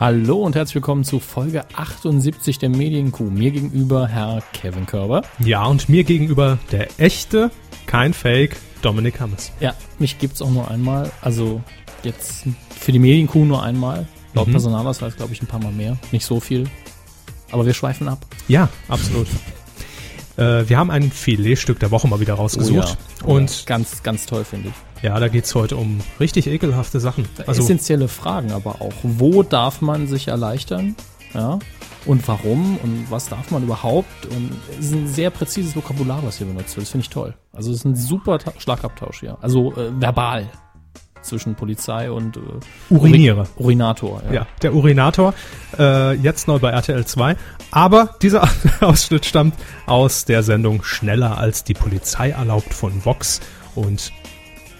Hallo und herzlich willkommen zu Folge 78 der Medienkuh. Mir gegenüber Herr Kevin Körber. Ja, und mir gegenüber der echte, kein Fake, Dominik Hammes. Ja, mich gibt's auch nur einmal. Also jetzt für die Medienkuh nur einmal. Laut Mhm. Personalausweis glaube ich ein paar Mal mehr. Nicht so viel. Aber wir schweifen ab. Ja, absolut. Äh, wir haben ein Filetstück der Woche mal wieder rausgesucht. Oh ja. Und ganz, ganz toll finde ich. ja, da geht's heute um richtig ekelhafte Sachen. Also, Essentielle Fragen aber auch. Wo darf man sich erleichtern? Ja. Und warum? Und was darf man überhaupt? Und es ist ein sehr präzises Vokabular, was hier benutzt wird. Das finde ich toll. Also es ist ein super Ta Schlagabtausch hier. Also äh, verbal zwischen Polizei und äh, Uriniere. Uri- Urinator. ja, der Urinator, äh, jetzt neu bei RTL 2. Aber dieser Ausschnitt stammt aus der Sendung Schneller als die Polizei erlaubt von Vox. Und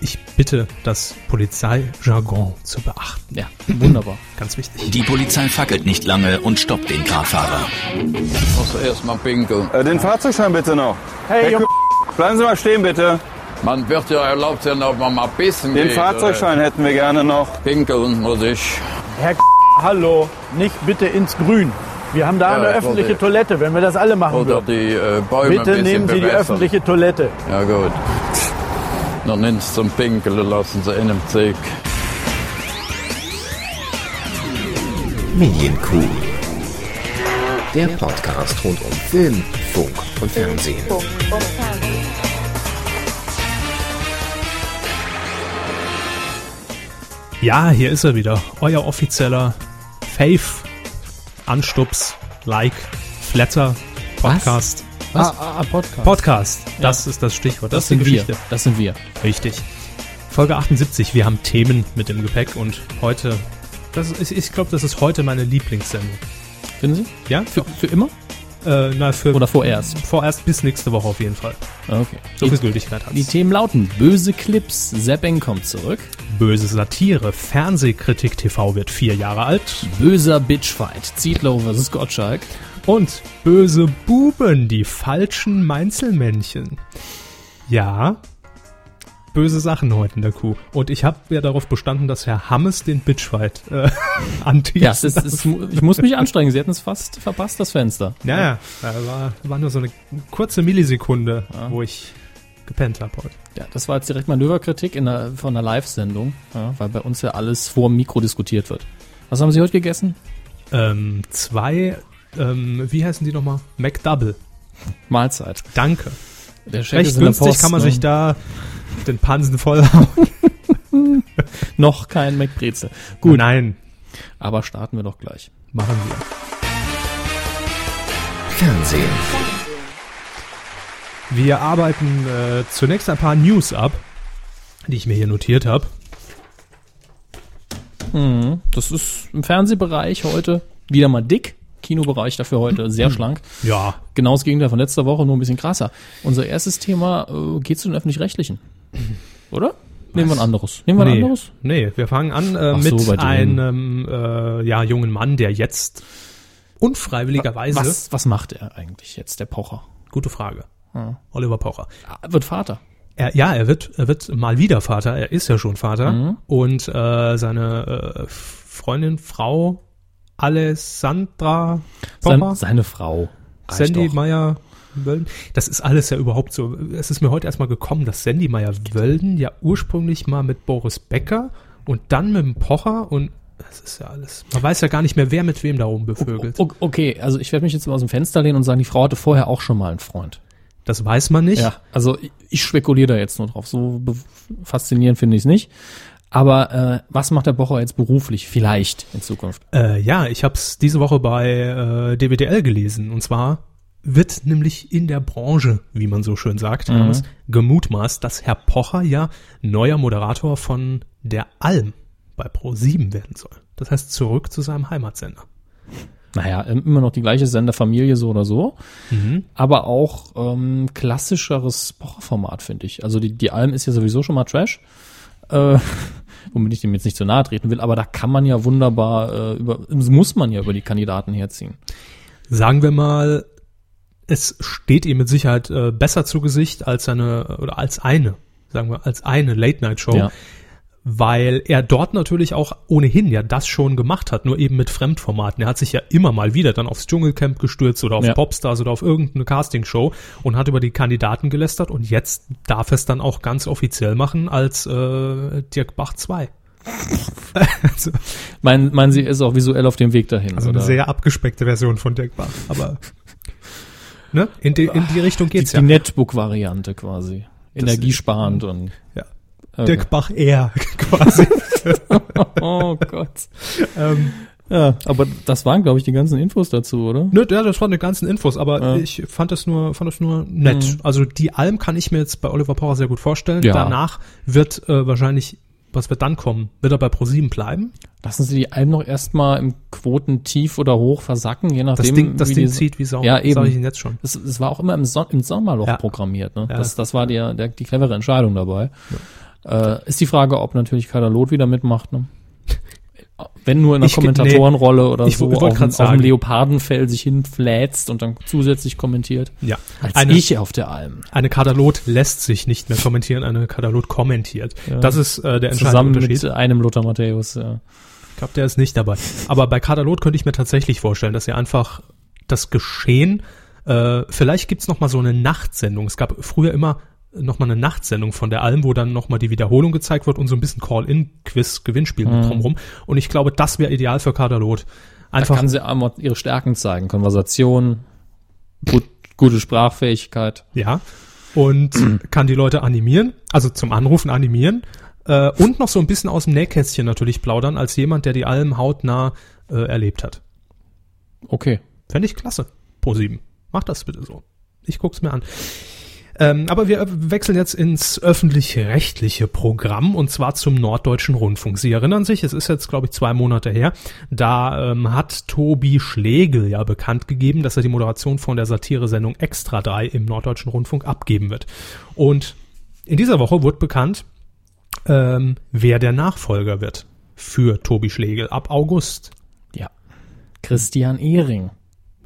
ich bitte, das Polizeijargon zu beachten. Ja, wunderbar. Ganz wichtig. Die Polizei fackelt nicht lange und stoppt den Kraftfahrer. muss erst mal pinkeln. Äh, Den Fahrzeugschein bitte noch. Hey, Herr bleiben Sie mal stehen, bitte. Man wird ja erlaubt sein, ob man mal pissen Den geht. Fahrzeugschein hätten wir gerne noch. Pinkeln muss ich. Herr Hallo, nicht bitte ins Grün. Wir haben da Ja, eine ich öffentliche Toilette, wenn wir das alle machen Oder würden. die äh, Bäume Bitte nehmen Sie die bewässern. öffentliche Toilette. Ja gut. Noch nichts zum Pinkeln lassen Sie in einem Zig. Medienkuh. Der Podcast rund um Film, Funk und Fernsehen. Ja, hier ist er wieder. Euer offizieller Fave, Anstups, Like, Flatter, Podcast. Was? Ah, ah, Podcast. Podcast, das ist das Stichwort. das die sind wir. Das sind wir. Richtig. Folge 78, wir haben Themen mit dem Gepäck und heute, das ist, ich glaube, das ist heute meine Lieblingssendung. Finden Sie? Ja? Für, für immer? Äh, na, für Oder vorerst? vorerst bis nächste Woche auf jeden Fall. Okay. So viel Gültigkeit hat Die Themen lauten böse Clips, Sepping kommt zurück, Böse Satire, Fernsehkritik TV wird vier Jahre alt böser Bitchfight, Zietlow vs. Gottschalk, und böse Buben, die falschen Meinzelmännchen. Ja, böse Sachen heute in der Kuh. Und ich habe ja darauf bestanden, dass Herr Hammes den Bitchfight äh, anteast. Ja, es ist, es, ich muss mich anstrengen. Sie hätten es fast verpasst, das Fenster. Ja, ja, da war, war nur so eine kurze Millisekunde, Ja. wo ich gepennt habe heute. Ja, das war jetzt direkt Manöverkritik in der, von einer Live-Sendung, ja, weil bei uns ja alles vor dem Mikro diskutiert wird. Was haben Sie heute gegessen? Ähm, zwei, ähm, wie heißen die nochmal? McDouble. Mahlzeit. Danke. Der Check Recht günstig Post, kann man ne? sich da den Pansen vollhauen. Noch kein McBrezel. Gut, Nein, aber starten wir doch gleich. machen wir. Fernsehen. Wir arbeiten äh, zunächst ein paar News ab, die ich mir hier notiert habe. Mhm. Das ist im Fernsehbereich heute wieder mal dick. Kinobereich dafür heute sehr schlank. Ja, Genau das Gegenteil von letzter Woche, nur ein bisschen krasser. Unser erstes Thema äh, geht zu den Öffentlich-Rechtlichen. Oder? Nehmen wir ein anderes. Nehmen wir ein nee, anderes? nee, wir fangen an äh, so, mit dem. einem äh, ja, jungen Mann, der jetzt unfreiwilligerweise, Was, was macht er eigentlich jetzt, der Pocher? gute Frage, Ja. Oliver Pocher. Ah, Wird Vater. Er, ja, er wird, er wird mal wieder Vater. Er ist ja schon Vater. Mhm. Und äh, seine äh, Freundin, Frau Alessandra Sein, Pocher, seine Frau. Sandy. Meyer Wölden. Das ist alles ja überhaupt so. Es ist mir heute erstmal gekommen, dass Sandy Meyer Wölden ja ursprünglich mal mit Boris Becker und dann mit dem Pocher und das ist ja alles. Man weiß ja gar nicht mehr, wer mit wem da oben bevögelt. Okay, also ich werde mich jetzt mal aus dem Fenster lehnen und sagen, die Frau hatte vorher auch schon mal einen Freund. Das weiß man nicht. Ja, also ich, spekuliere da jetzt nur drauf. So faszinierend finde ich es nicht. Aber äh, was macht der Pocher jetzt beruflich? Vielleicht in Zukunft. Äh, ja, ich habe es diese Woche bei äh, DWDL gelesen. Und zwar wird nämlich in der Branche, wie man so schön sagt, Mhm. Thomas, gemutmaßt, dass Herr Pocher ja neuer Moderator von der Alm bei Pro7 werden soll. Das heißt, zurück zu seinem Heimatsender. Naja, ähm, immer noch die gleiche Senderfamilie so oder so. Mhm. Aber auch ähm, klassischeres Pocher-Format, finde ich. Also die, die Alm ist ja sowieso schon mal Trash. Äh, womit ich dem jetzt nicht zu nahe treten will, aber da kann man ja wunderbar äh, über, muss man ja über die Kandidaten herziehen. Sagen wir mal, es steht ihm mit Sicherheit äh, besser zu Gesicht als eine oder als eine, sagen wir, als eine Late-Night-Show. Ja. weil er dort natürlich auch ohnehin ja das schon gemacht hat, nur eben mit Fremdformaten. Er hat sich ja immer mal wieder dann aufs Dschungelcamp gestürzt oder auf Ja. Popstars oder auf irgendeine Castingshow und hat über die Kandidaten gelästert und jetzt darf es dann auch ganz offiziell machen als äh, Dirk Bach 2. also, Meinen, meinen Sie, er ist auch visuell auf dem Weg dahin? also eine oder? sehr abgespeckte Version von Dirk Bach, aber ne? in, die, in die Richtung die, geht's die ja. Netbook-Variante quasi. Energiesparend und. Ja. Okay. Dirk Bach eher quasi. Oh Gott. ähm, Ja, aber das waren, glaube ich, die ganzen Infos dazu, oder? Nö, ja, das waren die ganzen Infos, aber Ja. ich fand das nur, fand das nur nett. Mhm. Also die Alm kann ich mir jetzt bei Oliver Power sehr gut vorstellen. Ja. Danach wird äh, wahrscheinlich, was wird dann kommen? Wird er bei ProSieben bleiben? Lassen Sie die Alben noch erstmal im Quotentief oder hoch versacken, je nachdem. Das Ding, das wie Ding die- zieht wie Sau. Ja, eben. Sag ich Ihnen jetzt schon. Es, es war auch immer im, Son im Sommerloch Ja. programmiert. Ne? Ja. Das, das war die, der, die clevere Entscheidung dabei. Äh, ist die Frage, ob natürlich Kadalot wieder mitmacht. Ne? Wenn nur in einer Ich Kommentatorenrolle oder Ich so wollte auf, auf dem Leopardenfell sich hinfläzt und dann zusätzlich kommentiert. Ja. Als Eine, ich auf der Alm. eine Kadalot lässt sich nicht mehr kommentieren, eine Kadalot kommentiert. Ja. Das ist äh, der entscheidende Zusammen Unterschied. mit einem Lothar Matthäus. Ja. Ich glaube, der ist nicht dabei. Aber bei Kadalot könnte ich mir tatsächlich vorstellen, dass er einfach das Geschehen, äh, vielleicht gibt's noch mal so eine Nachtsendung. Es gab früher immer noch mal eine Nachtsendung von der Alm, wo dann noch mal die Wiederholung gezeigt wird und so ein bisschen Call-In-Quiz, Gewinnspiel mit Mhm. drumherum. Und ich glaube, das wäre ideal für Kadalot. Da Einfach, kann sie einmal ihre Stärken zeigen. Konversation, gut, gute Sprachfähigkeit. ja. Und kann die Leute animieren, also zum Anrufen animieren. Äh, und noch so ein bisschen aus dem Nähkästchen natürlich plaudern, als jemand, der die Alm hautnah äh, erlebt hat. Okay. Fände ich klasse. Pro 7. Mach das bitte so. Ich guck's mir an. Ähm, aber wir wechseln jetzt ins öffentlich-rechtliche Programm und zwar zum Norddeutschen Rundfunk. Sie erinnern sich, es ist jetzt, glaube ich, zwei Monate her. Da ähm, hat Tobi Schlegel ja bekannt gegeben, dass er die Moderation von der Satiresendung Extra 3 im Norddeutschen Rundfunk abgeben wird. Und in dieser Woche wurde bekannt, ähm, wer der Nachfolger wird für Tobi Schlegel ab August. Ja. Christian Ehring.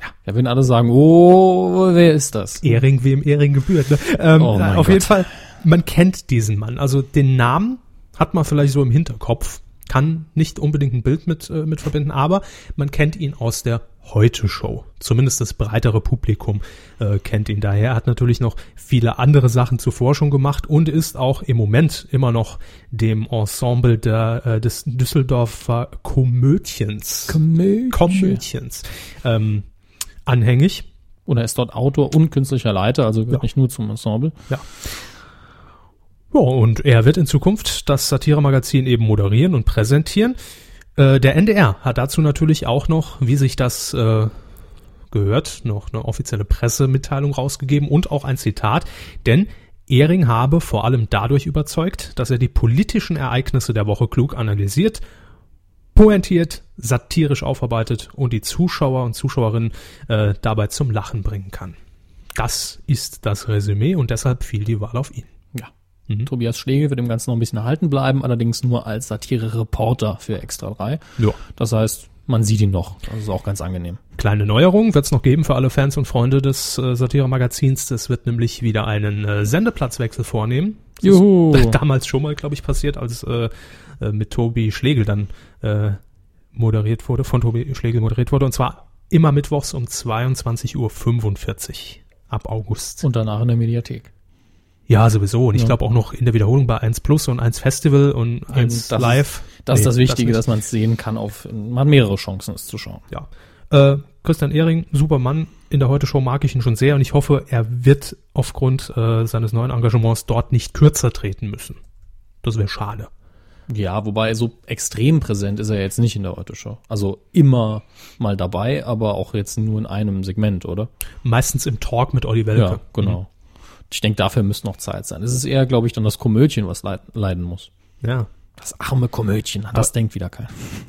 Ja. Da würden alle sagen, oh, wer ist das? Ehring, wem Ehring gebührt. Ne? Ähm, Oh auf Gott. jeden Fall, man kennt diesen Mann. Also den Namen hat man vielleicht so im Hinterkopf, kann nicht unbedingt ein Bild mit, äh, mit verbinden, aber man kennt ihn aus der Heute-Show. Zumindest das breitere Publikum äh, kennt ihn daher. Er hat natürlich noch viele andere Sachen zuvor schon gemacht und ist auch im Moment immer noch dem Ensemble der, äh, des Düsseldorfer Komödchens, Komödie. Komödchens ähm, anhängig. Und er ist dort Autor und künstlicher Leiter, also gehört Ja. nicht nur zum Ensemble. Ja, und er wird in Zukunft das Satiremagazin eben moderieren und präsentieren. Äh, der NDR hat dazu natürlich auch noch, wie sich das äh, gehört, noch eine offizielle Pressemitteilung rausgegeben und auch ein Zitat, denn Ehring habe vor allem dadurch überzeugt, dass er die politischen Ereignisse der Woche klug analysiert, pointiert, satirisch aufarbeitet und die Zuschauer und Zuschauerinnen äh, dabei zum Lachen bringen kann. Das ist das Resümee und deshalb fiel die Wahl auf ihn. Ja. Tobias Schlegel wird dem Ganzen noch ein bisschen erhalten bleiben, allerdings nur als Satire-Reporter für Extra 3. Ja. Das heißt, man sieht ihn noch. Das ist auch ganz angenehm. Kleine Neuerung wird es noch geben für alle Fans und Freunde des äh, Satire-Magazins. Das wird nämlich wieder einen äh, Sendeplatzwechsel vornehmen. Das Juhu. ist damals schon mal, glaube ich, passiert, als äh, äh, mit Tobi Schlegel dann äh, moderiert wurde, von Tobi Schlegel moderiert wurde. Und zwar immer mittwochs um 22.45 Uhr ab August. Und danach in der Mediathek. ja, sowieso. Und ich Ja. glaube auch noch in der Wiederholung bei 1 Plus und 1 Festival und 1 das Live. Das ist Nee, das Wichtige, nicht. dass man es sehen kann. Auf, man hat mehrere Chancen, es zu schauen. ja. Äh, Christian Ehring, super Mann. In der Heute-Show mag ich ihn schon sehr und ich hoffe, er wird aufgrund äh, seines neuen Engagements dort nicht kürzer treten müssen. Das wäre schade. Ja, wobei so extrem präsent ist er jetzt nicht in der Heute-Show. Also immer mal dabei, aber auch jetzt nur in einem Segment, oder? Meistens im Talk mit Olli Welke. Ja, genau. Ich denke, dafür müsste noch Zeit sein. Es ist eher, glaube ich, dann das Komödchen, was leid, leiden muss. Mhm. Ja. Das arme Komödchen, das denkt wieder keiner.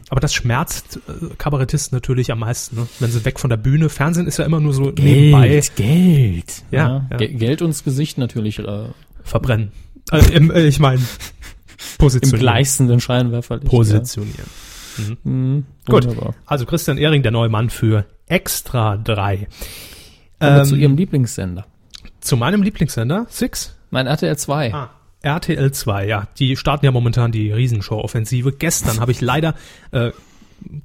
Aber das schmerzt äh, Kabarettisten natürlich am meisten, ne? wenn sie weg von der Bühne. Fernsehen ist ja immer nur so nebenbei Geld. Ja, ja. Ge Geld und das Gesicht natürlich äh, verbrennen. Also im, äh, ich meine, im positionieren. gleißenden Scheinwerferlicht. Positionieren. Ja. Mhm, Gut. wunderbar. Also Christian Ehring, der neue Mann für Extra 3. Kommen wir Ähm, zu Ihrem Lieblingssender. zu meinem Lieblingssender, Six. Mein RTL 2. Ah, RTL 2, ja, die starten ja momentan die Riesenshow-Offensive. Gestern habe ich leider, äh,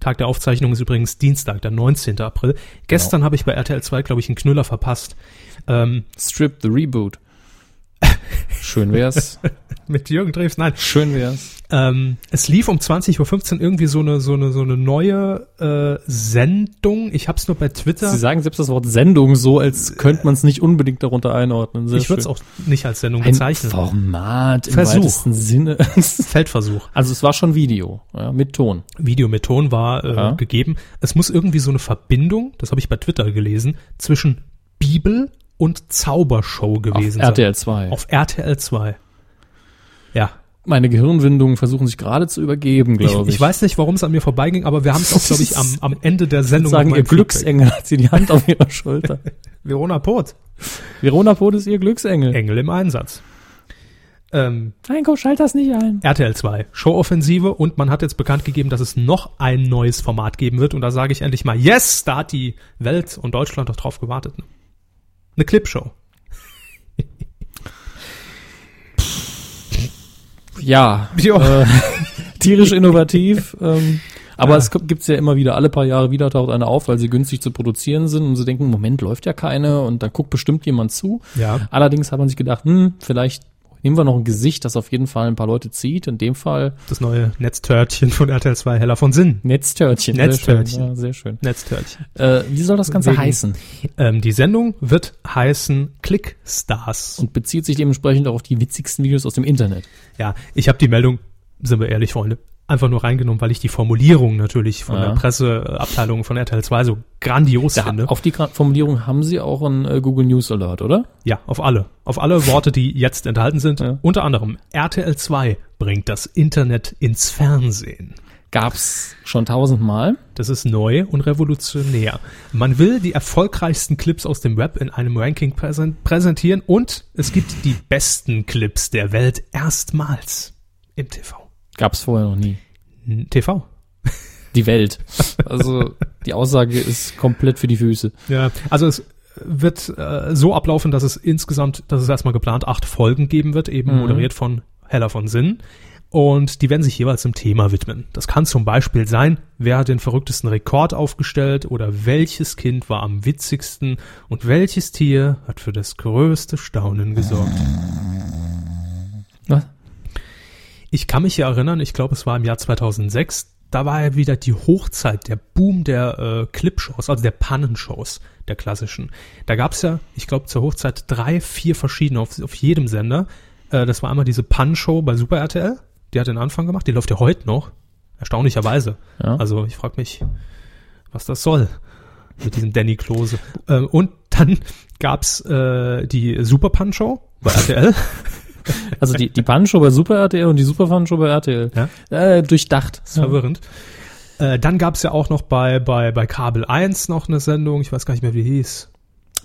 Tag der Aufzeichnung ist übrigens Dienstag, der 19. April. Gestern habe ich bei RTL 2, glaube ich, einen Knüller verpasst. Ähm, Strip the Reboot. Schön wär's. Mit Jürgen Drews, nein. Schön wär's. Ähm, es lief um 20.15 Uhr irgendwie so eine, so eine, so eine neue äh, Sendung. Ich habe es nur bei Twitter. Sie sagen selbst das Wort Sendung so, als könnte man es nicht unbedingt darunter einordnen. Sehr ich würde es auch nicht als Sendung ein bezeichnen. Format im Versuch. weitesten Sinne. Feldversuch. also es war schon Video, ja, mit Ton. Video mit Ton war äh, Ja. gegeben. Es muss irgendwie so eine Verbindung, das habe ich bei Twitter gelesen, zwischen Bibel und Zaubershow gewesen Auf sein. RTL 2. Auf RTL 2. Meine Gehirnwindungen versuchen sich gerade zu übergeben, Ich, glaube ich. ich weiß nicht, warum es an mir vorbeiging, aber wir haben es auch, glaube ich, am, am Ende der Sendung sagen, ihr. Glücksengel hat sie die Hand auf ihrer Schulter. Verona Pot. Verona Pot ist ihr Glücksengel. Engel im Einsatz. Ähm, Heiko, schalt das nicht ein. RTL 2, Showoffensive und man hat jetzt bekannt gegeben, dass es noch ein neues Format geben wird und da sage ich endlich mal, yes, da hat die Welt und Deutschland doch drauf gewartet. Ne? Eine Clipshow. Ja, Ja. äh, tierisch innovativ. Ähm, aber es gibt ja immer wieder, alle paar Jahre wieder taucht eine auf, weil sie günstig zu produzieren sind und sie denken, Moment läuft ja keine und da guckt bestimmt jemand zu. Ja. Allerdings hat man sich gedacht, hm, vielleicht nehmen wir noch ein Gesicht, das auf jeden Fall ein paar Leute zieht. In dem Fall Das neue Netztörtchen von RTL 2, Heller von Sinn. Netztörtchen. Netztörtchen. Sehr schön. Ja, sehr schön. Netztörtchen. Äh, wie soll das Ganze Wegen- heißen? Ähm, die Sendung wird heißen Clickstars. Und bezieht sich dementsprechend auch auf die witzigsten Videos aus dem Internet. Ja, ich habe die Meldung, sind wir ehrlich, Freunde, einfach nur reingenommen, weil ich die Formulierung natürlich von Ja. der Presseabteilung von RTL 2 so grandios Da, finde. auf die Formulierung haben sie auch einen äh, Google News Alert, oder? Ja, auf alle. Auf alle Worte, die jetzt enthalten sind. Ja. Unter anderem RTL 2 bringt das Internet ins Fernsehen. Gab's schon tausendmal. Das ist neu und revolutionär. Man will die erfolgreichsten Clips aus dem Web in einem Ranking präsen- präsentieren und es gibt die besten Clips der Welt erstmals im TV. Gab's vorher noch nie. TV. Die Welt. Also die Aussage ist komplett für die Füße. Ja, also es wird äh, so ablaufen, dass es insgesamt, dass es erstmal geplant acht Folgen geben wird, eben Mhm. moderiert von Hella von Sinn. Und die werden sich jeweils einem Thema widmen. Das kann zum Beispiel sein, wer hat den verrücktesten Rekord aufgestellt oder welches Kind war am witzigsten und welches Tier hat für das größte Staunen gesorgt. Was? Ich kann mich ja erinnern, ich glaube, es war im Jahr 2006, da war ja wieder die Hochzeit, der Boom der äh, Clipshows, also der Pannenshows, der klassischen. Da gab's ja, ich glaube, zur Hochzeit drei, vier verschiedene auf, auf jedem Sender. Äh, das war einmal diese Pannenshow bei Super RTL, die hat den Anfang gemacht, die läuft ja heute noch, erstaunlicherweise. Ja. Also ich frage mich, was das soll mit diesem Danny Klose. Ähm, und dann gab's äh, die Super Pan-Show bei RTL. Also die, die Pan-Show bei Super RTL und die Super Fun-Show bei RTL. Ja. Äh, durchdacht. ist verwirrend. Äh, dann gab's ja auch noch bei, bei, bei Kabel 1 noch eine Sendung, ich weiß gar nicht mehr, wie die hieß.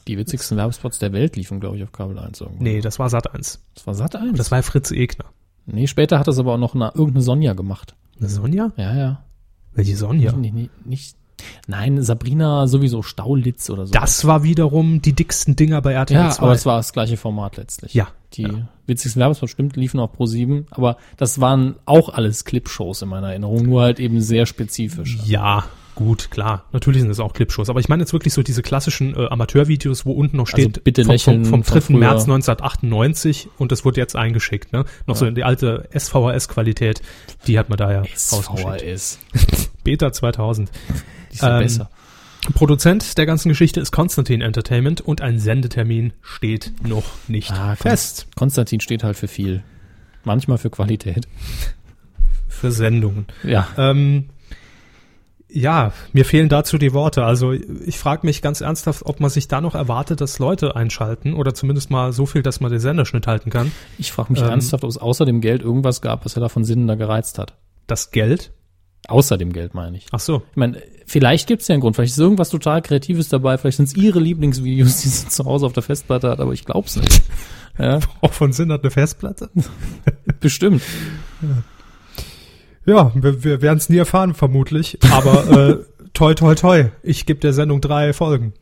Die witzigsten Werbespots der Welt liefen, glaube ich, auf Kabel 1 irgendwo. Nee, das war Sat 1. Das war Sat 1. Das war Fritz Egner. nee, später hat das aber auch noch eine, irgendeine Sonja gemacht. Eine Sonja? Ja, ja. Welche Sonja? Nicht, nicht, nicht, nein, Sabrina sowieso Staulitz oder so. Das war wiederum die dicksten Dinger bei RTL ja, 2. aber es war das gleiche Format letztlich. Ja, Die ja. witzigsten Werbespots stimmt, liefen auch pro 7, aber das waren auch alles Clipshows in meiner Erinnerung, nur halt eben sehr spezifisch. Ja, gut, klar. Natürlich sind es auch Clipshows. Aber ich meine jetzt wirklich so diese klassischen äh, Amateurvideos, wo unten noch steht Also bitte vom, lächeln vom, vom von 3. März früher. 1998 und das wurde jetzt eingeschickt. Ne? Noch so die alte SVHS-Qualität, die hat man da ja. SVHS. Beta 2000. Die ist ja Ähm, besser. Produzent der ganzen Geschichte ist Konstantin Entertainment und ein Sendetermin steht noch nicht Ah, fest Konstantin steht halt für viel. Manchmal für Qualität. für Sendungen. Ja. Ähm, ja, mir fehlen dazu die Worte. Also ich frage mich ganz ernsthaft, ob man sich da noch erwartet, dass Leute einschalten oder zumindest mal so viel, dass man den Senderschnitt halten kann. Ich frage mich Ähm, ernsthaft, ob es außer dem Geld irgendwas gab, was er da von Sinnen da gereizt hat. Das Geld. Außer dem Geld, meine ich. Ach so. Ich meine, vielleicht gibt es ja einen Grund. Vielleicht ist irgendwas total Kreatives dabei. Vielleicht sind es ihre Lieblingsvideos, die sie zu Hause auf der Festplatte hat, aber ich glaub's nicht. Ja, Auch von Sinn hat eine Festplatte. bestimmt. Ja, wir, wir werden es nie erfahren, vermutlich. Aber äh, toi, toi, toi. Ich gebe der Sendung drei Folgen.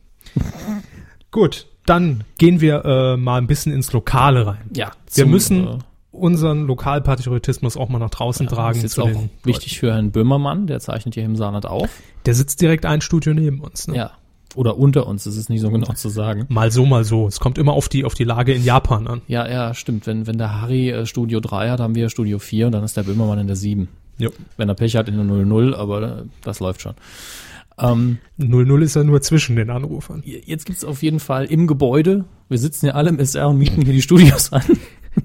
Gut, dann gehen wir äh, mal ein bisschen ins Lokale rein. Ja. Wir zum, müssen äh, unseren Lokalpatriotismus auch mal nach draußen tragen. Das ist auch wichtig für Herrn Böhmermann, der zeichnet hier im Saarland auf. Der sitzt direkt ein Studio neben uns. Ne? Ja. Oder unter uns, das ist nicht so genau zu sagen. Mal so, mal so. Es kommt immer auf die, auf die Lage in Japan an. Ja, ja, stimmt. Wenn, wenn der Harry äh, Studio 3 hat, haben wir Studio 4 und dann ist der Böhmermann in der 7. Jo. Wenn er Pech hat, in der 00, aber äh, das läuft schon. Ähm, 00 ist ja nur zwischen den Anrufern. jetzt gibt's auf jeden Fall im Gebäude, wir sitzen ja alle im SR und mieten hier die Studios an,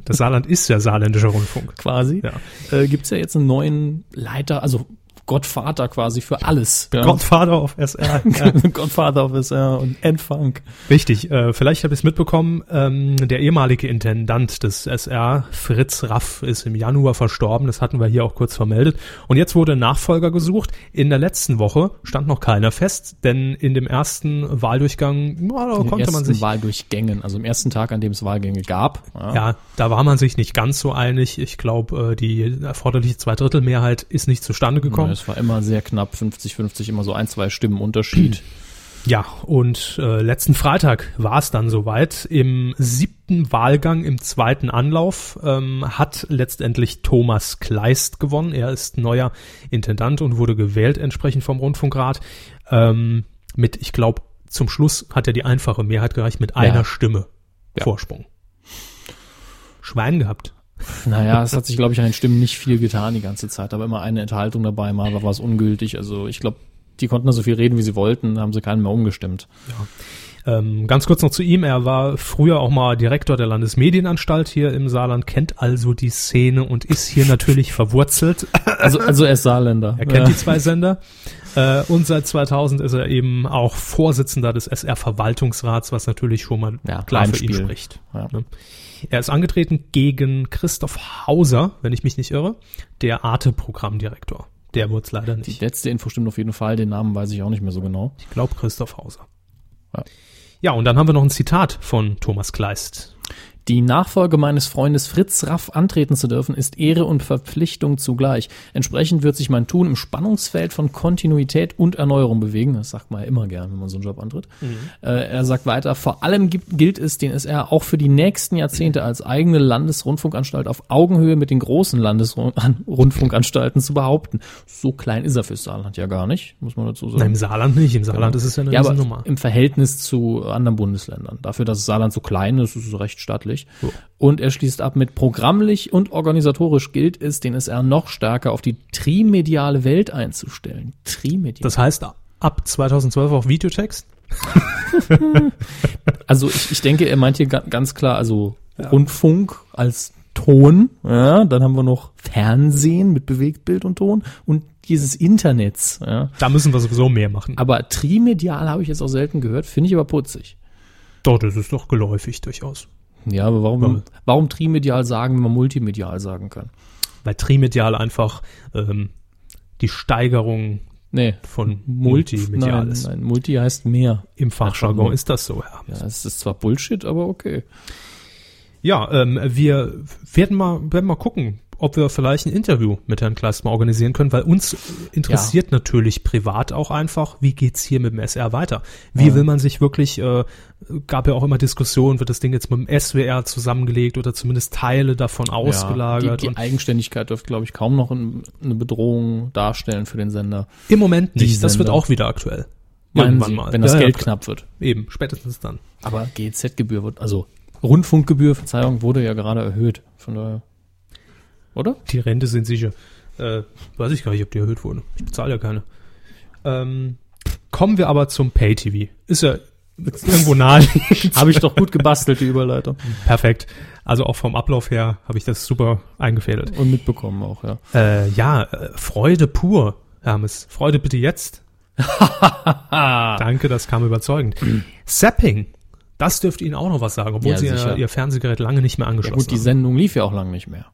Das Saarland ist ja saarländischer Rundfunk. quasi. Ja. Äh, gibt's ja jetzt einen neuen Leiter, also Gottvater quasi für alles. Ja. Godfather of SR. Ja. Gottvater of SR und Endfunk. Richtig, äh, vielleicht habe ich es mitbekommen, ähm, der ehemalige Intendant des SR, Fritz Raff, ist im Januar verstorben, das hatten wir hier auch kurz vermeldet. Und jetzt wurde ein Nachfolger gesucht. In der letzten Woche stand noch keiner fest, denn in dem ersten Wahldurchgang ja, da In den konnte man ersten sich... Wahldurchgängen, also im ersten Tag, an dem es Wahlgänge gab. Ja, da war man sich nicht ganz so einig. Ich glaube, äh, die erforderliche Zweidrittelmehrheit ist nicht zustande gekommen. Es war immer sehr knapp, 50-50, immer so ein, zwei Stimmen Unterschied. Ja, und äh, letzten Freitag war es dann soweit. Im siebten Wahlgang, im zweiten Anlauf, ähm, hat letztendlich Thomas Kleist gewonnen. Er ist neuer Intendant und wurde gewählt entsprechend vom Rundfunkrat. Ähm, mit, ich glaube, zum Schluss hat er die einfache Mehrheit gereicht mit einer Stimme Ja. Vorsprung. Schwein gehabt. Naja, es hat sich, glaube ich, an den Stimmen nicht viel getan die ganze Zeit, aber immer eine Enthaltung dabei, mal war es ungültig. Also ich glaube, die konnten da so viel reden, wie sie wollten, da haben sie keinen mehr umgestimmt. Ähm, ganz kurz noch zu ihm. Er war früher auch mal Direktor der Landesmedienanstalt hier im Saarland, kennt also die Szene und ist hier natürlich verwurzelt. Also, also er ist Saarländer. Er kennt ja. die zwei Sender. Äh, und seit 2000 ist er eben auch Vorsitzender des SR-Verwaltungsrats, was natürlich schon mal Ja, klar für ihn spricht. Ja. Ne? Er ist angetreten gegen Christoph Hauser, wenn ich mich nicht irre, der Arte-Programmdirektor. Der wurde es leider Die nicht. letzte Info stimmt auf jeden Fall, den Namen weiß ich auch nicht mehr so genau. Ich glaube Christoph Hauser. Ja. Ja, und dann haben wir noch ein Zitat von Thomas Kleist. Die Nachfolge meines Freundes Fritz Raff antreten zu dürfen, ist Ehre und Verpflichtung zugleich. Entsprechend wird sich mein Tun im Spannungsfeld von Kontinuität und Erneuerung bewegen. Das sagt man ja immer gern, wenn man so einen Job antritt. Äh, er sagt weiter, vor allem gibt, gilt es, den SR auch für die nächsten Jahrzehnte als eigene Landesrundfunkanstalt auf Augenhöhe mit den großen Landesrundfunkanstalten zu behaupten. So klein ist er fürs Saarland ja gar nicht, muss man dazu sagen. Nein, im Saarland nicht. Im Saarland ist es ja eine Ja, aber Riesennummer. im Verhältnis zu anderen Bundesländern. Dafür, dass das Saarland so klein ist, ist es recht stattlich. Und er schließt ab mit programmlich und organisatorisch gilt es, den SR noch stärker auf die trimediale Welt einzustellen. Trimedial. Das heißt, ab 2012 auch Videotext? also ich, ich denke, er meint hier ga- ganz klar, also Rundfunk als Ton, ja, dann haben wir noch Fernsehen mit Bewegtbild und Ton und dieses Internets, ja. Da müssen wir sowieso mehr machen. Aber trimedial habe ich jetzt auch selten gehört, finde ich aber putzig. Doch, das ist doch geläufig durchaus. Ja, aber warum, Warum? warum trimedial sagen, wenn man multimedial sagen kann? Weil trimedial einfach ähm, die Steigerung Nee. von Multi, multimedial nein, ist. nein, Multi heißt mehr. Im Fachjargon Ach, ist das so, ja. Ja, es ist zwar Bullshit, aber okay. Ja, ähm, wir werden mal, werden mal gucken, ob wir vielleicht ein Interview mit Herrn Kleist mal organisieren können, weil uns interessiert natürlich privat auch einfach, wie geht's hier mit dem SR weiter? Wie will man sich wirklich, äh, gab ja auch immer Diskussionen, wird das Ding jetzt mit dem SWR zusammengelegt oder zumindest Teile davon ausgelagert? Ja, die, die und Eigenständigkeit dürfte, glaube ich, kaum noch ein, eine Bedrohung darstellen für den Sender. Im Moment die nicht, das wird auch wieder aktuell. Meinen Irgendwann Sie, wenn das Ja, ja, Geld klar. knapp wird. Eben, spätestens dann. Aber GZ-Gebühr wird, also Rundfunkgebühr, Verzeihung, wurde ja gerade erhöht. Von daher. Oder? Die Rente sind sicher. Äh, weiß ich gar nicht, ob die erhöht wurde. Ich bezahle ja keine. Ähm, kommen wir aber zum Pay-TV. Ist ja irgendwo nahe. Habe ich doch gut gebastelt, die Überleitung. Perfekt. Also auch vom Ablauf her habe ich das super eingefädelt. Und mitbekommen auch, ja. Äh, ja, äh, Freude pur, Hermes. Freude bitte jetzt. Danke, das kam überzeugend. Zapping. Das dürfte Ihnen auch noch was sagen, obwohl Ja, Sie ja Ihr Fernsehgerät lange nicht mehr Ja angeschlossen gut, die Sendung lief ja auch lang nicht mehr.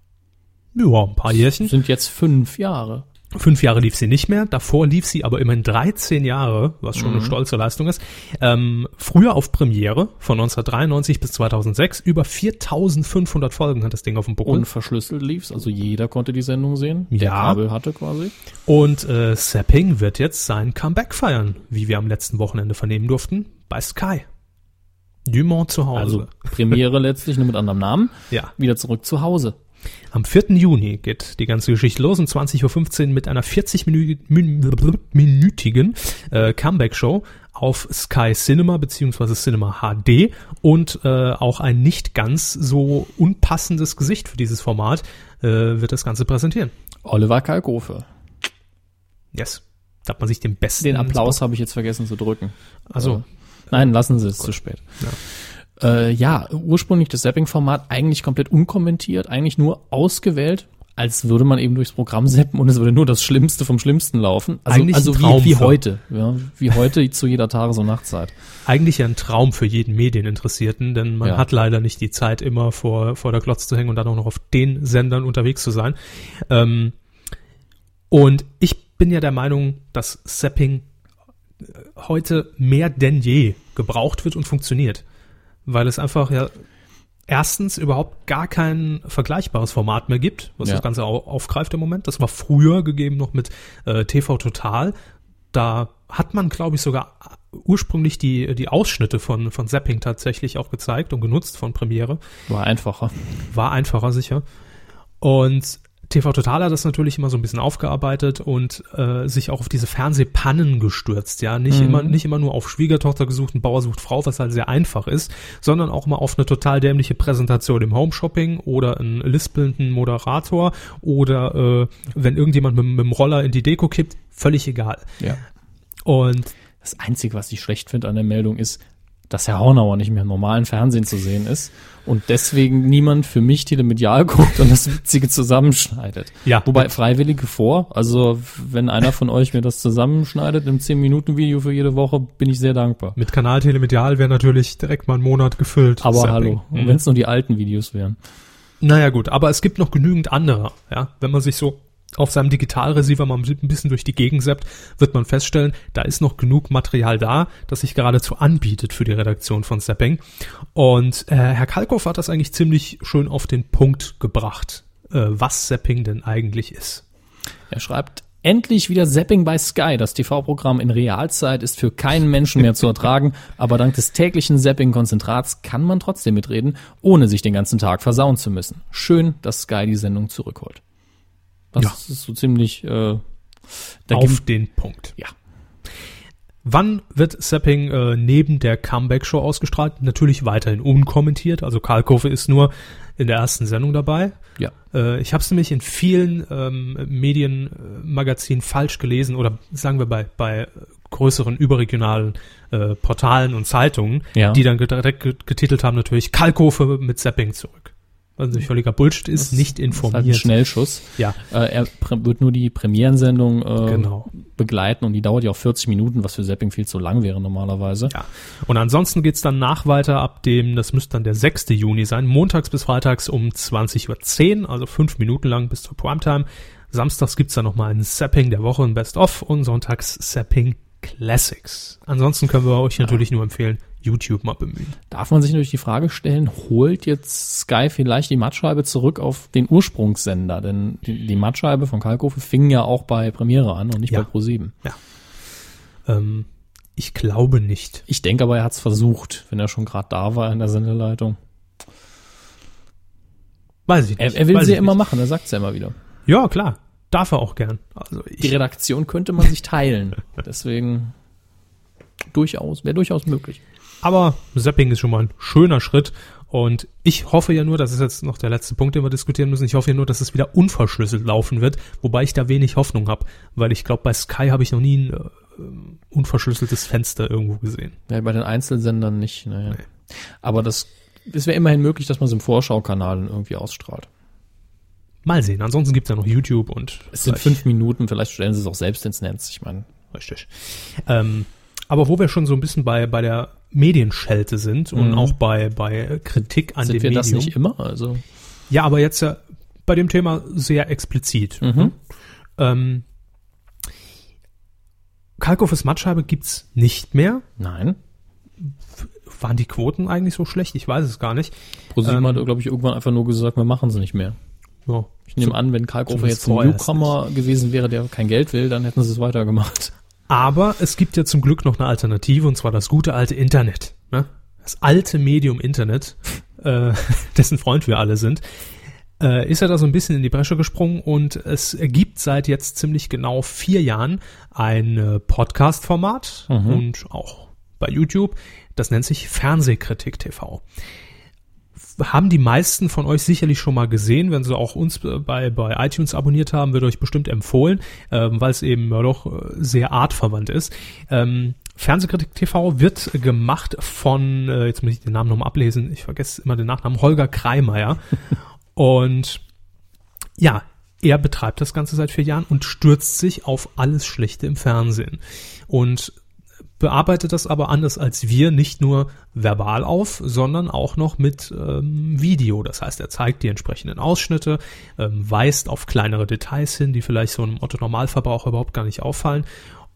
haben. Ja, ein paar Jährchen. Sind jetzt fünf Jahre. Fünf Jahre lief sie nicht mehr, davor lief sie aber immerhin 13 Jahre, was Mhm. schon eine stolze Leistung ist. Ähm, früher auf Premiere von 1993 bis 2006, über 4500 Folgen hat das Ding auf dem Buckel. Unverschlüsselt lief's, also jeder konnte die Sendung sehen, der Ja. Kabel hatte quasi. Und äh, Sapping wird jetzt sein Comeback feiern, wie wir am letzten Wochenende vernehmen durften, bei Sky. Dumont zu Hause. Also Premiere letztlich, nur mit anderem Namen. ja. Wieder zurück zu Hause. Am 4. Juni geht die ganze Geschichte los um 20.15 Uhr mit einer 40-minütigen äh, Comeback-Show auf Sky Cinema beziehungsweise Cinema HD und äh, auch ein nicht ganz so unpassendes Gesicht für dieses Format äh, wird das Ganze präsentieren. Oliver Kalkofe. Yes. Da hat man sich den besten Den Applaus habe ich jetzt vergessen zu drücken. Also Nein, lassen Sie es zu spät. Ja, äh, ja ursprünglich das Zapping-Format eigentlich komplett unkommentiert, eigentlich nur ausgewählt, als würde man eben durchs Programm zappen und es würde nur das Schlimmste vom Schlimmsten laufen. Also, Eigentlich also wie, wie heute, ja, wie heute zu jeder Tages- und Nachtzeit. eigentlich ja ein Traum für jeden Medieninteressierten, denn man Ja. hat leider nicht die Zeit, immer vor, vor der Glotze zu hängen und dann auch noch auf den Sendern unterwegs zu sein. Ähm, und ich bin ja der Meinung, dass Zapping äh, heute mehr denn je gebraucht wird und funktioniert. Weil es einfach ja erstens überhaupt gar kein vergleichbares Format mehr gibt, was Ja. das Ganze au aufgreift im Moment. Das war früher gegeben noch mit äh, TV Total. Da hat man, glaube ich, sogar ursprünglich die, die Ausschnitte von, von Zapping tatsächlich auch gezeigt und genutzt von Premiere. War einfacher. War einfacher sicher. Und TV Total hat das natürlich immer so ein bisschen aufgearbeitet und äh, sich auch auf diese Fernsehpannen gestürzt, ja. Nicht Mhm. immer, nicht immer nur auf Schwiegertochter gesucht, ein Bauer sucht Frau, was halt sehr einfach ist, sondern auch mal auf eine total dämliche Präsentation im Home-Shopping oder einen lispelnden Moderator oder äh, wenn irgendjemand mit, mit dem Roller in die Deko kippt, völlig egal. Ja. Und Das Einzige, was ich schlecht finde an der Meldung, ist, dass Herr Hornauer nicht mehr im normalen Fernsehen zu sehen ist und deswegen niemand für mich telemedial guckt und das Witzige zusammenschneidet. Ja. Wobei Freiwillige vor, also wenn einer von euch mir das zusammenschneidet im 10-Minuten-Video für jede Woche, bin ich sehr dankbar. mit Kanal Telemedial wäre natürlich direkt mal ein Monat gefüllt. Aber hallo, und Mhm. wenn es nur die alten Videos wären. Naja gut, aber es gibt noch genügend andere. Ja, wenn man sich so auf seinem Digitalreceiver mal ein bisschen durch die Gegend zappt, wird man feststellen, da ist noch genug Material da, das sich geradezu anbietet für die Redaktion von Zapping. Und äh, Herr Kalkow hat das eigentlich ziemlich schön auf den Punkt gebracht, äh, was Zapping denn eigentlich ist. Er schreibt, endlich wieder Zapping bei Sky. Das TV-Programm in Realzeit ist für keinen Menschen mehr zu ertragen, aber dank des täglichen Zapping-Konzentrats kann man trotzdem mitreden, ohne sich den ganzen Tag versauen zu müssen. Schön, dass Sky die Sendung zurückholt. Das Ja. ist so ziemlich, äh, auf den Punkt. ja. Wann wird Zapping äh, neben der Comeback-Show ausgestrahlt? Natürlich weiterhin unkommentiert. Also Karl Kofe ist nur in der ersten Sendung dabei. Ja. Äh, ich habe es nämlich in vielen ähm, Medienmagazinen falsch gelesen oder sagen wir bei, bei größeren überregionalen äh, Portalen und Zeitungen, Ja. die dann direkt get- getitelt haben natürlich Kalkofe mit Zapping zurück. Was natürlich völliger Bullshit ist, nicht Das ist halt ein informiert. Schnellschuss. ja, Äh, er wird nur die Premierensendung äh, genau. begleiten und die dauert ja auch 40 Minuten, was für Zapping viel zu lang wäre normalerweise. Ja. Und ansonsten geht's dann nach weiter ab dem, das müsste dann der 6. Juni sein, montags bis freitags um 20.10 Uhr, also fünf Minuten lang bis zur Primetime. Samstags gibt's dann nochmal ein Zapping der Woche, ein Best-of und sonntags Zapping Classics. Ansonsten können wir euch natürlich nur empfehlen, YouTube mal bemühen. Darf man sich natürlich die Frage stellen, holt jetzt Sky vielleicht die Mattscheibe zurück auf den Ursprungssender? Denn die, die Mattscheibe von Kalkofe fing ja auch bei Premiere an und nicht Ja. bei Pro7. Ähm, ich glaube nicht. Ich denke aber, er hat es versucht, wenn er schon gerade da war in der Sendeleitung. Weiß ich nicht. Er, er will Weiß sie ja immer machen, er sagt es ja immer wieder. Ja, klar. Darf er auch gern. Also Die Redaktion könnte man sich teilen. Deswegen durchaus, wäre durchaus möglich. Aber Zapping ist schon mal ein schöner Schritt. Und ich hoffe ja nur, das ist jetzt noch der letzte Punkt, den wir diskutieren müssen, ich hoffe ja nur, dass es wieder unverschlüsselt laufen wird, wobei ich da wenig Hoffnung habe, weil ich glaube, bei Sky habe ich noch nie ein äh, unverschlüsseltes Fenster irgendwo gesehen. Ja, bei den Einzelsendern nicht. Naja. Aber das, es wäre immerhin möglich, dass man es im Vorschaukanal irgendwie ausstrahlt. Mal sehen. Ansonsten gibt's ja noch YouTube und Es sind fünf Minuten, vielleicht stellen sie es auch selbst ins Netz. Ich meine, Richtig. Ähm, aber wo wir schon so ein bisschen bei, bei der Medienschelte sind und Mhm. auch bei, bei Kritik an sind dem wir Medium. das nicht immer? Also, Ja, aber jetzt ja bei dem Thema sehr explizit. mhm. Ähm, Kalkofes Mattscheibe gibt's nicht mehr. nein. Waren die Quoten eigentlich so schlecht? Ich weiß es gar nicht. ProSieben Ähm, hat, glaube ich, irgendwann einfach nur gesagt, wir machen sie nicht mehr. Ja. Ich nehme an, wenn Kalkofer zumindest jetzt ein Newcomer gewesen wäre, der kein Geld will, dann hätten sie es weitergemacht. Aber es gibt ja zum Glück noch eine Alternative und zwar das gute alte Internet. Ne? Das alte Medium Internet, äh, dessen Freund wir alle sind. äh, ist er da so ein bisschen in die Bresche gesprungen und es gibt seit jetzt ziemlich genau vier Jahren ein äh, Podcast-Format und auch bei YouTube. Das nennt sich Fernsehkritik TV haben die meisten von euch sicherlich schon mal gesehen, wenn sie auch uns bei, bei iTunes abonniert haben, wird euch bestimmt empfohlen, ähm, weil es eben ja doch äh, sehr artverwandt ist. Ähm, Fernsehkritik TV wird gemacht von, äh, jetzt muss ich den Namen nochmal ablesen, ich vergesse immer den Nachnamen, Holger Kreimeier. Und ja, er betreibt das Ganze seit vier Jahren und stürzt sich auf alles Schlechte im Fernsehen. Und bearbeitet das aber anders als wir, nicht nur verbal auf, sondern auch noch mit ähm, Video. Das heißt, er zeigt die entsprechenden Ausschnitte, ähm, weist auf kleinere Details hin, die vielleicht so einem Otto-Normalverbraucher überhaupt gar nicht auffallen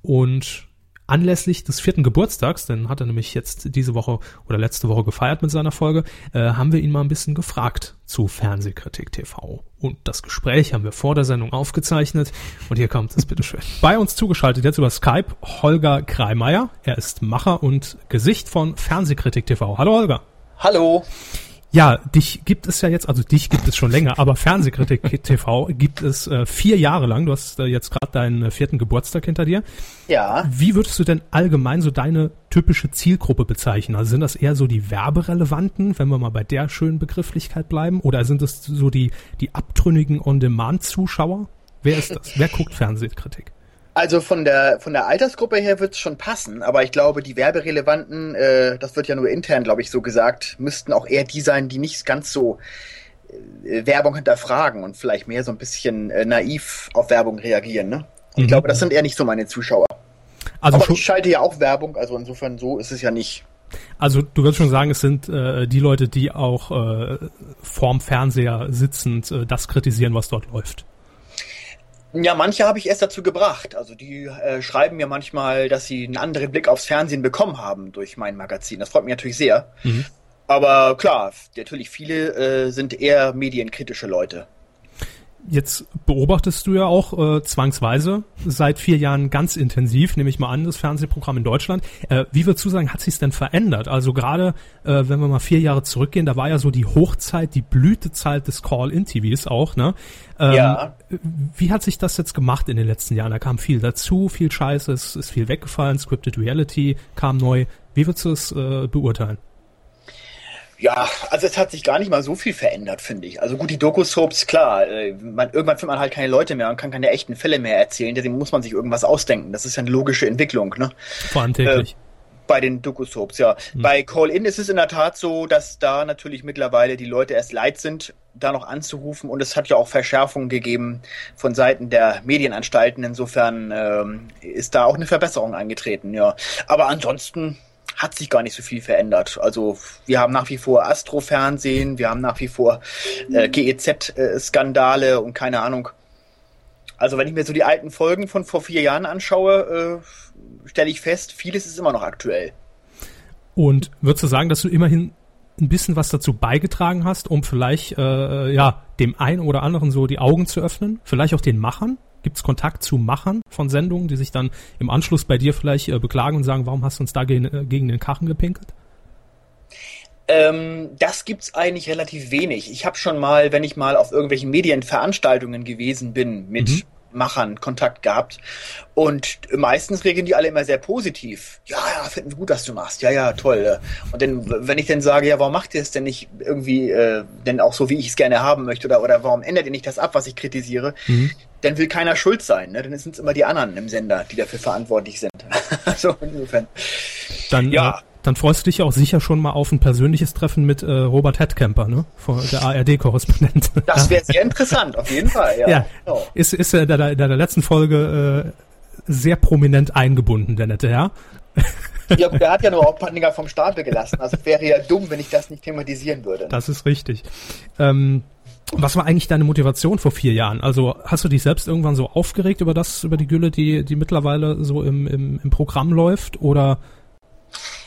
und Anlässlich des vierten Geburtstags, den hat er nämlich jetzt diese Woche oder letzte Woche gefeiert mit seiner Folge, äh, haben wir ihn mal ein bisschen gefragt zu Fernsehkritik TV. Und das Gespräch haben wir vor der Sendung aufgezeichnet. Und hier kommt es, bitteschön. Bei uns zugeschaltet jetzt über Skype Holger Kreimeier. Er ist Macher und Gesicht von Fernsehkritik TV. Hallo Holger. Hallo. Ja, dich gibt es ja jetzt, also dich gibt es schon länger, aber Fernsehkritik TV gibt es äh, vier Jahre lang. Du hast äh, jetzt gerade deinen äh, vierten Geburtstag hinter dir. Ja. Wie würdest du denn allgemein so deine typische Zielgruppe bezeichnen? Also sind das eher so die Werberelevanten, wenn wir mal bei der schönen Begrifflichkeit bleiben? Oder sind es so die, die abtrünnigen On-Demand-Zuschauer? Wer ist das? Wer guckt Fernsehkritik? Also von der von der Altersgruppe her wird's schon passen, aber ich glaube, die Werberelevanten, äh, das wird ja nur intern, glaube ich, so gesagt, müssten auch eher die sein, die nicht ganz so äh, Werbung hinterfragen und vielleicht mehr so ein bisschen äh, naiv auf Werbung reagieren. Ne? Ich Mhm. glaube, das sind eher nicht so meine Zuschauer. Also, aber ich schalte ja auch Werbung, also insofern so ist es ja nicht. also du würdest schon sagen, es sind äh, die Leute, die auch äh, vorm Fernseher sitzend äh, das kritisieren, was dort läuft. Ja, manche habe ich erst dazu gebracht. Also die äh, schreiben mir manchmal, dass sie einen anderen Blick aufs Fernsehen bekommen haben durch mein Magazin. Das freut mich natürlich sehr. Mhm. Aber klar, natürlich viele äh, sind eher medienkritische Leute. Jetzt beobachtest du ja auch äh, zwangsweise seit vier Jahren ganz intensiv, nehme ich mal an, das Fernsehprogramm in Deutschland. Äh, wie würdest du sagen, hat sich denn verändert? Also gerade, äh, wenn wir mal vier Jahre zurückgehen, da war ja so die Hochzeit, die Blütezeit des Call-In-TVs auch, ne? Ähm, Ja. Wie hat sich das jetzt gemacht in den letzten Jahren? Da kam viel dazu, viel Scheiße, es ist viel weggefallen, Scripted Reality kam neu. Wie würdest du es äh, beurteilen? Ja, also es hat sich gar nicht mal so viel verändert, finde ich. Also gut, die Doku-Soaps, klar, äh, man, irgendwann findet man halt keine Leute mehr und kann keine echten Fälle mehr erzählen, deswegen muss man sich irgendwas ausdenken. Das ist ja eine logische Entwicklung, ne? Vor allem täglich. Bei den Doku-Soaps, ja. Bei Call-In ist es in der Tat so, dass da natürlich mittlerweile die Leute erst leid sind, da noch anzurufen und es hat ja auch Verschärfungen gegeben von Seiten der Medienanstalten. Insofern ähm, ist da auch eine Verbesserung eingetreten, ja. Aber ansonsten hat sich gar nicht so viel verändert. Also wir haben nach wie vor Astro-Fernsehen, wir haben nach wie vor äh, GEZ-Skandale und keine Ahnung. Also wenn ich mir so die alten Folgen von vor vier Jahren anschaue, äh, stelle ich fest, vieles ist immer noch aktuell. Und würdest du sagen, dass du immerhin ein bisschen was dazu beigetragen hast, um vielleicht äh, ja dem einen oder anderen so die Augen zu öffnen? Vielleicht auch den Machern? Gibt es Kontakt zu Machern von Sendungen, die sich dann im Anschluss bei dir vielleicht äh, beklagen und sagen, warum hast du uns da gegen, äh, gegen den Kachen gepinkelt? Ähm, das gibt's eigentlich relativ wenig. Ich habe schon mal, wenn ich mal auf irgendwelchen Medienveranstaltungen gewesen bin, mit Mhm. Machern Kontakt gehabt. Und meistens reagieren die alle immer sehr positiv. Ja, ja, finden wir gut, dass du machst. Ja, ja, toll. Und dann, wenn ich dann sage, ja, warum macht ihr es denn nicht irgendwie, äh, denn auch so, wie ich es gerne haben möchte, oder, oder warum ändert ihr nicht das ab, was ich kritisiere, dann will keiner schuld sein. Ne? Dann sind es immer die anderen im Sender, die dafür verantwortlich sind. also insofern. Dann, Ja. Dann freust du dich ja auch sicher schon mal auf ein persönliches Treffen mit äh, Robert Headcamper, ne? Von der ARD-Korrespondent. Das wäre sehr interessant, auf jeden Fall. Ja, Ja, Genau. ist, ist äh, in der, in der letzten Folge äh, sehr prominent eingebunden, der nette Herr. Ja, gut, der hat ja nur Hauptpandinger vom Stapel gelassen. Also es wäre ja dumm, wenn ich das nicht thematisieren würde. Das ist richtig. Ähm, was war eigentlich deine Motivation vor vier Jahren? Also hast du dich selbst irgendwann so aufgeregt über das, über die Gülle, die, die mittlerweile so im, im, im Programm läuft? Oder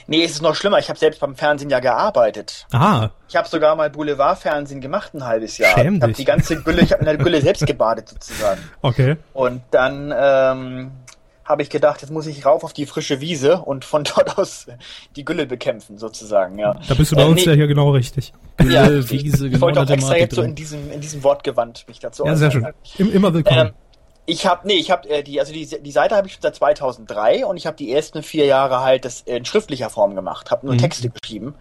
Nee, es ist noch schlimmer. Ich habe selbst beim Fernsehen ja gearbeitet. aha, Ich habe sogar mal Boulevardfernsehen gemacht ein halbes Jahr. Schäm ich habe die ganze Gülle, ich habe in der Gülle selbst gebadet sozusagen. okay. Und dann ähm, habe ich gedacht, jetzt muss ich rauf auf die frische Wiese und von dort aus die Gülle bekämpfen, sozusagen, ja. Da bist du bei Äh, uns nee. ja hier genau richtig. Ja, Gülle, Wiese, ich genau wollte auch extra jetzt so in diesem, in diesem Wortgewand mich dazu Ja, sehr schön. Im, immer willkommen. Ähm, ich habe, nee, ich habe äh, die, also die, die Seite habe ich schon seit 2003 und ich habe die ersten vier Jahre halt das in schriftlicher Form gemacht, habe nur Mhm. Texte geschrieben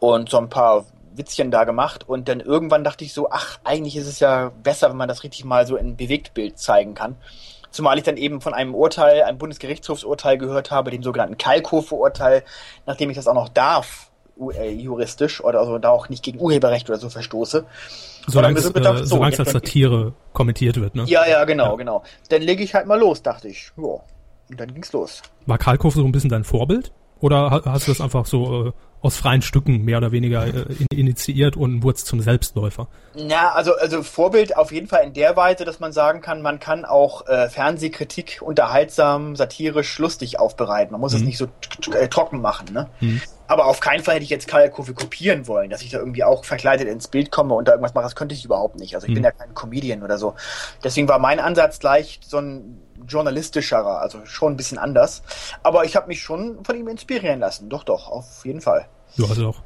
und so ein paar Witzchen da gemacht und dann irgendwann dachte ich so, ach, eigentlich ist es ja besser, wenn man das richtig mal so in Bewegtbild zeigen kann. Zumal ich dann eben von einem Urteil, einem Bundesgerichtshofsurteil gehört habe, dem sogenannten Kalkofe-Urteil, nachdem ich das auch noch darf, äh, juristisch oder also da auch nicht gegen Urheberrecht oder so verstoße. Solange es, äh, so, als Satire kommentiert wird. Ne? Ja, ja, genau, Ja. genau. Dann lege ich halt mal los, dachte ich. Ja. Und dann ging's los. War Kalkofe so ein bisschen dein Vorbild? Oder ha- hast du das einfach so äh, aus freien Stücken mehr oder weniger äh, in, initiiert und wurdest zum Selbstläufer? Ja, also, also Vorbild auf jeden Fall in der Weise, dass man sagen kann, man kann auch äh, Fernsehkritik unterhaltsam, satirisch, lustig aufbereiten. Man muss es Mhm. nicht so äh, trocken machen, ne? Mhm. Aber auf keinen Fall hätte ich jetzt Kalkofe kopieren wollen, dass ich da irgendwie auch verkleidet ins Bild komme und da irgendwas mache. Das könnte ich überhaupt nicht. Also ich bin Mhm. ja kein Comedian oder so. Deswegen war mein Ansatz gleich so ein journalistischerer, also schon ein bisschen anders. Aber ich habe mich schon von ihm inspirieren lassen. Doch, doch, auf jeden Fall. Du hast auch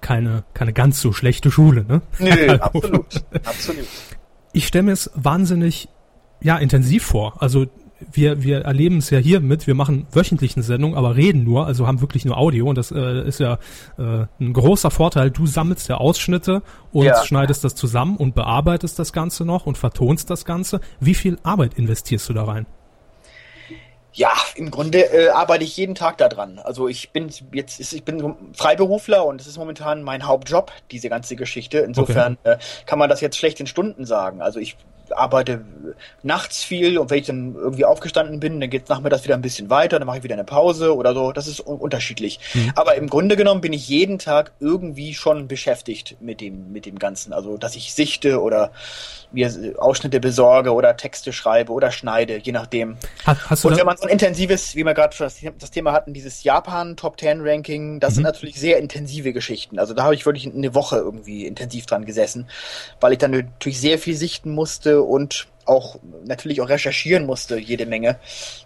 keine, keine ganz so schlechte Schule, ne? Nö, Kalkofe. absolut. Absolut. Ich stelle mir es wahnsinnig ja, intensiv vor. Also wir, wir erleben es ja hier mit, wir machen wöchentlich eine Sendung, aber reden nur, also haben wirklich nur Audio und das äh, ist ja äh, ein großer Vorteil. Du sammelst ja Ausschnitte und Ja. schneidest das zusammen und bearbeitest das Ganze noch und vertonst das Ganze. Wie viel Arbeit investierst du da rein? Ja, im Grunde äh, arbeite ich jeden Tag daran. Also ich bin jetzt, ich bin Freiberufler und es ist momentan mein Hauptjob, diese ganze Geschichte. Insofern äh, kann man das jetzt schlecht in Stunden sagen. Also ich arbeite nachts viel und wenn ich dann irgendwie aufgestanden bin, dann geht's nachmittags wieder ein bisschen weiter, dann mache ich wieder eine Pause oder so. Das ist un unterschiedlich. Aber im Grunde genommen bin ich jeden Tag irgendwie schon beschäftigt mit dem, mit dem Ganzen. Also dass ich sichte oder Ausschnitte besorge oder Texte schreibe oder schneide, je nachdem. Hast, hast Und wenn man so ein intensives, wie wir gerade das, das Thema hatten, dieses Japan Top 10 Ranking, das sind natürlich sehr intensive Geschichten. Also da habe ich wirklich eine Woche irgendwie intensiv dran gesessen, weil ich dann natürlich sehr viel sichten musste und auch natürlich auch recherchieren musste, jede Menge.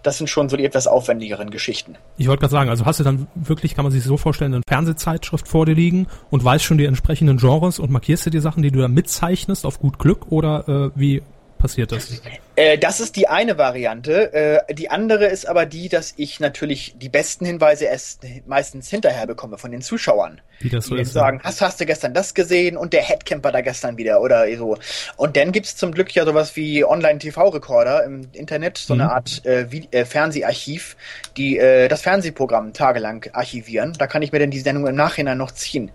Das sind schon so die etwas aufwendigeren Geschichten. ich wollte gerade sagen, also hast du dann wirklich, kann man sich so vorstellen, eine Fernsehzeitschrift vor dir liegen und weißt schon die entsprechenden Genres und markierst dir die Sachen, die du da mitzeichnest auf gut Glück oder äh, wie passiert das? Äh, das ist die eine Variante. Äh, die andere ist aber die, dass ich natürlich die besten Hinweise erst meistens hinterher bekomme von den Zuschauern. Wie das so die ist. sagen, hast, hast du gestern das gesehen und der Headcamper da gestern wieder oder so. Und dann gibt's zum Glück ja sowas wie Online-TV-Recorder im Internet, so Mhm. eine Art äh, Vi- äh, Fernseharchiv, die äh, das Fernsehprogramm tagelang archivieren. Da kann ich mir dann die Sendung im Nachhinein noch ziehen.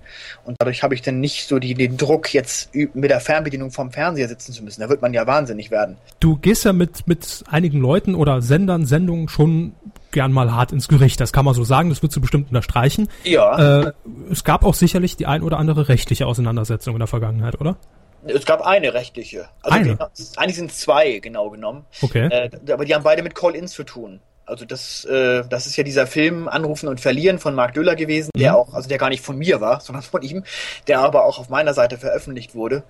Und dadurch habe ich dann nicht so die, den Druck, jetzt mit der Fernbedienung vom Fernseher sitzen zu müssen. Da wird man ja wahnsinnig werden. Du gehst ja mit, mit einigen Leuten oder Sendern, Sendungen schon gern mal hart ins Gericht. Das kann man so sagen, das würdest du bestimmt unterstreichen. Ja. Äh, es gab auch sicherlich die ein oder andere rechtliche Auseinandersetzung in der Vergangenheit, oder? Es gab eine rechtliche. Also Eine? genau, eigentlich sind zwei genau genommen. Okay. Äh, aber die haben beide mit Call-In zu tun. Also das, äh, das ist ja dieser Film Anrufen und Verlieren von Mark Döller gewesen, der Mhm. auch, also der gar nicht von mir war, sondern von ihm, der aber auch auf meiner Seite veröffentlicht wurde.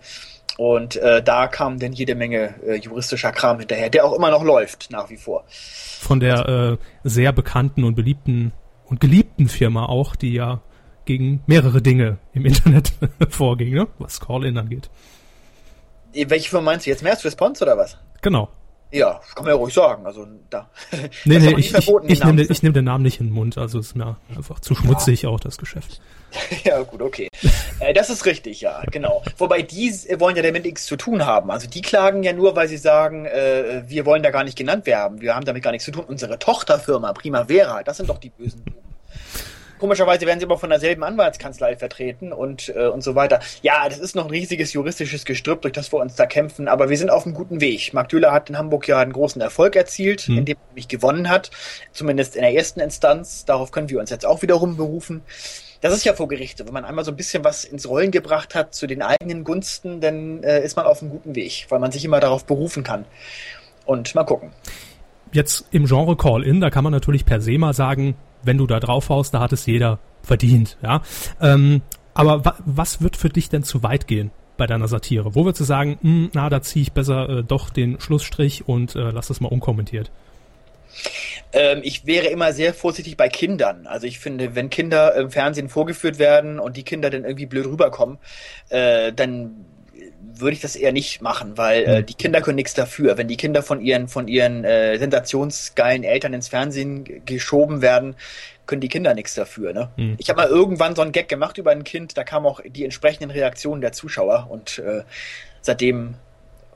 Und äh, da kam dann jede Menge äh, juristischer Kram hinterher, der auch immer noch läuft, nach wie vor. Von der äh, sehr bekannten und beliebten und geliebten Firma auch, die ja gegen mehrere Dinge im Internet vorging, ne? was Call-In angeht. Welche Firma meinst du jetzt? Mass Response oder was? Genau. Ja, kann man ja ruhig sagen. Also da. Nee, nee, ich, ich, ich den nehme ich nehm den Namen nicht in den Mund, also ist mir einfach zu schmutzig auch das Geschäft. Ja, gut, okay. äh, das ist richtig, ja, genau. Wobei die äh, wollen ja damit nichts zu tun haben. Also die klagen ja nur, weil sie sagen, äh, wir wollen da gar nicht genannt werden. Wir haben damit gar nichts zu tun. Unsere Tochterfirma Primavera, das sind doch die bösen. Komischerweise werden sie aber von derselben Anwaltskanzlei vertreten und, äh, und so weiter. Ja, das ist noch ein riesiges juristisches Gestrüpp, durch das wir uns da kämpfen, aber wir sind auf einem guten Weg. Mark Döhler hat in Hamburg ja einen großen Erfolg erzielt, Mhm. indem er nämlich gewonnen hat, zumindest in der ersten Instanz. Darauf können wir uns jetzt auch wiederum berufen. Das ist ja vor Gericht. so. Wenn man einmal so ein bisschen was ins Rollen gebracht hat zu den eigenen Gunsten, dann äh, ist man auf einem guten Weg, weil man sich immer darauf berufen kann. Und mal gucken. Jetzt im Genre Call-In, da kann man natürlich per se mal sagen, wenn du da draufhaust, da hat es jeder verdient, ja. Ähm, aber wa was wird für dich denn zu weit gehen bei deiner Satire? Wo würdest du sagen, hm, na, da ziehe ich besser äh, doch den Schlussstrich und äh, lass das mal unkommentiert? Ähm, ich wäre immer sehr vorsichtig bei Kindern. Also ich finde, wenn Kinder im Fernsehen vorgeführt werden und die Kinder dann irgendwie blöd rüberkommen, äh, dann würde ich das eher nicht machen, weil äh, die Kinder können nichts dafür. Wenn die Kinder von ihren von ihren äh, sensationsgeilen Eltern ins Fernsehen geschoben werden, können die Kinder nichts dafür. Ne? Mhm. Ich habe mal irgendwann so einen Gag gemacht über ein Kind, da kamen auch die entsprechenden Reaktionen der Zuschauer und äh, seitdem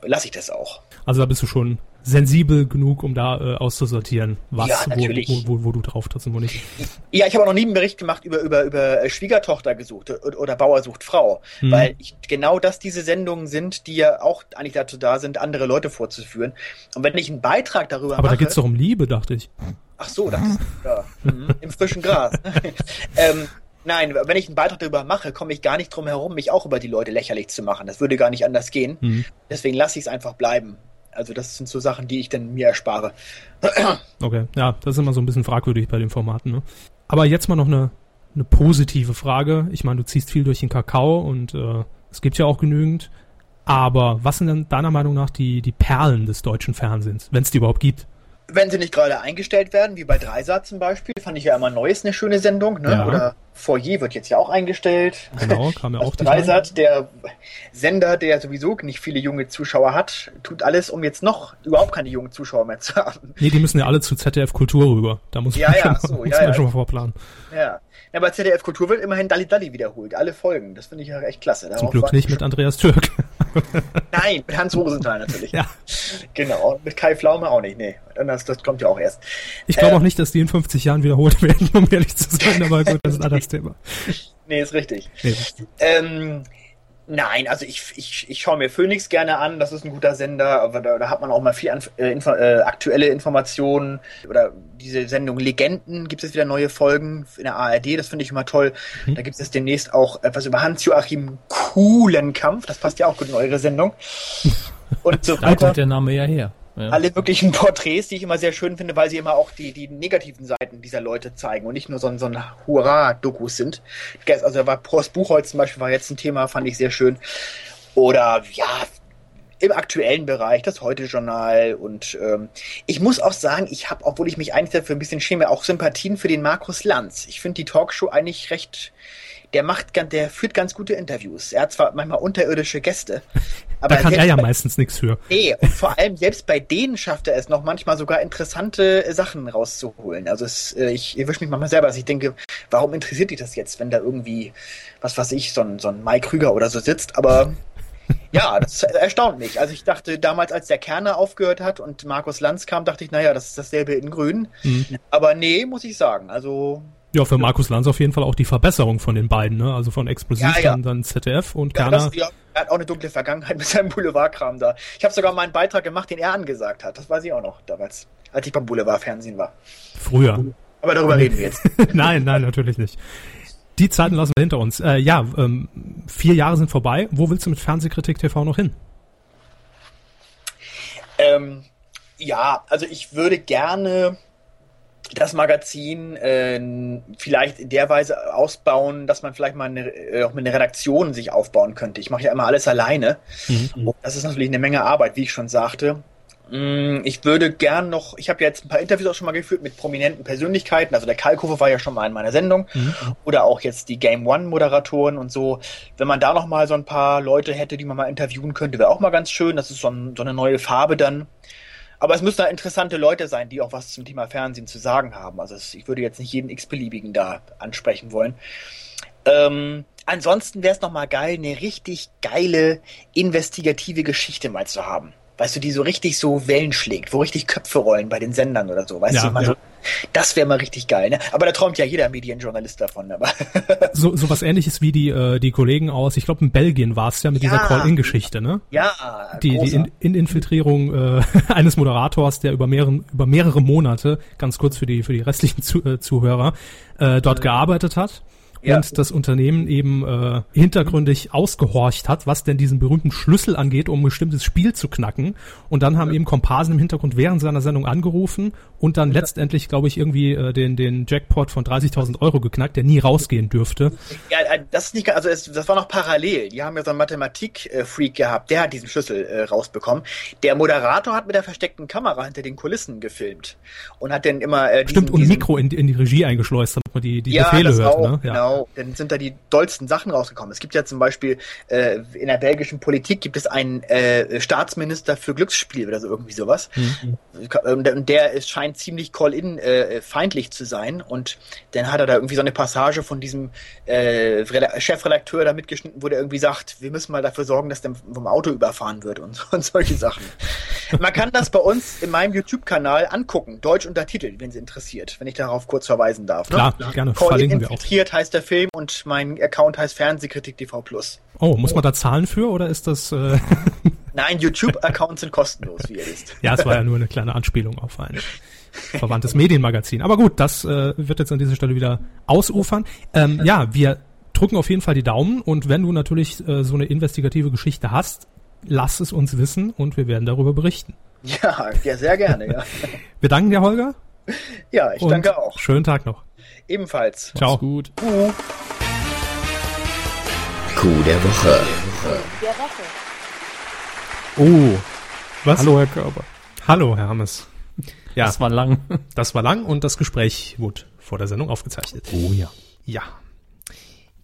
lasse ich das auch. Also da bist du schon sensibel genug, um da äh, auszusortieren, was, Ja, wo, wo, wo, wo du drauf trittst und wo nicht. Ja, ich habe auch noch nie einen Bericht gemacht über, über, über äh, Schwiegertochter gesucht oder, oder Bauer sucht Frau, Mhm. weil ich, genau das diese Sendungen sind, die ja auch eigentlich dazu da sind, andere Leute vorzuführen. Und wenn ich einen Beitrag darüber Aber da mache, geht's doch um Liebe, dachte ich. ach so, das ist, ja, mhm, im frischen Gras. ähm, nein, wenn ich einen Beitrag darüber mache, komme ich gar nicht drum herum, mich auch über die Leute lächerlich zu machen. Das würde gar nicht anders gehen. Mhm. Deswegen lasse ich es einfach bleiben. Also das sind so Sachen, die ich dann mir erspare. Okay, ja, das ist immer so ein bisschen fragwürdig bei den Formaten. Ne? Aber jetzt mal noch eine, eine positive Frage. Ich meine, du ziehst viel durch den Kakao und äh, es gibt ja auch genügend. Aber was sind denn deiner Meinung nach die, die Perlen des deutschen Fernsehens, wenn es die überhaupt gibt? Wenn sie nicht gerade eingestellt werden, wie bei Dreisat zum Beispiel, fand ich ja immer Neues eine schöne Sendung, ne? Ja. Oder Foyer wird jetzt ja auch eingestellt. Genau, kam ja Also auch rein. Dreisat, der Sender, der sowieso nicht viele junge Zuschauer hat, tut alles, um jetzt noch überhaupt keine jungen Zuschauer mehr zu haben. Nee, die müssen ja alle zu ZDF Kultur rüber. Da muss Ja, man, ja, schon, mal- so, muss ja, man schon mal vorplanen. Ja. Ja bei ZDF Kultur wird immerhin Dalli Dalli wiederholt, alle Folgen. Das finde ich ja echt klasse. Zum Darauf Glück warte nicht ich mit Andreas Türk. Nein, mit Hans Rosenthal natürlich. ja. Genau. Und mit Kai Pflaume auch nicht. Nee, das, das kommt ja auch erst. Ich glaube Ähm. auch nicht, dass die in 50 Jahren wiederholt werden, um ehrlich zu sein, aber gut, das ist ein anderes Thema. Nee, ist richtig. Nee. Ähm, nein, also ich, ich, ich schaue mir Phoenix gerne an, das ist ein guter Sender, aber da, da hat man auch mal viel an, äh, info, äh, aktuelle Informationen oder diese Sendung Legenden gibt es wieder neue Folgen in der ARD, das finde ich immer toll. Da gibt es demnächst auch etwas über Hans-Joachim Kuhlenkampf, das passt ja auch gut in eure Sendung. Und so Da kommt der Name ja her. Ja. alle möglichen Porträts, die ich immer sehr schön finde, weil sie immer auch die, die negativen Seiten dieser Leute zeigen und nicht nur so ein, so ein Hurra-Dokus sind. Also da war Prost Buchholz zum Beispiel war jetzt ein Thema, fand ich sehr schön. Oder ja, im aktuellen Bereich, das Heute-Journal und ähm, ich muss auch sagen, ich habe, obwohl ich mich eigentlich dafür ein bisschen schäme, auch Sympathien für den Markus Lanz. Ich finde die Talkshow eigentlich recht, der macht, der führt ganz gute Interviews. Er hat zwar manchmal unterirdische Gäste, aber Da kann er ja bei- meistens nichts für. Nee, und vor allem selbst bei denen schafft er es noch manchmal sogar interessante äh, Sachen rauszuholen. Also es, äh, ich erwische mich manchmal selber, dass ich denke, warum interessiert dich das jetzt, wenn da irgendwie, was weiß ich, so ein, so ein Mike Krüger oder so sitzt, aber ja, das erstaunt mich. Also ich dachte damals, als der Kerner aufgehört hat und Markus Lanz kam, dachte ich, naja, das ist dasselbe in Grün. Mhm. Aber nee, muss ich sagen. Also Ja, für Markus Lanz auf jeden Fall auch die Verbesserung von den beiden, ne? Also von Explosiv, Ja, ja. Dann, dann ZDF und ja, Kerner. das, ja, er hat auch eine dunkle Vergangenheit mit seinem Boulevardkram da. Ich habe sogar mal einen Beitrag gemacht, den er angesagt hat. Das weiß ich auch noch damals, als ich beim Boulevardfernsehen war. Früher. Aber darüber reden wir jetzt. nein, nein, natürlich nicht. Die Zeiten lassen wir hinter uns. Äh, ja, ähm, vier Jahre sind vorbei. Wo willst du mit Fernsehkritik TV noch hin? Ähm, ja, also ich würde gerne das Magazin äh, vielleicht in der Weise ausbauen, dass man vielleicht mal eine, äh, auch mit einer Redaktion sich aufbauen könnte. Ich mache ja immer alles alleine. Und das ist natürlich eine Menge Arbeit, wie ich schon sagte. Mm, Ich würde gern noch, ich habe ja jetzt ein paar Interviews auch schon mal geführt mit prominenten Persönlichkeiten. Also der Kalkofe war ja schon mal in meiner Sendung. Oder auch jetzt die Game One Moderatoren und so. Wenn man da noch mal so ein paar Leute hätte, die man mal interviewen könnte, wäre auch mal ganz schön. Das ist so, ein, so eine neue Farbe dann. Aber es müssen da interessante Leute sein, die auch was zum Thema Fernsehen zu sagen haben. Also ich würde jetzt nicht jeden x-beliebigen da ansprechen wollen. Ähm, ansonsten wäre es nochmal geil, eine richtig geile investigative Geschichte mal zu haben. Weißt du, die so richtig so Wellen schlägt, wo richtig Köpfe rollen bei den Sendern oder so. Weißt Ja, du, mal ja. so, das wäre mal richtig geil. Ne? Aber da träumt ja jeder Medienjournalist davon. Aber So, so was ähnliches wie die, äh, die Kollegen aus, ich glaube in Belgien war es ja mit dieser Ja. Call-In-Geschichte, ne? ja, Die, die großer. In- In-Infiltrierung äh, eines Moderators, der über, mehreren, über mehrere Monate, ganz kurz für die, für die restlichen Zu äh, Zuhörer, äh, dort gearbeitet hat. Ja. Und das Unternehmen eben äh, hintergründig ausgehorcht hat, was denn diesen berühmten Schlüssel angeht, um ein bestimmtes Spiel zu knacken. Und dann haben eben Komparsen im Hintergrund während seiner Sendung angerufen und dann letztendlich, glaube ich, irgendwie äh, den, den Jackpot von 30.000 Euro geknackt, der nie rausgehen dürfte. Ja, äh, das ist nicht, also es, das war noch parallel. Die haben ja so einen Mathematik-Freak gehabt, der hat diesen Schlüssel äh, rausbekommen. Der Moderator hat mit der versteckten Kamera hinter den Kulissen gefilmt und hat dann immer äh, diesen, Stimmt, und diesen, Mikro in, in die Regie eingeschleust, damit man die, die ja, Befehle das hört. auch, ne? Ja. genau. Dann sind da die dollsten Sachen rausgekommen. Es gibt ja zum Beispiel äh, in der belgischen Politik gibt es einen äh, Staatsminister für Glücksspiel oder so irgendwie sowas. Mhm. Und der- ist, scheint ziemlich Call-in äh, feindlich zu sein. Und dann hat er da irgendwie so eine Passage von diesem äh, Reda- Chefredakteur da mitgeschnitten, wo der irgendwie sagt, wir müssen mal dafür sorgen, dass der vom Auto überfahren wird und, und solche Sachen. Man kann das bei uns in meinem YouTube-Kanal angucken, deutsch untertitelt, wenn Sie interessiert, wenn ich darauf kurz verweisen darf. ne? Klar, gerne, Call verlinken wir auch. infiltriert heißt der Film und mein Account heißt Fernsehkritik TV Plus. Oh, muss man da zahlen für oder ist das... Äh, Nein, YouTube-Accounts sind kostenlos, wie ihr wisst. ja, es war ja nur eine kleine Anspielung auf ein verwandtes Medienmagazin. Aber gut, das äh, wird jetzt an dieser Stelle wieder ausufern. Ähm, ja, wir drücken auf jeden Fall die Daumen und wenn du natürlich äh, so eine investigative Geschichte hast, lass es uns wissen und wir werden darüber berichten. Ja, ja, sehr gerne, ja. Wir danken dir, Holger. Ja, ich und danke auch. Schönen Tag noch. Ebenfalls. Ciao. Mach's gut. Coup der Woche. Oh, Was? hallo Herr Körber. Hallo, Herr Hammes. Ja, Das war lang. das war lang und das Gespräch wurde vor der Sendung aufgezeichnet. Oh ja. Ja.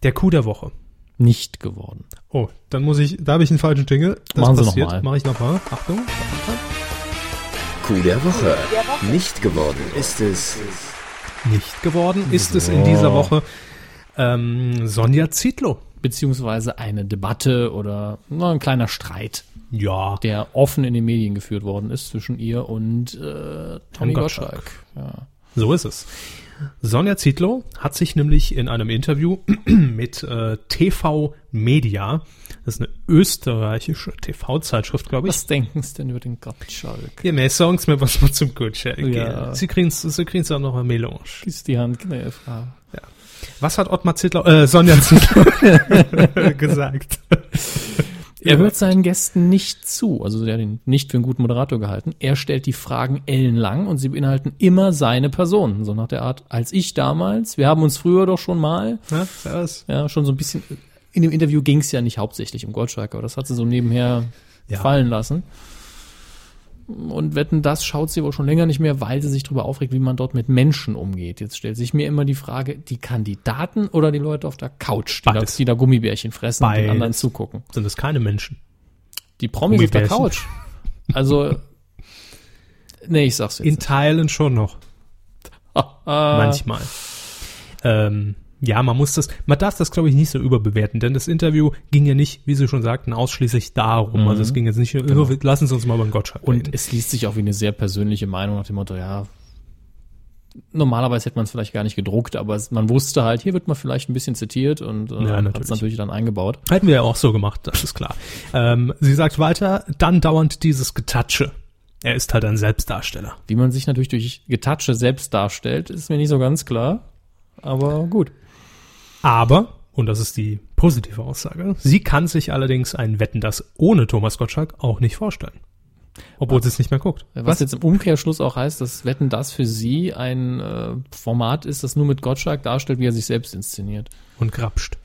Der Coup der Woche. Nicht geworden. Oh, dann muss ich, da habe ich einen falschen Jingle. Das Machen Sie noch passiert. mal. Mach ich nochmal. Achtung. Coup der Woche. Nicht geworden ist es. Nicht geworden ist es in dieser Woche ähm, Sonja Zietlow. Beziehungsweise eine Debatte oder na, ein kleiner Streit, Ja. der offen in den Medien geführt worden ist zwischen ihr und äh, Tommy Gottschalk. Gottschalk. Ja. So ist es. Sonja Zietlow hat sich nämlich in einem Interview mit äh, TV Media, das ist eine österreichische TV-Zeitschrift, glaube ich. Was denken Sie denn über den Gottschalk? Ja, mehr Songs, mehr was man zum Gottschalk. Ja. Sie kriegen Sie kriegen's auch noch eine Melange. Ist die Hand Frau. Was hat Ottmar Zittlau, äh, Sonja Zittlau gesagt? Er hört seinen Gästen nicht zu, also er hat ihn nicht für einen guten Moderator gehalten. Er stellt die Fragen ellenlang und sie beinhalten immer seine Person. So nach der Art, als ich damals, wir haben uns früher doch schon mal, Ja, servus. ja, schon so ein bisschen, in dem Interview ging es ja nicht hauptsächlich um Gottschalk, aber das hat sie so nebenher Ja. fallen lassen. Und wetten, das schaut sie wohl schon länger nicht mehr, weil sie sich darüber aufregt, wie man dort mit Menschen umgeht. Jetzt stellt sich mir immer die Frage, die Kandidaten oder die Leute auf der Couch, die, da, Beides. die da Gummibärchen fressen und den Beides. anderen zugucken. Sind es keine Menschen? Die Promis auf der. Couch. Also, nee, ich sag's jetzt. In Teilen schon noch. Ah, Manchmal. Ähm, ja, man muss das, man darf das, glaube ich, nicht so überbewerten, denn das Interview ging ja nicht, wie Sie schon sagten, ausschließlich darum. Also es ging jetzt nicht, oh, lassen Sie uns mal den Gottschalk Und reden. es liest sich auch wie eine sehr persönliche Meinung nach dem Motto, ja, normalerweise hätte man es vielleicht gar nicht gedruckt, aber man wusste halt, hier wird man vielleicht ein bisschen zitiert und äh, Ja, hat es natürlich dann eingebaut. Hätten wir ja auch so gemacht, das ist klar. Ähm, sie sagt weiter, dann dauernd dieses Getatsche. Er ist halt ein Selbstdarsteller. Wie man sich natürlich durch Getatsche selbst darstellt, ist mir nicht so ganz klar, aber gut. Aber, und das ist die positive Aussage, sie kann sich allerdings ein Wetten, das ohne Thomas Gottschalk auch nicht vorstellen. Obwohl sie es nicht mehr guckt. Was, jetzt im Umkehrschluss auch heißt, dass Wetten das für sie ein äh, Format ist, das nur mit Gottschalk darstellt, wie er sich selbst inszeniert. Und grapscht.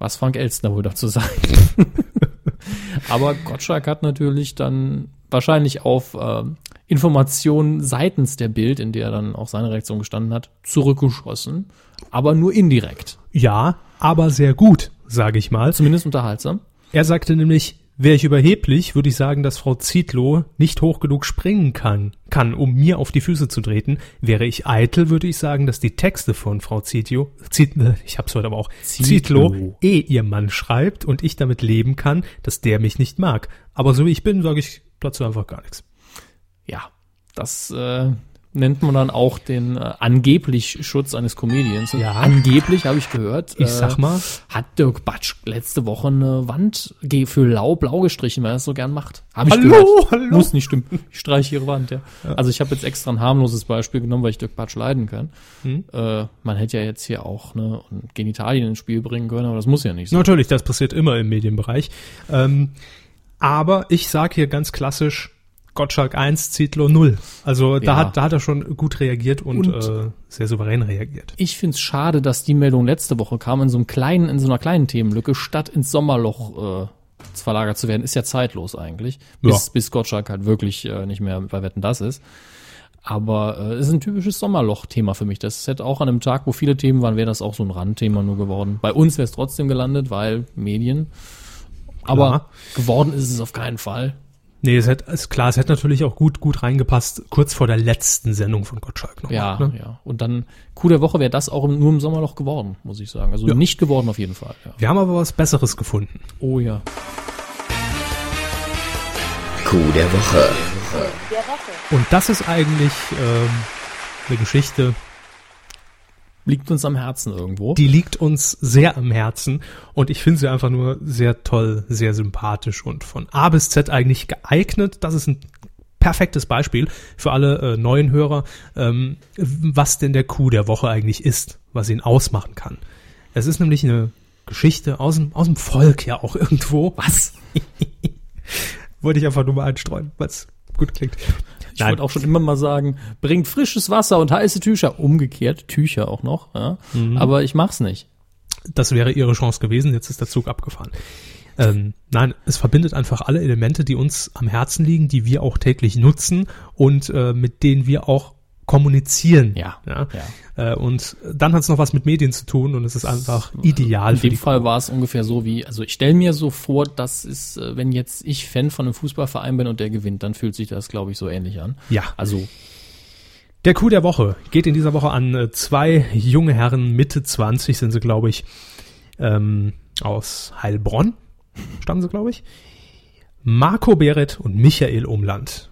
Was Frank Elstner wohl dazu sagt. Aber Gottschalk hat natürlich dann wahrscheinlich auf ähm, Informationen seitens der Bild, in der dann auch seine Reaktion gestanden hat, zurückgeschossen. Aber nur indirekt. Ja, aber sehr gut, sage ich mal. Zumindest unterhaltsam. Er sagte nämlich, wäre ich überheblich, würde ich sagen, dass Frau Zietlow nicht hoch genug springen kann, kann, um mir auf die Füße zu treten. Wäre ich eitel, würde ich sagen, dass die Texte von Frau Zietlow, Ziet, ich hab's heute aber auch, Zietlow. Zietlow eh ihr Mann schreibt und ich damit leben kann, dass der mich nicht mag. Aber so wie ich bin, sage ich dazu einfach gar nichts. Ja, das äh, nennt man dann auch den äh, angeblich Schutz eines Comedians. Ja. Angeblich habe ich gehört. Ich sag mal. Hat Dirk Batsch letzte Woche eine Wand für lau blau gestrichen, weil er es so gern macht. Hab ich Hallo, gehört. hallo. Muss nicht stimmen. Ich streiche ihre Wand, ja. Also ich habe jetzt extra ein harmloses Beispiel genommen, weil ich Dirk Batsch leiden kann. Hm. Äh, man hätte ja jetzt hier auch ne, Genitalien ins Spiel bringen können, aber das muss ja nicht sein. Natürlich, das passiert immer im Medienbereich. Ähm, aber ich sage hier ganz klassisch, Gottschalk 1, Zitlo 0. Also da, Ja. hat, da hat er schon gut reagiert und, Und- äh, sehr souverän reagiert. Ich find's schade, dass die Meldung letzte Woche kam in so einem kleinen, in so einer kleinen Themenlücke, statt ins Sommerloch äh, verlagert zu werden. Ist ja zeitlos eigentlich. Bis, Ja. bis Gottschalk halt wirklich äh, nicht mehr bei Wetten das ist. Aber äh, es ist ein typisches Sommerloch-Thema für mich. Das hätte auch an einem Tag, wo viele Themen waren, wäre das auch so ein Randthema nur geworden. Bei uns wäre es trotzdem gelandet, weil Medien. Aber Klar. geworden ist es auf keinen Fall. Nee, es hätte, ist klar, es hätte natürlich auch gut, gut reingepasst, kurz vor der letzten Sendung von Gottschalk noch. Ja, ne? ja. Und dann, Coup der Woche wäre das auch im, nur im Sommerloch geworden, muss ich sagen. Also Ja. nicht geworden auf jeden Fall. Ja. Wir haben aber was Besseres gefunden. Oh ja. Coup der Woche. Und das ist eigentlich ähm, eine Geschichte, Liegt uns am Herzen irgendwo. die liegt uns sehr am Herzen und ich finde sie einfach nur sehr toll, sehr sympathisch und von A bis Z eigentlich geeignet. Das ist ein perfektes Beispiel für alle äh, neuen Hörer, ähm, was denn der Coup der Woche eigentlich ist, was ihn ausmachen kann. Es ist nämlich eine Geschichte aus dem, aus dem Volk ja auch irgendwo. Was? Wollte ich einfach nur mal einstreuen, weil es gut klingt. Ich wollte auch schon immer mal sagen, bringt frisches Wasser und heiße Tücher. Umgekehrt, Tücher auch noch. Ja? Mhm. Aber ich mach's nicht. das wäre ihre Chance gewesen, jetzt ist der Zug abgefahren. Ähm, nein, es verbindet einfach alle Elemente, die uns am Herzen liegen, die wir auch täglich nutzen und äh, mit denen wir auch kommunizieren. Ja, ja? Äh, und dann hat es noch was mit Medien zu tun und es ist einfach ideal In dem Fall war es ungefähr so wie, also ich stelle mir so vor, dass ist, äh, wenn jetzt ich Fan von einem Fußballverein bin und der gewinnt, dann fühlt sich das, glaube ich, so ähnlich an. Ja. Also Der Coup der Woche geht in dieser Woche an äh, zwei junge Herren, Mitte 20 sind sie, glaube ich, ähm, aus Heilbronn, stammen sie, glaube ich. Marco Beret und Michael Umland.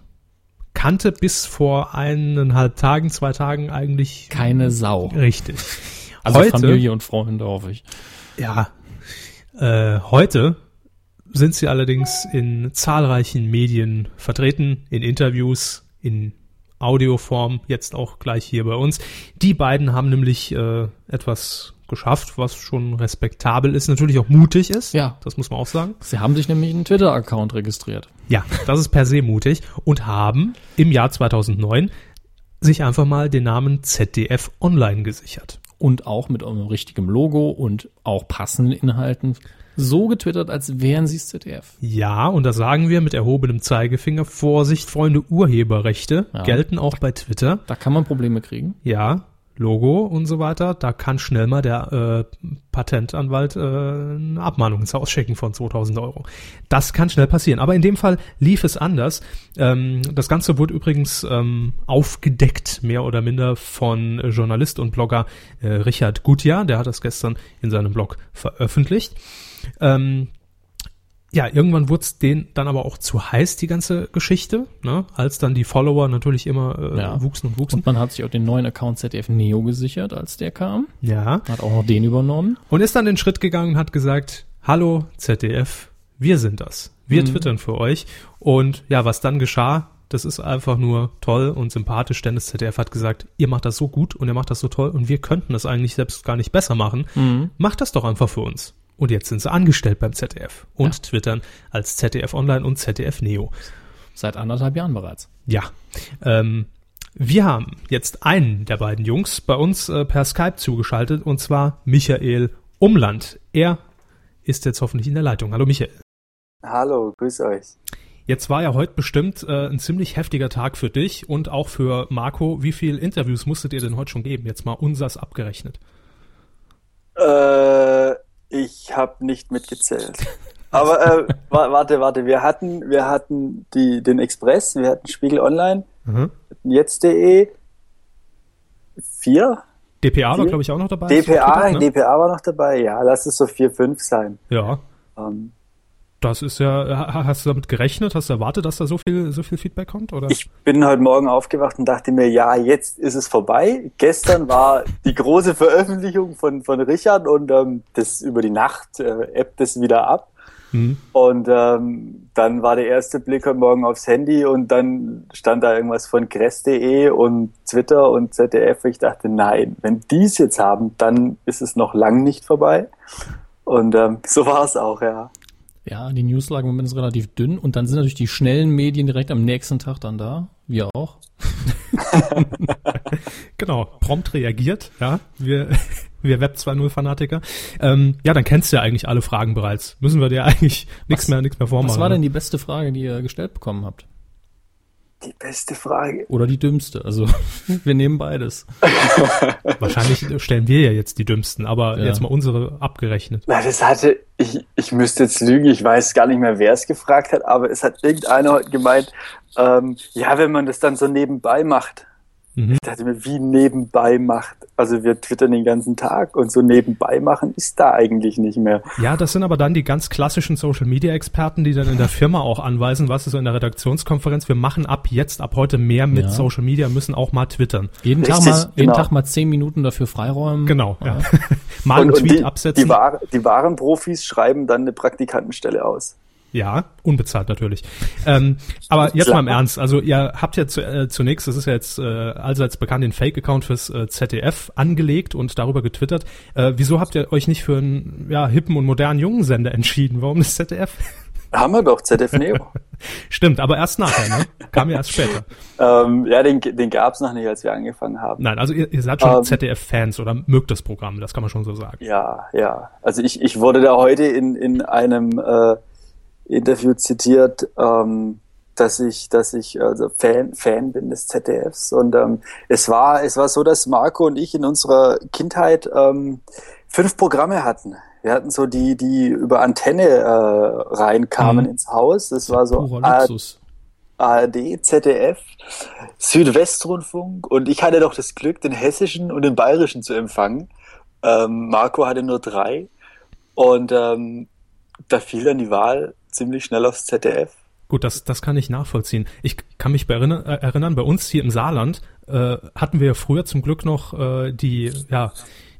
Kannte bis vor eineinhalb Tagen, zwei Tagen eigentlich keine Sau. richtig. Also heute, Familie und Freunde, hoffe ich. ja, äh, heute sind sie allerdings in zahlreichen Medien vertreten, in Interviews, in Audioform, jetzt auch gleich hier bei uns. Die beiden haben nämlich äh, etwas geschafft, was schon respektabel ist, natürlich auch mutig ist. Ja. Das muss man auch sagen. Sie haben sich nämlich einen Twitter-Account registriert. Ja, das ist per se mutig und haben im Jahr 2009 sich einfach mal den Namen ZDF Online gesichert. Und auch mit einem richtigen Logo und auch passenden Inhalten so getwittert, als wären sie ZDF. Ja, und das sagen wir mit erhobenem Zeigefinger. Vorsicht, Freunde, Urheberrechte Ja. gelten auch bei Twitter. Da kann man Probleme kriegen. Ja, Logo und so weiter. Da kann schnell mal der äh, Patentanwalt äh, eine Abmahnung ins Haus schicken von 2000 Euro. Das kann schnell passieren. Aber in dem Fall lief es anders. Ähm, das Ganze wurde übrigens ähm, aufgedeckt, mehr oder minder von äh, Journalist und Blogger äh, Richard Gutjahr. Der hat das gestern in seinem Blog veröffentlicht. Ähm, ja, irgendwann wurde es denen dann aber auch zu heiß, die ganze Geschichte, ne? als dann die Follower natürlich immer äh, Ja. wuchsen und wuchsen. Und man hat sich auch den neuen Account ZDF Neo gesichert, als der kam. Ja. Hat auch noch den übernommen. Und ist dann den Schritt gegangen und hat gesagt, hallo ZDF, wir sind das. Wir Mhm. twittern für euch. Und ja, was dann geschah, das ist einfach nur toll und sympathisch, denn das ZDF hat gesagt, ihr macht das so gut und ihr macht das so toll und wir könnten das eigentlich selbst gar nicht besser machen. Mhm. Macht das doch einfach für uns. Und jetzt sind sie angestellt beim ZDF und Ja. twittern als ZDF Online und ZDF Neo. Seit anderthalb Jahren bereits. Ja. Ähm, wir haben jetzt einen der beiden Jungs bei uns äh, per Skype zugeschaltet und zwar Michael Umland. Er ist jetzt hoffentlich in der Leitung. Hallo Michael. Hallo, grüß euch. Jetzt war ja heute bestimmt äh, ein ziemlich heftiger Tag für dich und auch für Marco. Wie viele Interviews musstet ihr denn heute schon geben? Jetzt mal unsers abgerechnet. Äh, ich habe nicht mitgezählt. Aber äh, wa- warte, warte, wir hatten, wir hatten die, den Express, wir hatten Spiegel Online, Mhm. jetzt.de, vier, DPA war, Vier? glaube ich, auch noch dabei. DPA, Twitter, ne? DPA war noch dabei, ja, lass es so vier, fünf sein. Ja, Ähm, das ist ja, ha- hast du damit gerechnet? Hast du erwartet, dass da so viel, so viel Feedback kommt? Oder? ich bin heute Morgen aufgewacht und dachte mir, ja, jetzt ist es vorbei. Gestern war die große Veröffentlichung von, von Richard und ähm, das über die Nacht äh, ebbt es wieder ab. Mhm. Und ähm, dann war der erste Blick heute Morgen aufs Handy und dann stand da irgendwas von kress.de und Twitter und ZDF. Ich dachte, nein, wenn die es jetzt haben, dann ist es noch lang nicht vorbei. Und ähm, so war es auch, ja. Ja, die Newslage im Moment ist relativ dünn und dann sind natürlich die schnellen Medien direkt am nächsten Tag dann da. Wir auch. genau, prompt reagiert, ja. Wir, wir Web 2.0 Fanatiker. Ähm, ja, dann kennst du ja eigentlich alle Fragen bereits. Müssen wir dir eigentlich nichts mehr, nichts mehr vormachen. Was war denn ne? die beste Frage, die ihr gestellt bekommen habt? Die beste Frage. Oder die dümmste? Also, wir nehmen beides. Wahrscheinlich stellen wir ja jetzt die dümmsten, aber Ja. jetzt mal unsere abgerechnet. Na, das hatte, ich, ich müsste jetzt lügen, ich weiß gar nicht mehr, wer es gefragt hat, aber es hat irgendeiner heute gemeint, ähm, ja, wenn man das dann so nebenbei macht. Mhm. Ich dachte mir, wie nebenbei macht? Also wir twittern den ganzen Tag und so nebenbei machen ist da eigentlich nicht mehr. Ja, das sind aber dann die ganz klassischen Social Media Experten, die dann in der Firma auch anweisen, was ist so in der Redaktionskonferenz, wir machen ab jetzt, ab heute mehr mit Ja. Social Media, müssen auch mal twittern. Jeden Tag Richtig, mal, jeden genau. Tag mal zehn Minuten dafür freiräumen. Genau, ja. mal einen und, und Tweet die, absetzen. Die, wahr, die wahren Profis schreiben dann eine Praktikantenstelle aus. Ja, unbezahlt natürlich. Ähm, aber jetzt mal im Ernst. Also ihr habt ja zu, äh, zunächst, das ist ja jetzt äh, allseits bekannt, den Fake-Account fürs äh, ZDF angelegt und darüber getwittert. Äh, wieso habt ihr euch nicht für einen ja, hippen und modernen jungen Sender entschieden? Warum das ZDF? Haben wir doch, ZDF Neo. Stimmt, aber erst nachher, ne? Kam ja erst später. ähm, ja, den, den gab's noch nicht, als wir angefangen haben. Nein, also ihr, ihr seid schon Ähm. ZDF-Fans oder mögt das Programm, das kann man schon so sagen. Ja, ja. Also ich, ich wurde da heute in, in einem äh, Interview zitiert, ähm, dass ich, dass ich also Fan, Fan bin des ZDFs. Und ähm, es war, es war so, dass Marco und ich in unserer Kindheit ähm, fünf Programme hatten. Wir hatten so die, die über Antenne äh, reinkamen Mhm. ins Haus. Das war so. ARD, ZDF, Südwestrundfunk und ich hatte doch das Glück, den hessischen und den bayerischen zu empfangen. Ähm, Marco hatte nur drei und ähm, da fiel dann die Wahl ziemlich schnell aufs ZDF. Gut, das, das kann ich nachvollziehen. Ich kann mich bei erinnern, äh, erinnern, bei uns hier im Saarland äh, hatten wir ja früher zum Glück noch äh, die, ja,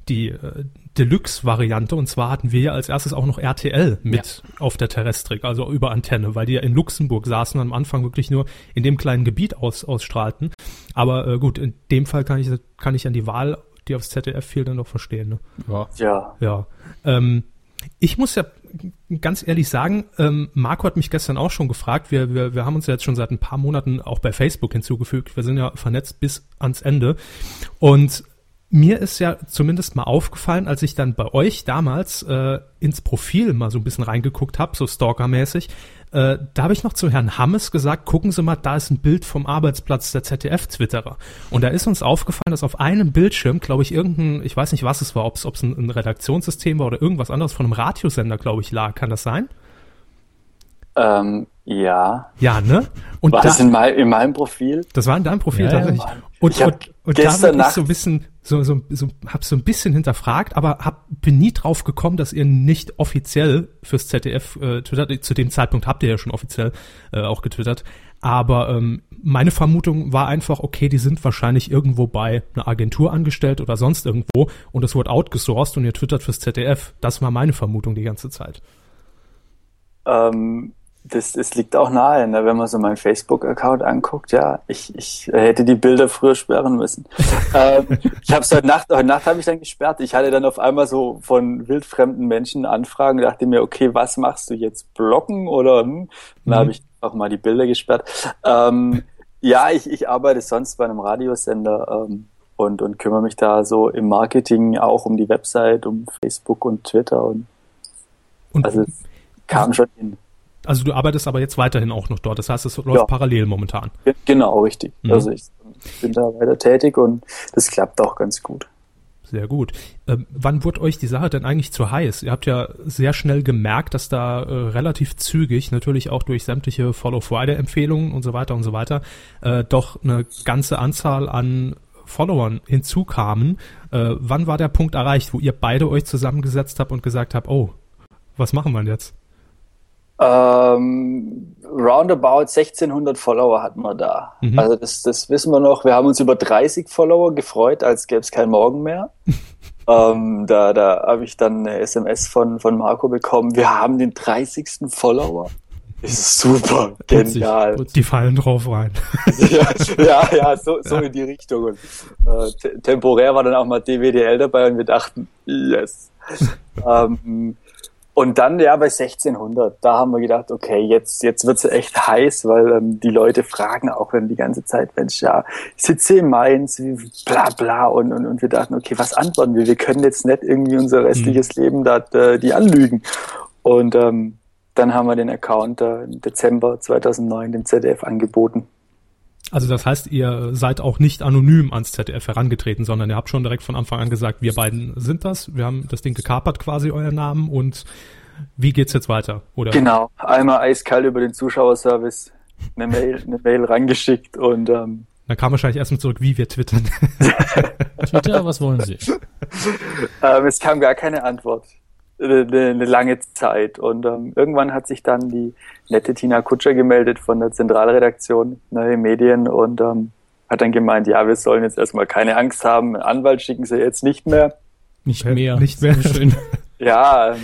die äh, Deluxe-Variante und zwar hatten wir ja als erstes auch noch RTL mit auf der Terrestrik, also über Antenne, weil die ja in Luxemburg saßen und am Anfang wirklich nur in dem kleinen Gebiet aus, ausstrahlten. Aber äh, gut, in dem Fall kann ich, kann ich an die Wahl, die aufs ZDF fiel, dann doch verstehen. Ne? Ja. Ja, Ja. Ähm, ich muss ja ganz ehrlich sagen, ähm, Marco hat mich gestern auch schon gefragt. Wir, wir, wir haben uns ja jetzt schon seit ein paar Monaten auch bei Facebook hinzugefügt. Wir sind ja vernetzt bis ans Ende. Und mir ist ja zumindest mal aufgefallen, als ich dann bei euch damals äh, ins Profil mal so ein bisschen reingeguckt habe, so stalkermäßig, äh, da habe ich noch zu Herrn Hammes gesagt, gucken Sie mal, da ist ein Bild vom Arbeitsplatz der ZDF-Twitterer. Und da ist uns aufgefallen, dass auf einem Bildschirm, glaube ich, irgendein, ich weiß nicht, was es war, ob es ein, ein Redaktionssystem war oder irgendwas anderes von einem Radiosender, glaube ich, lag. Kann das sein? ähm, ja. Ja, ne? Und War da, das in, mein, in meinem Profil? Das war in deinem Profil Ja, ja. tatsächlich. Und, Ich hab und, und da bin ich Nacht- so ein bisschen, so, so, so, hab so ein bisschen hinterfragt, aber hab, bin nie drauf gekommen, dass ihr nicht offiziell fürs ZDF äh, twittert. Zu dem Zeitpunkt habt ihr ja schon offiziell äh, auch getwittert. Aber ähm, meine Vermutung war einfach, okay, die sind wahrscheinlich irgendwo bei einer Agentur angestellt oder sonst irgendwo und es wurde outgesourced und ihr twittert fürs ZDF. Das war meine Vermutung die ganze Zeit. Ähm, das, das liegt auch nahe, ne? wenn man so meinen Facebook-Account anguckt. Ja, ich, ich hätte die Bilder früher sperren müssen. ähm, ich habe es heute Nacht, heute Nacht habe ich dann gesperrt. Ich hatte dann auf einmal so von wildfremden Menschen Anfragen, dachte mir, okay, was machst du jetzt? Blocken oder? Hm? Dann habe ich auch mal die Bilder gesperrt. Ähm, ja, ich, ich arbeite sonst bei einem Radiosender ähm, und, und kümmere mich da so im Marketing auch um die Website, um Facebook und Twitter und Und also es kam schon hin. Also du arbeitest aber jetzt weiterhin auch noch dort. Das heißt, es läuft Ja. parallel momentan. Ge- Genau, richtig. Mhm. Also ich bin da weiter tätig und das klappt auch ganz gut. Sehr gut. Ähm, wann wurde euch die Sache denn eigentlich zu heiß? Ihr habt ja sehr schnell gemerkt, dass da äh, relativ zügig, natürlich auch durch sämtliche Follow-Friday-Empfehlungen und so weiter und so weiter, äh, doch eine ganze Anzahl an Followern hinzukamen. Äh, wann war der Punkt erreicht, wo ihr beide euch zusammengesetzt habt und gesagt habt, oh, was machen wir denn jetzt? Ähm, roundabout 1600 Follower hatten wir da. Mhm. Also das, das wissen wir noch. Wir haben uns über 30 Follower gefreut, als gäbe es kein Morgen mehr. ähm, da da habe ich dann eine SMS von, von Marco bekommen. Wir haben den 30. Follower. Ist super, genial. Und die fallen drauf rein. ja, ja, ja, so, so in die Richtung. Und, äh, te- temporär war dann auch mal DWDL dabei und wir dachten, yes. ähm, Und dann, ja, bei 1600, da haben wir gedacht, okay, jetzt, jetzt wird's echt heiß, weil ähm, die Leute fragen auch wenn die ganze Zeit, Mensch, ja, ich sitze in Mainz, bla bla. Und, und, und wir dachten, okay, was antworten wir? Wir können jetzt nicht irgendwie unser restliches mhm. Leben da äh, die anlügen. Und ähm, dann haben wir den Account äh, im Dezember 2009 dem ZDF angeboten. Also das heißt, ihr seid auch nicht anonym ans ZDF herangetreten, sondern ihr habt schon direkt von Anfang an gesagt, wir beiden sind das, wir haben das Ding gekapert quasi, euer Namen und wie geht's jetzt weiter? Oder? Genau, einmal eiskalt über den Zuschauerservice eine Mail, eine Mail rangeschickt und ähm, dann kam wahrscheinlich erstmal zurück, wie wir twittern. Twitter, was wollen Sie? ähm, es kam gar keine Antwort eine, eine lange Zeit. Und ähm, irgendwann hat sich dann die nette Tina Kutscher gemeldet von der Zentralredaktion Neue Medien und ähm, hat dann gemeint, ja, wir sollen jetzt erstmal keine Angst haben, einen Anwalt schicken sie jetzt nicht mehr. Nicht mehr. Nicht mehr. Schön. Ja, ähm,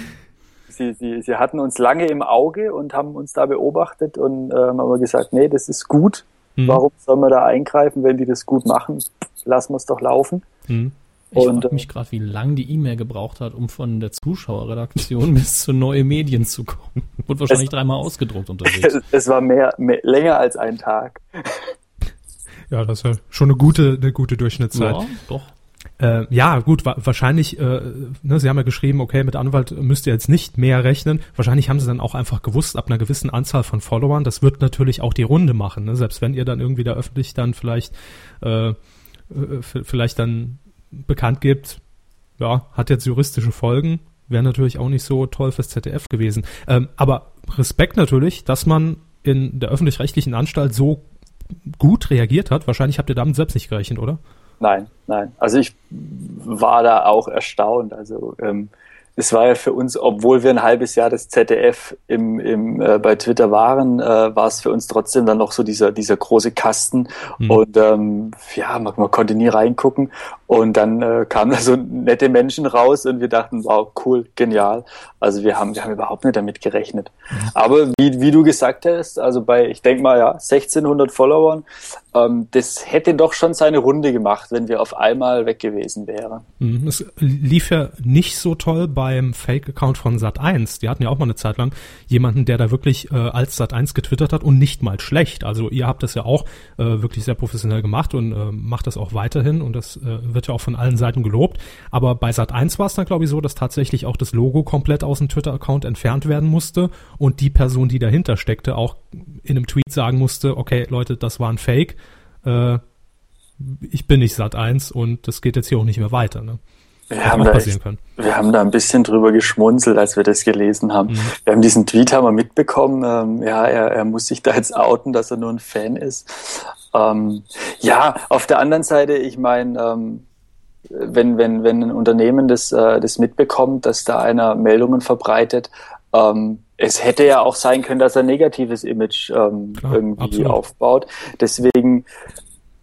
sie, sie, sie hatten uns lange im Auge und haben uns da beobachtet und ähm, haben gesagt, nee, das ist gut. Mhm. Warum sollen wir da eingreifen, wenn die das gut machen? Lassen wir es doch laufen. Mhm. Ich frage mich gerade, wie lange die E-Mail gebraucht hat, um von der Zuschauerredaktion bis zu neue Medien zu kommen. Wurde wahrscheinlich es, dreimal ausgedruckt unterwegs. Es war mehr, mehr, länger als ein Tag. Ja, das ist ja schon eine gute, eine gute Durchschnittszeit. Ja, doch. Äh, ja, gut, wa wahrscheinlich, äh, ne, Sie haben ja geschrieben, okay, mit Anwalt müsst ihr jetzt nicht mehr rechnen. Wahrscheinlich haben Sie dann auch einfach gewusst, ab einer gewissen Anzahl von Followern, das wird natürlich auch die Runde machen. Ne? Selbst wenn ihr dann irgendwie da öffentlich dann vielleicht, äh, äh vielleicht dann bekannt gibt, ja, hat jetzt juristische Folgen, wäre natürlich auch nicht so toll fürs ZDF gewesen. Ähm, aber Respekt natürlich, dass man in der öffentlich-rechtlichen Anstalt so gut reagiert hat. Wahrscheinlich habt ihr damit selbst nicht gerechnet, oder? Nein, nein. Also ich war da auch erstaunt. Also ähm, es war ja für uns, obwohl wir ein halbes Jahr das ZDF im, im, äh, bei Twitter waren, äh, war es für uns trotzdem dann noch so dieser, dieser große Kasten. Mhm. Und ähm, ja, man, man konnte nie reingucken. Und dann äh, kamen da so nette Menschen raus und wir dachten, wow, cool, genial. Also wir haben, wir haben überhaupt nicht damit gerechnet. Aber wie, wie du gesagt hast, also bei, ich denke mal, ja, 1600 Followern, ähm, das hätte doch schon seine Runde gemacht, wenn wir auf einmal weg gewesen wären. Mhm. Es lief ja nicht so toll beim Fake-Account von Sat1. Die hatten ja auch mal eine Zeit lang jemanden, der da wirklich äh, als Sat1 getwittert hat und nicht mal schlecht. Also ihr habt das ja auch äh, wirklich sehr professionell gemacht und äh, macht das auch weiterhin und das äh, wird ja auch von allen Seiten gelobt. Aber bei Sat1 war es dann, glaube ich, so, dass tatsächlich auch das Logo komplett aus dem Twitter-Account entfernt werden musste und die Person, die dahinter steckte, auch in einem Tweet sagen musste, okay, Leute, das war ein Fake. Äh, ich bin nicht Sat1 und das geht jetzt hier auch nicht mehr weiter. Ne? Wir haben, da echt, wir haben da ein bisschen drüber geschmunzelt, als wir das gelesen haben. Mhm. Wir haben diesen Tweet haben wir mitbekommen. Ähm, ja, er, er muss sich da jetzt outen, dass er nur ein Fan ist. Ähm, ja, auf der anderen Seite, ich meine, ähm, wenn, wenn, wenn ein Unternehmen das, äh, das mitbekommt, dass da einer Meldungen verbreitet, ähm, es hätte ja auch sein können, dass er ein negatives Image ähm, Klar, irgendwie absolut. aufbaut. Deswegen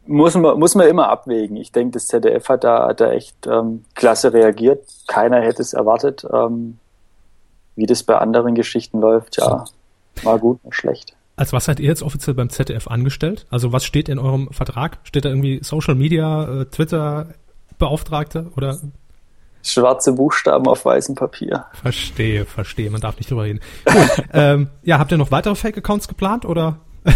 muss man, muss man immer abwägen. Ich denke, das ZDF hat da, hat da echt ähm, klasse reagiert. Keiner hätte es erwartet. Ähm, wie das bei anderen Geschichten läuft, ja, war gut, war schlecht. Als was seid ihr jetzt offiziell beim ZDF angestellt? Also was steht in eurem Vertrag? Steht da irgendwie Social Media, äh, Twitter Beauftragte oder? Schwarze Buchstaben auf weißem Papier. Verstehe, verstehe. Man darf nicht drüber reden. Gut, ähm, ja, habt ihr noch weitere Fake-Accounts geplant oder?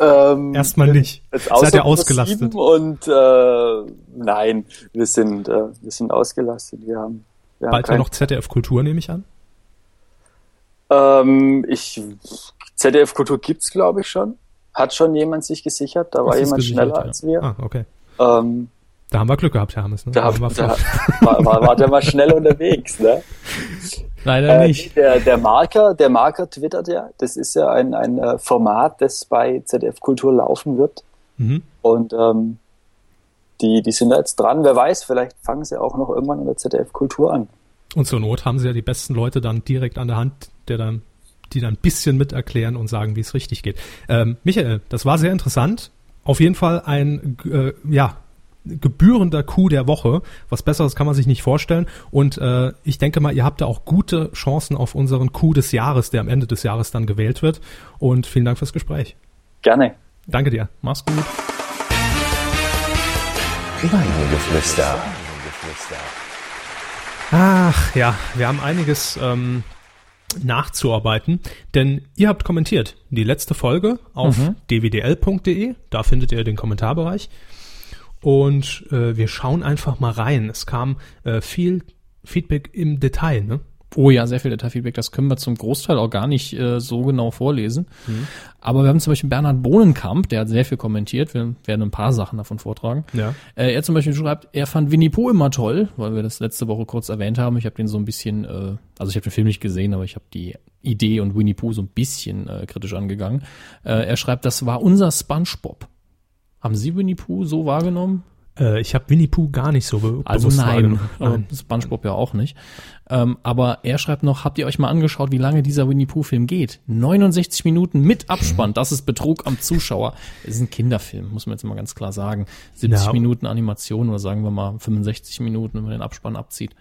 ähm, Erstmal nicht. Seid ihr ausgelastet? Und äh, nein, wir sind, äh, wir sind ausgelastet. Wir haben, wir Bald ja noch ZDF Kultur, nehme ich an. Ähm, ich ZDF Kultur gibt's, glaube ich, schon. Hat schon jemand sich gesichert. Da war jemand schneller ja. als wir. Ah, okay. Ähm, da haben wir Glück gehabt, Herr Hammes. Ne? Da, da, war, war, war der mal schnell unterwegs, ne? Leider äh, nicht. Der, der Marker, der Marker twittert ja. Das ist ja ein, ein äh, Format, das bei ZDF Kultur laufen wird. Mhm. Und ähm, die, die sind da jetzt dran. Wer weiß, vielleicht fangen sie auch noch irgendwann in der ZDF Kultur an. Und zur Not haben sie ja die besten Leute dann direkt an der Hand, der dann, die dann ein bisschen mit erklären und sagen, wie es richtig geht. Ähm, Michael, das war sehr interessant. Auf jeden Fall ein äh, ja, gebührender Coup der Woche. Was Besseres kann man sich nicht vorstellen. Und äh, ich denke mal, ihr habt da auch gute Chancen auf unseren Coup des Jahres, der am Ende des Jahres dann gewählt wird. Und vielen Dank fürs Gespräch. Gerne. Danke dir. Mach's gut. Weidengeflüster. Ach ja, wir haben einiges ähm, nachzuarbeiten, denn ihr habt kommentiert die letzte Folge auf Mhm. dwdl.de, da findet ihr den Kommentarbereich und äh, wir schauen einfach mal rein. Es kam äh, viel Feedback im Detail, ne? Oh ja, sehr viel Detailfeedback. Das können wir zum Großteil auch gar nicht äh, so genau vorlesen. Aber wir haben zum Beispiel Bernhard Bohnenkamp, der hat sehr viel kommentiert. Wir werden ein paar Sachen davon vortragen. Ja. Äh, er zum Beispiel schreibt, er fand Winnie Pooh immer toll, weil wir das letzte Woche kurz erwähnt haben. Ich habe den so ein bisschen, äh, also ich habe den Film nicht gesehen, aber ich habe die Idee und Winnie Pooh so ein bisschen äh, kritisch angegangen. Äh, er schreibt, das war unser SpongeBob. Haben Sie Winnie Pooh so wahrgenommen? Äh, ich habe Winnie Pooh gar nicht so be Also bewusst nein, wahrgenommen. aber nein. SpongeBob ja auch nicht. Ähm, aber er schreibt noch, habt ihr euch mal angeschaut, wie lange dieser Winnie Pooh Film geht? 69 Minuten mit Abspann, das ist Betrug am Zuschauer. Es ist ein Kinderfilm, muss man jetzt mal ganz klar sagen. 70 Ja. Minuten Animation oder sagen wir mal 65 Minuten, wenn man den Abspann abzieht.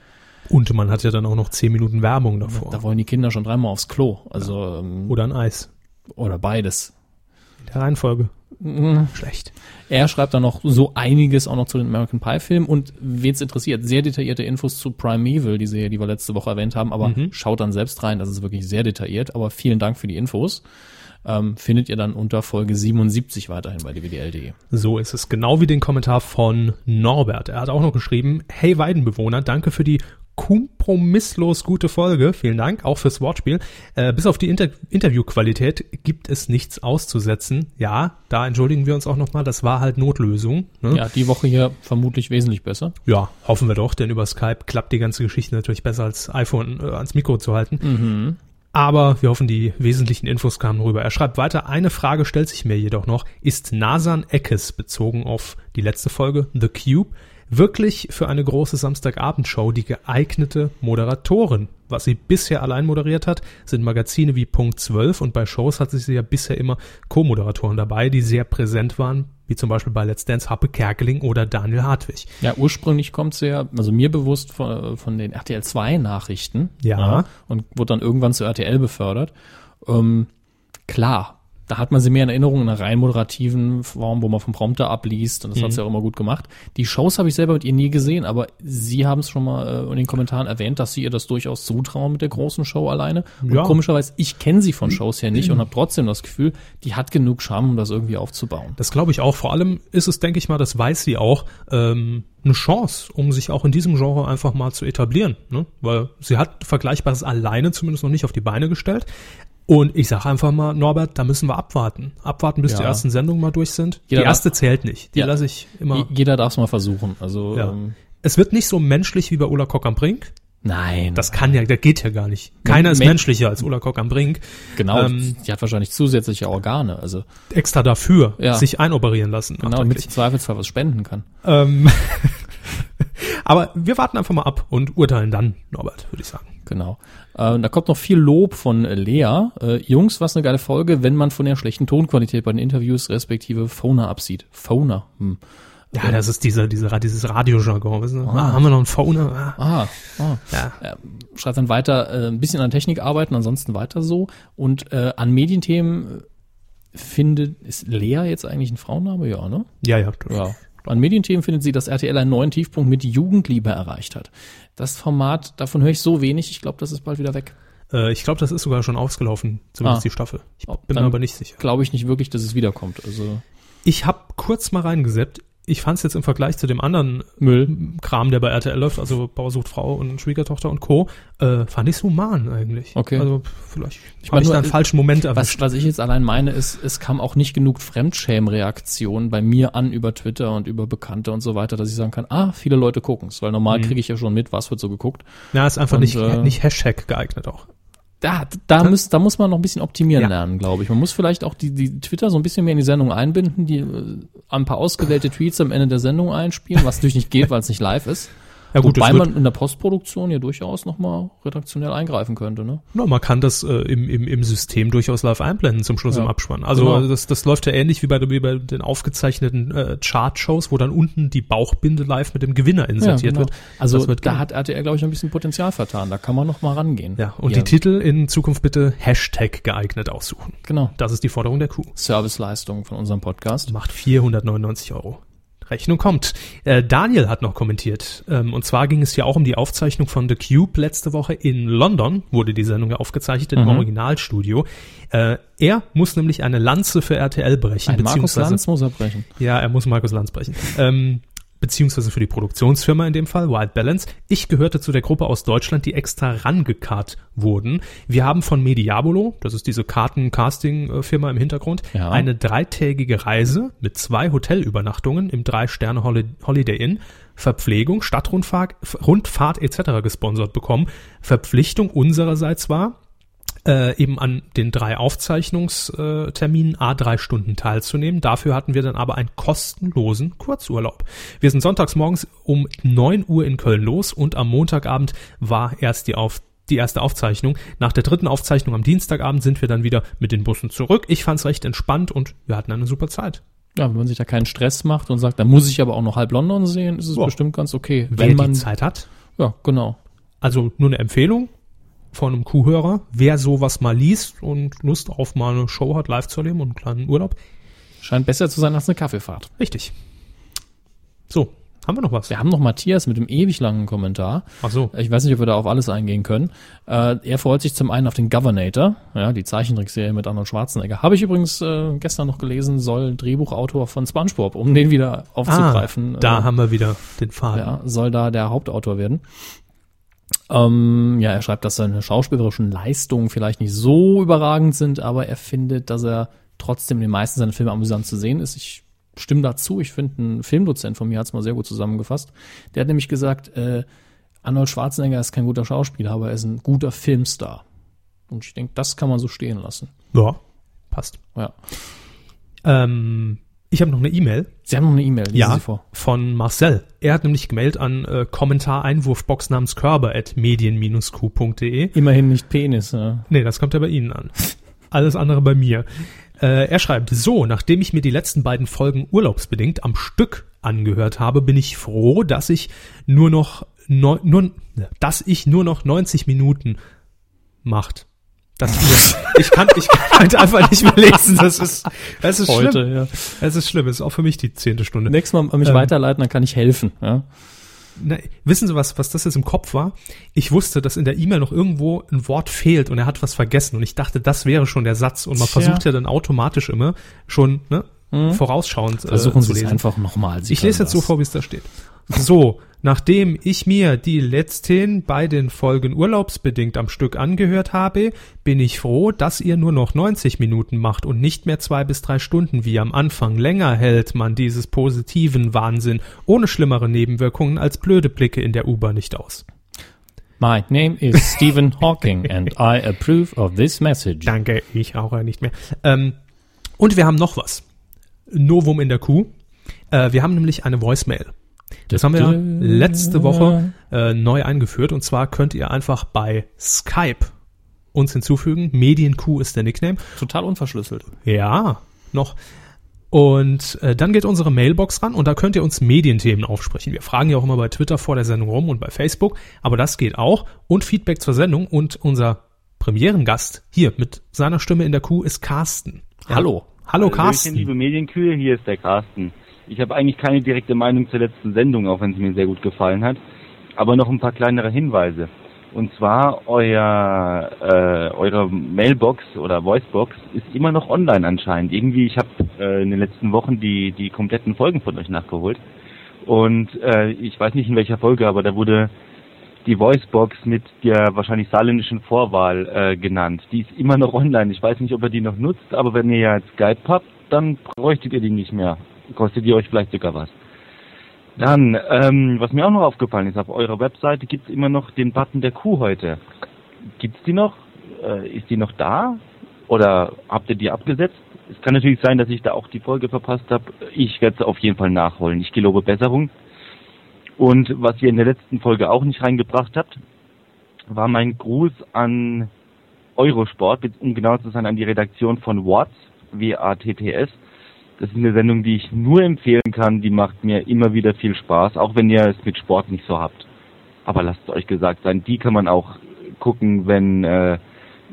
Und man hat ja dann auch noch 10 Minuten Werbung davor. Da wollen die Kinder schon dreimal aufs Klo. Also, ähm, Oder ein Eis. oder beides. In der Reihenfolge. Mhm. Schlecht. Er schreibt dann noch so einiges auch noch zu den American Pie Filmen und wen es interessiert, sehr detaillierte Infos zu Primeval, die Serie, die wir letzte Woche erwähnt haben, aber schaut dann selbst rein, das ist wirklich sehr detailliert, aber vielen Dank für die Infos. Ähm, findet ihr dann unter Folge 77 weiterhin bei dwdl.de. So ist es. Genau wie den Kommentar von Norbert. Er hat auch noch geschrieben, hey Weidenbewohner, danke für die kompromisslos gute Folge. Vielen Dank, auch fürs Wortspiel. Äh, bis auf die Inter Interviewqualität gibt es nichts auszusetzen. Ja, da entschuldigen wir uns auch nochmal, das war halt Notlösung. Ne? Ja, die Woche hier vermutlich wesentlich besser. ja, hoffen wir doch, denn über Skype klappt die ganze Geschichte natürlich besser als iPhone äh, ans Mikro zu halten. Aber wir hoffen, die wesentlichen Infos kamen rüber. Er schreibt weiter, eine Frage stellt sich mir jedoch noch. Ist Nasan Eckes, bezogen auf die letzte Folge, The Cube, wirklich für eine große Samstagabendshow die geeignete Moderatorin? Was sie bisher allein moderiert hat, sind Magazine wie Punkt 12 und bei Shows hat sie ja bisher immer Co-Moderatoren dabei, die sehr präsent waren, wie zum Beispiel bei Let's Dance Happe Kerkeling oder Daniel Hartwig. Ja, ursprünglich kommt sie ja, also mir bewusst von, von den RTL 2 Nachrichten. Ja. Und wurde dann irgendwann zu RTL befördert. Ähm, klar, da hat man sie mehr in Erinnerung in einer rein moderativen Form, wo man vom Prompter abliest und das hat sie auch immer gut gemacht. Die Shows habe ich selber mit ihr nie gesehen, aber sie haben es schon mal äh, in den Kommentaren erwähnt, dass sie ihr das durchaus zutrauen mit der großen Show alleine. Und Ja. komischerweise, ich kenne sie von Shows her nicht und habe trotzdem das Gefühl, die hat genug Charme, um das irgendwie aufzubauen. Das glaube ich auch. Vor allem ist es, denke ich mal, das weiß sie auch, ähm, eine Chance, um sich auch in diesem Genre einfach mal zu etablieren. Ne? Weil sie hat Vergleichbares alleine zumindest noch nicht auf die Beine gestellt. Und ich sage einfach mal, Norbert, da müssen wir abwarten. Abwarten, bis Ja. die ersten Sendungen mal durch sind. Jeder die erste zählt nicht. Die Ja. lasse ich immer. Je- Jeder darf es mal versuchen. Also Ja. ähm, Es wird nicht so menschlich wie bei Ulla Kock am Brink. nein. Das kann ja, das geht ja gar nicht. Keiner ist Men- menschlicher als Ulla Kock am Brink. Genau, Ähm, die hat wahrscheinlich zusätzliche Organe, also Extra dafür Ja. sich einoperieren lassen. genau, damit sie im Zweifelsfall was spenden kann. Ähm, aber wir warten einfach mal ab und urteilen dann, Norbert, würde ich sagen. Genau. Äh, da kommt noch viel Lob von äh, Lea. Äh, Jungs, was eine geile Folge, wenn man von der schlechten Tonqualität bei den Interviews respektive Phoner absieht. Phoner. Hm. Ja, das ist dieser, dieser, dieses Radiojargon. Wissen Sie? Ah, haben wir noch einen Phone? Ah. Ah, ah. Ja. Schreibt dann weiter, äh, ein bisschen an Technik arbeiten, ansonsten weiter so. Und äh, an Medienthemen äh, findet, ist Lea jetzt eigentlich ein Frauenname? Ja, ne? ja, ja. Ja. An Medienthemen findet sie, dass RTL einen neuen Tiefpunkt mit Jugendliebe erreicht hat. Das Format, davon höre ich so wenig, ich glaube, das ist bald wieder weg. Äh, ich glaube, das ist sogar schon ausgelaufen, zumindest Ah. die Staffel. Ich Ob- bin mir aber nicht sicher. Glaube ich nicht wirklich, dass es wiederkommt. Also Ich habe kurz mal reingeseppt. Ich fand es jetzt im Vergleich zu dem anderen Müll. Kram, der bei RTL läuft, also Bauer sucht Frau und Schwiegertochter und Co., äh, fand ich human eigentlich. Okay. Also vielleicht Ich mein, habe ich da einen äh, falschen Moment Was, erwischt. was ich jetzt allein meine, ist, es kam auch nicht genug Fremdschämreaktionen bei mir an über Twitter und über Bekannte und so weiter, dass ich sagen kann, ah, viele Leute gucken's, weil normal kriege ich ja schon mit, was wird so geguckt. Ja, ist einfach und, nicht, äh, nicht Hashtag geeignet auch. Da, da, muss, da muss man noch ein bisschen optimieren Ja. lernen, glaube ich. Man muss vielleicht auch die, die Twitter so ein bisschen mehr in die Sendung einbinden, die äh, ein paar ausgewählte Tweets am Ende der Sendung einspielen, was natürlich nicht geht, weil es nicht live ist. Ja gut, Wobei man in der Postproduktion ja durchaus nochmal redaktionell eingreifen könnte, ne? na, man kann das äh, im, im, im System durchaus live einblenden zum Schluss Ja. im Abspann. Also Genau. das, das läuft ja ähnlich wie bei, wie bei den aufgezeichneten äh, Chart-Shows, wo dann unten die Bauchbinde live mit dem Gewinner insertiert wird. Also wird da gehen. hat RTL, glaube ich, ein bisschen Potenzial vertan. Da kann man noch mal rangehen. Ja, und die Titel in Zukunft bitte Hashtag geeignet aussuchen. Genau. Das ist die Forderung der Kuh. Serviceleistung von unserem Podcast. Macht 499 Euro. Rechnung kommt. Äh, Daniel hat noch kommentiert. Ähm, und zwar ging es ja auch um die Aufzeichnung von The Cube letzte Woche in London, wurde die Sendung ja aufgezeichnet im Mhm. Originalstudio. Äh, er muss nämlich eine Lanze für RTL brechen. Ein Markus Lanz muss er brechen. Ja, er muss Markus Lanz brechen. Ähm, beziehungsweise für die Produktionsfirma in dem Fall, Wild Balance. Ich gehörte zu der Gruppe aus Deutschland, die extra rangekarrt wurden. Wir haben von Mediabolo, das ist diese Karten-Casting-Firma im Hintergrund, Ja. eine dreitägige Reise mit zwei Hotelübernachtungen im Drei-Sterne-Holiday Inn, Verpflegung, Stadtrundfahrt Rundfahrt etc. gesponsert bekommen. Verpflichtung unsererseits war, äh, eben an den drei Aufzeichnungsterminen a drei Stunden teilzunehmen. Dafür hatten wir dann aber einen kostenlosen Kurzurlaub. Wir sind sonntags morgens um 9 Uhr in Köln los und am Montagabend war erst die auf die erste Aufzeichnung. Nach der dritten Aufzeichnung am Dienstagabend sind wir dann wieder mit den Bussen zurück. Ich fand es recht entspannt und wir hatten eine super Zeit. Ja, wenn man sich da keinen Stress macht und sagt, da muss ich aber auch noch halb London sehen, ist es Ja. bestimmt ganz okay. Wer Wenn man, Zeit hat, ja, genau. also nur eine Empfehlung von einem Kuhhörer, wer sowas mal liest und Lust auf mal eine Show hat, live zu erleben und einen kleinen Urlaub, Scheint besser zu sein als eine Kaffeefahrt. Richtig. So, haben wir noch was? Wir haben noch Matthias mit dem ewig langen Kommentar. Ach so. Ich weiß nicht, ob wir da auf alles eingehen können. Äh, er freut sich zum einen auf den Governator, ja, die Zeichentrickserie mit Arnold Schwarzenegger. Habe ich übrigens äh, gestern noch gelesen, soll Drehbuchautor von SpongeBob, um den wieder aufzugreifen. Ah, da äh, haben wir wieder den Faden. ja, soll da der Hauptautor werden. Ähm, ja, er schreibt, dass seine schauspielerischen Leistungen vielleicht nicht so überragend sind, aber er findet, dass er trotzdem in den meisten seiner Filme amüsant zu sehen ist. Ich stimme dazu. Ich finde, ein Filmdozent von mir hat es mal sehr gut zusammengefasst. Der hat nämlich gesagt, äh, Arnold Schwarzenegger ist kein guter Schauspieler, aber er ist ein guter Filmstar. Und ich denke, das kann man so stehen lassen. Ja, passt. Ja. Ähm, ich habe noch eine E-Mail. Sie haben noch eine E-Mail, Ja, Sie vor. von Marcel. Er hat nämlich gemeldet an äh, Kommentar-Einwurfbox namens körber at medien-q.de. Immerhin nicht Penis. Ja. Nee, das kommt ja bei Ihnen an. Alles andere bei mir. Äh, er schreibt, so, nachdem ich mir die letzten beiden Folgen urlaubsbedingt am Stück angehört habe, bin ich froh, dass ich nur noch, neun, nur, dass ich nur noch 90 Minuten macht. Das ich kann, ich kann einfach nicht mehr lesen. Das ist, das ist Heute, schlimm. ja. Es ist schlimm. Es ist auch für mich die zehnte Stunde. Nächstes Mal an mich Ähm, weiterleiten, dann kann ich helfen. Ja. Na, wissen Sie was, was das jetzt im Kopf war? Ich wusste, dass in der E-Mail noch irgendwo ein Wort fehlt und er hat was vergessen und ich dachte, das wäre schon der Satz und man Tja. versucht ja dann automatisch immer schon ne, vorausschauend äh, Versuchen zu Sie es lesen. einfach nochmal. ich lese jetzt so vor, wie es da steht. So, nachdem ich mir die letzten beiden Folgen urlaubsbedingt am Stück angehört habe, bin ich froh, dass ihr nur noch 90 Minuten macht und nicht mehr zwei bis drei Stunden wie am Anfang. Länger hält man dieses positiven Wahnsinn ohne schlimmere Nebenwirkungen als blöde Blicke in der U-Bahn nicht aus. My name is Stephen Hawking and I approve of this message. Danke, ich rauche nicht mehr. Ähm, und wir haben noch was. Novum in der Kuh. Äh, wir haben nämlich eine Voicemail. Das haben wir letzte Woche äh, neu eingeführt. Und zwar könnt ihr einfach bei Skype uns hinzufügen. Medienkuh ist der Nickname. Total unverschlüsselt. Ja, noch. Und äh, dann geht unsere Mailbox ran und da könnt ihr uns Medienthemen aufsprechen. Wir fragen ja auch immer bei Twitter vor der Sendung rum und bei Facebook, aber das geht auch. Und Feedback zur Sendung und unser Premierengast hier mit seiner Stimme in der Kuh ist Carsten. Ja. Hallo. Hallo Hallöchen, Carsten. liebe Medienkühe, hier ist der Carsten. Ich habe eigentlich keine direkte Meinung zur letzten Sendung, auch wenn sie mir sehr gut gefallen hat. Aber noch ein paar kleinere Hinweise. Und zwar euer äh, eure Mailbox oder Voicebox ist immer noch online anscheinend. Irgendwie, ich habe äh, in den letzten Wochen die die kompletten Folgen von euch nachgeholt. Und äh, ich weiß nicht in welcher Folge, aber da wurde die Voicebox mit der wahrscheinlich saarländischen Vorwahl äh, genannt. Die ist immer noch online. Ich weiß nicht, ob ihr die noch nutzt, aber wenn ihr ja Skype habt, dann bräuchtet ihr die nicht mehr. Kostet die euch vielleicht sogar was. Dann, ähm, was mir auch noch aufgefallen ist, auf eurer Webseite gibt es immer noch den Button der Kuh heute. Gibt's die noch? Äh, ist die noch da? Oder habt ihr die abgesetzt? Es kann natürlich sein, dass ich da auch die Folge verpasst habe. Ich werde es auf jeden Fall nachholen. Ich gelobe Besserung. Und was ihr in der letzten Folge auch nicht reingebracht habt, war mein Gruß an Eurosport, um genau zu sein, an die Redaktion von Watts, W-A-T-T-S. Das ist eine Sendung, die ich nur empfehlen kann. Die macht mir immer wieder viel Spaß, auch wenn ihr es mit Sport nicht so habt. Aber lasst es euch gesagt sein, die kann man auch gucken, wenn äh,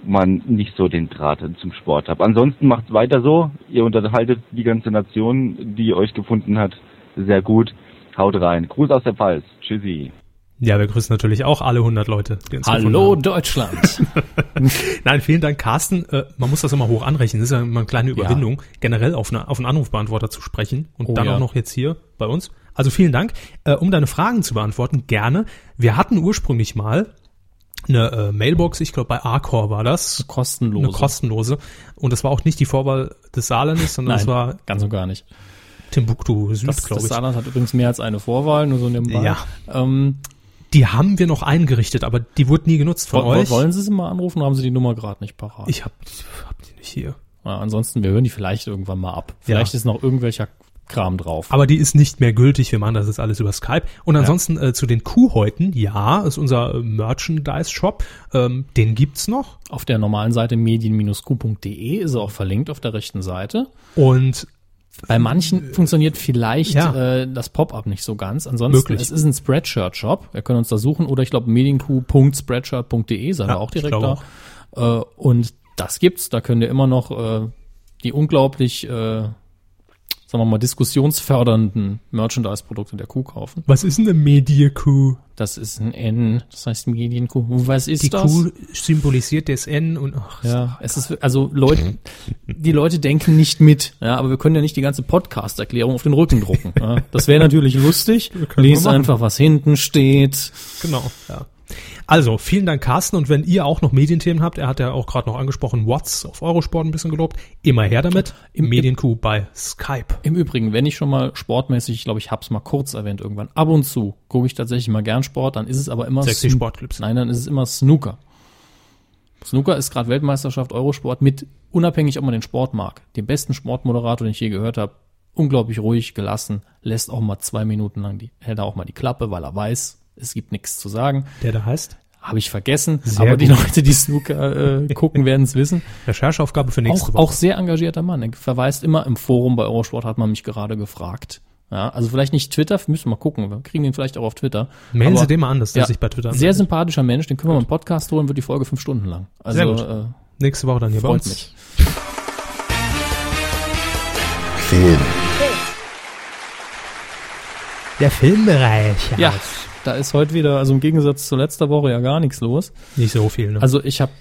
man nicht so den Draht zum Sport hat. Ansonsten macht weiter so. Ihr unterhaltet die ganze Nation, die euch gefunden hat. sehr gut. Haut rein. Gruß aus der Pfalz. Tschüssi. Ja, wir grüßen natürlich auch alle 100 Leute. Hallo. Deutschland. Nein, vielen Dank, Carsten. Äh, man muss das immer hoch anrechnen. Das ist ja immer eine kleine Überwindung, generell auf, eine, auf einen Anrufbeantworter zu sprechen und Oh dann ja. auch noch jetzt hier bei uns. Also vielen Dank. Äh, um deine Fragen zu beantworten, gerne. Wir hatten ursprünglich mal eine äh, Mailbox, ich glaube bei Arcor war das. Kostenlose. Eine kostenlose. Und das war auch nicht die Vorwahl des Saarlandes, sondern Nein, das war ganz und gar nicht. Timbuktu Süd, Das, glaube das ich. Saarland hat übrigens mehr als eine Vorwahl, nur so nebenbei. Ja. Ähm, Die haben wir noch eingerichtet, aber die wurde nie genutzt von wo- euch. Wollen Sie sie mal anrufen oder haben Sie die Nummer gerade nicht parat? Ich hab, ich hab die nicht hier. Ja, ansonsten, wir hören die vielleicht irgendwann mal ab. Vielleicht Ja. ist noch irgendwelcher Kram drauf. Aber die ist nicht mehr gültig. Wir machen das jetzt alles über Skype. Und ansonsten äh, zu den Kuhhäuten. Ja, ist unser äh, Merchandise-Shop. Ähm, den gibt's noch. Auf der normalen Seite medien-q.de ist er auch verlinkt auf der rechten Seite. Und Bei manchen funktioniert vielleicht Ja. äh, das Pop-up nicht so ganz. Ansonsten, Möglich. es ist ein Spreadshirt-Shop. Wir können uns da suchen. Oder ich glaube, medienq.spreadshirt.de seid ihr Ja, auch ich direkt da. Äh, und das gibt's. Da könnt ihr immer noch äh, die unglaublich, äh, sagen wir mal, diskussionsfördernden Merchandise-Produkte der Kuh kaufen. was ist denn eine Medie-Kuh? Das ist ein N, das heißt Medienkuh. Was ist Die das? Kuh symbolisiert das N und ach, Ja, es ist also Leute, die Leute denken nicht mit, ja, aber wir können ja nicht die ganze Podcast-Erklärung auf den Rücken drucken. Ja. Das wäre natürlich lustig. Lies einfach, was hinten steht. Genau, ja. Also, vielen Dank, Carsten. Und wenn ihr auch noch Medienthemen habt, er hat ja auch gerade noch angesprochen, Watts auf Eurosport ein bisschen gelobt, immer her damit. Im Medienkuh bei Skype. Im Übrigen, wenn ich schon mal sportmäßig, ich glaube, ich hab's mal kurz erwähnt irgendwann, ab und zu gucke ich tatsächlich mal gern Sport, dann ist es aber immer Sexy Sn- Sportclips. Nein, dann ist es immer Snooker. Snooker ist gerade Weltmeisterschaft Eurosport mit, unabhängig ob man den Sport mag, dem besten Sportmoderator, den ich je gehört habe, unglaublich ruhig, gelassen, lässt auch mal zwei Minuten lang die, hält auch mal die Klappe, weil er weiß, es gibt nichts zu sagen. Der da heißt? Habe ich vergessen, Sehr aber die gut. Leute, die Snooker äh, gucken, werden es wissen. Rechercheaufgabe für nächste Auch, Woche. auch sehr engagierter Mann. Er verweist immer im Forum bei Eurosport, hat man mich gerade gefragt. Ja, also vielleicht nicht Twitter, müssen wir mal gucken. Wir kriegen den vielleicht auch auf Twitter. Mailen Aber- Sie den mal an, dass der Ja, sich bei Twitter Sehr anmeldet. sympathischer Mensch, den können wir mal im Podcast holen, wird die Folge fünf Stunden lang. Also Sehr gut. Äh, Nächste Woche dann hier bei freut uns. mich. Film. Der Filmbereich. Ja, da ist heute wieder, also im Gegensatz zu letzter Woche ja gar nichts los. Nicht so viel, ne? Also ich habe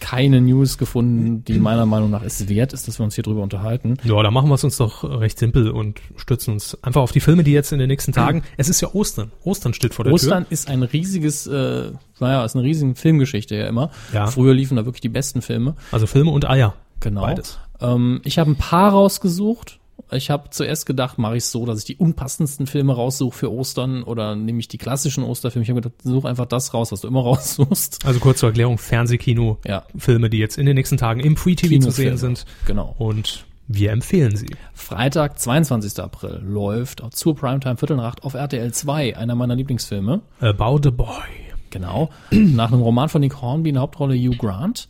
keine News gefunden, die meiner Meinung nach es wert ist, dass wir uns hier drüber unterhalten. Ja, da machen wir es uns doch recht simpel und stützen uns einfach auf die Filme, die jetzt in den nächsten Tagen. Es ist ja Ostern. Ostern steht vor der Ostern Tür. ist ein riesiges, äh, naja, ist eine riesige Filmgeschichte ja immer. Ja. Früher liefen da wirklich die besten Filme. Also Filme und Eier. Genau. Beides. Ähm, ich habe ein paar rausgesucht. Ich habe zuerst gedacht, mache ich so, dass ich die unpassendsten Filme raussuche für Ostern oder nehme ich die klassischen Osterfilme. Ich habe gedacht, such einfach das raus, was du immer raussuchst. Also kurz zur Erklärung, Fernsehkino, Ja. Filme, die jetzt in den nächsten Tagen im Free TV zu sehen sind. Genau. Und wir empfehlen sie. Freitag, 22. April läuft zur Primetime Viertel nach acht auf RTL 2, einer meiner Lieblingsfilme. About the Boy. Genau. Nach einem Roman von Nick Hornby in der Hauptrolle Hugh Grant.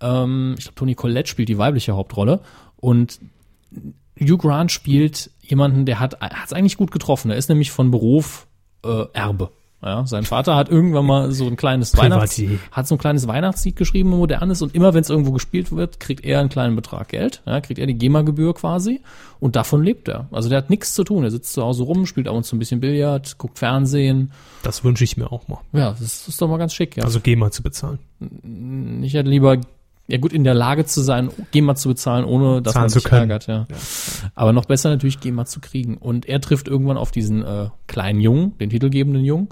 Ähm, ich glaube, Toni Collette spielt die weibliche Hauptrolle. Und Hugh Grant spielt jemanden, der hat es eigentlich gut getroffen. Er ist nämlich von Beruf äh, Erbe. Ja, sein Vater hat irgendwann mal so ein kleines Weihnachts hat so ein kleines Weihnachtslied geschrieben, modernes, und immer wenn es irgendwo gespielt wird, kriegt er einen kleinen Betrag Geld, ja, kriegt er die GEMA-Gebühr quasi, und davon lebt er. Also der hat nichts zu tun. Er sitzt zu Hause rum, spielt ab und zu ein bisschen Billard, guckt Fernsehen. Das wünsche ich mir auch mal. Ja, das ist doch mal ganz schick. Ja. Also GEMA zu bezahlen. ich hätte lieber ja gut in der Lage zu sein, GEMA zu bezahlen, ohne dass Zahlen man zu sich können. ärgert. Ja. Aber noch besser natürlich GEMA zu kriegen. Und er trifft irgendwann auf diesen äh, kleinen Jungen, den titelgebenden Jungen,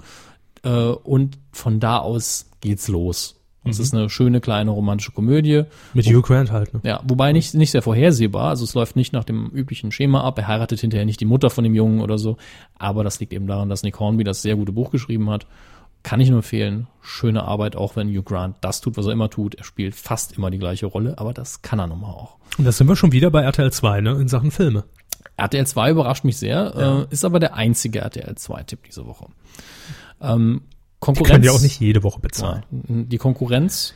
äh, und von da aus geht's los. Es Mhm. ist eine schöne kleine romantische Komödie. Mit Hugh Grant halt. Ne? Ja, wobei nicht, nicht sehr vorhersehbar. Also es läuft nicht nach dem üblichen Schema ab. Er heiratet hinterher nicht die Mutter von dem Jungen oder so. Aber das liegt eben daran, dass Nick Hornby das sehr gute Buch geschrieben hat. Kann ich nur empfehlen. Schöne Arbeit, auch wenn Hugh Grant das tut, was er immer tut. Er spielt fast immer die gleiche Rolle, aber das kann er nun mal auch. Und da sind wir schon wieder bei RTL 2, ne? In Sachen Filme. RTL 2 überrascht mich sehr, Ja. äh, ist aber der einzige RTL 2-Tipp diese Woche. Ähm, Die Konkurrenz. können ja auch nicht jede Woche bezahlen. Ja, die Konkurrenz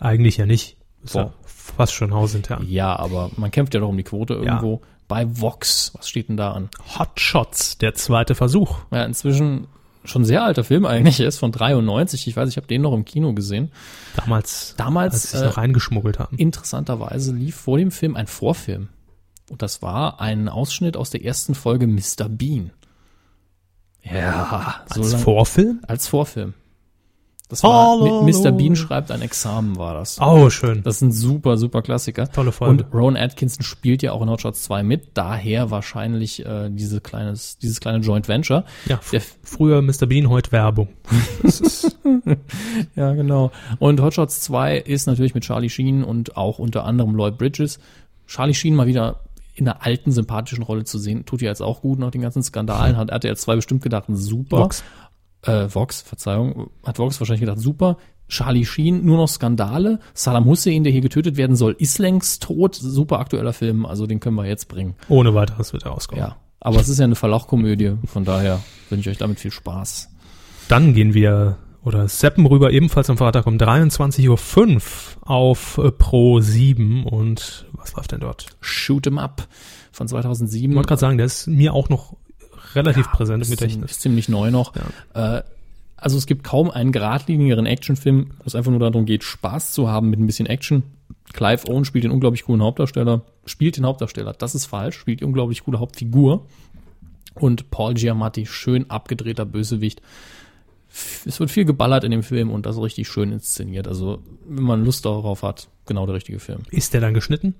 Eigentlich ja nicht. Ist Boah. ja fast schon hausintern. Ja, aber man kämpft ja doch um die Quote irgendwo. Bei Vox, was steht denn da an? Hot Shots, der zweite Versuch. Ja, inzwischen schon sehr alter Film eigentlich ist, von 93. Ich weiß, ich habe den noch im Kino gesehen. Damals, Damals, als sie es äh, noch reingeschmuggelt haben. Interessanterweise lief vor dem Film ein Vorfilm. Und das war ein Ausschnitt aus der ersten Folge Mr. Bean. Ja, Als lang- Vorfilm? Als Vorfilm. Das war Mr. Bean schreibt ein Examen war das. Oh, schön. Das ist ein super, super Klassiker. Tolle Folge. Und Rowan Atkinson spielt ja auch in Hot Shots 2 mit, daher wahrscheinlich äh, diese kleines, dieses kleine Joint Venture. Ja, Der, früher Mr. Bean, heute Werbung. Ja, genau. Und Hot Shots 2 ist natürlich mit Charlie Sheen und auch unter anderem Lloyd Bridges. Charlie Sheen mal wieder in einer alten, sympathischen Rolle zu sehen, tut ja jetzt auch gut nach den ganzen Skandalen. Hat RTL 2 bestimmt gedacht, super. Vox. Äh, Vox, Verzeihung, hat Vox wahrscheinlich gedacht, super. Charlie Sheen, nur noch Skandale. Saddam Hussein, der hier getötet werden soll, ist längst tot. Super aktueller Film, also den können wir jetzt bringen. ohne weiteres wird er rauskommen. Ja. Aber es ist ja eine Verlauchkomödie, von daher wünsche ich euch damit viel Spaß. Dann gehen wir oder seppen rüber ebenfalls am Freitag um 23.05 Uhr auf äh, Pro 7 und was läuft denn dort? Shoot 'em Up von 2007. Ich wollte gerade sagen, der ist mir auch noch relativ präsent im Gedächtnis. ist ziemlich neu noch. Äh, also es gibt kaum einen geradlinigeren Actionfilm, wo es einfach nur darum geht, Spaß zu haben mit ein bisschen Action. Clive Owen spielt den unglaublich coolen Hauptdarsteller, spielt den Hauptdarsteller, das ist falsch, spielt die unglaublich coole Hauptfigur. Und Paul Giamatti, schön abgedrehter Bösewicht. Es wird viel geballert in dem Film und das richtig schön inszeniert. Also, wenn man Lust darauf hat, genau der richtige Film. Ist der dann geschnitten?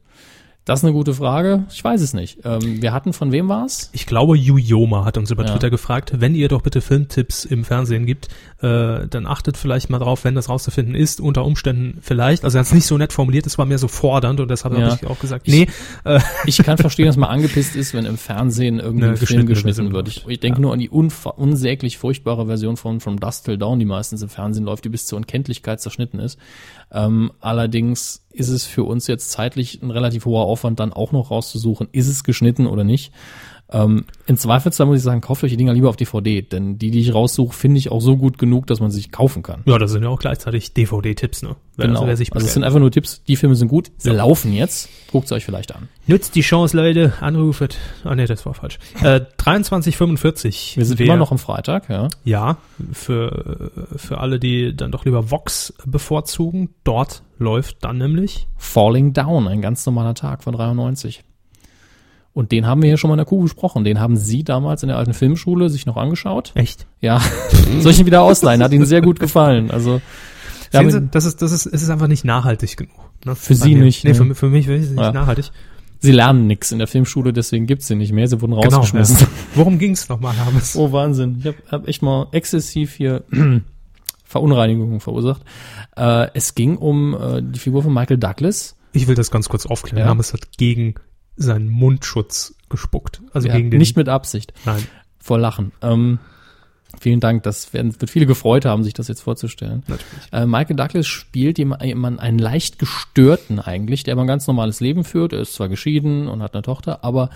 Das ist eine gute Frage. Ich weiß es nicht. Ähm, wir hatten von wem war's? Ich glaube, Yuyoma hat uns über Ja. Twitter gefragt, wenn ihr doch bitte Filmtipps im Fernsehen gibt, äh, dann achtet vielleicht mal drauf, wenn das rauszufinden ist, unter Umständen vielleicht. Also er hat es nicht so nett formuliert, es war mehr so fordernd und deshalb Ja. habe ich auch gesagt, nee, äh, Ich kann verstehen, dass man angepisst ist, wenn im Fernsehen irgendwie Eine ein Film geschnitten wird. Ich, ich denke nur an die unsäglich furchtbare Version von From Dust Till Dawn, die meistens im Fernsehen läuft, die bis zur Unkenntlichkeit zerschnitten ist. Ähm, allerdings ist es für uns jetzt zeitlich ein relativ hoher Aufwand, dann auch noch rauszusuchen, ist es geschnitten oder nicht. Ähm, Im Zweifelsfall muss ich sagen, kauft euch die Dinger lieber auf DVD, denn die, die ich raussuche, finde ich auch so gut genug, dass man sie sich kaufen kann. ja, das sind ja auch gleichzeitig DVD-Tipps, ne? Wer- Genau. Also, also es sind einfach nur Tipps, die Filme sind gut, sie laufen jetzt, guckt sie euch vielleicht an. Nutzt die Chance, Leute, anrufet. Ah nee, das war falsch. Äh, 2345. Wir sind Wer- immer noch am Freitag, ja. Ja, für, für alle, die dann doch lieber Vox bevorzugen, dort läuft dann nämlich Falling Down, ein ganz normaler Tag von 93. Und den haben wir hier schon mal in der Kuh besprochen. Den haben Sie damals in der alten Filmschule sich noch angeschaut. echt. Ja, soll ich ihn wieder ausleihen? Hat Ihnen sehr gut gefallen. Also, Sehen Sie, das ist, das ist, es ist einfach nicht nachhaltig genug. Ne? Für Bei Sie mir. nicht, Nee, ne? für, für mich ist es nicht Ja. nachhaltig. Sie lernen nix in der Filmschule, deswegen gibt's sie nicht mehr. Sie wurden Genau. rausgeschmissen. Ja. Worum ging's nochmal, Hermes? Oh, Wahnsinn. Ich habe hab echt mal exzessiv hier Verunreinigungen verursacht. Äh, es ging um äh, die Figur von Michael Douglas. Ich will das ganz kurz aufklären. Ja. Hermes hat gegen seinen Mundschutz gespuckt. Also Ja, gegen den. nicht mit Absicht. Nein. vor Lachen. Ähm, vielen Dank, das werden, wird viele gefreut haben, sich das jetzt vorzustellen. Natürlich. Äh, Michael Douglas spielt jemand, jemand einen leicht gestörten eigentlich, der aber ein ganz normales Leben führt. Er ist zwar geschieden und hat eine Tochter, aber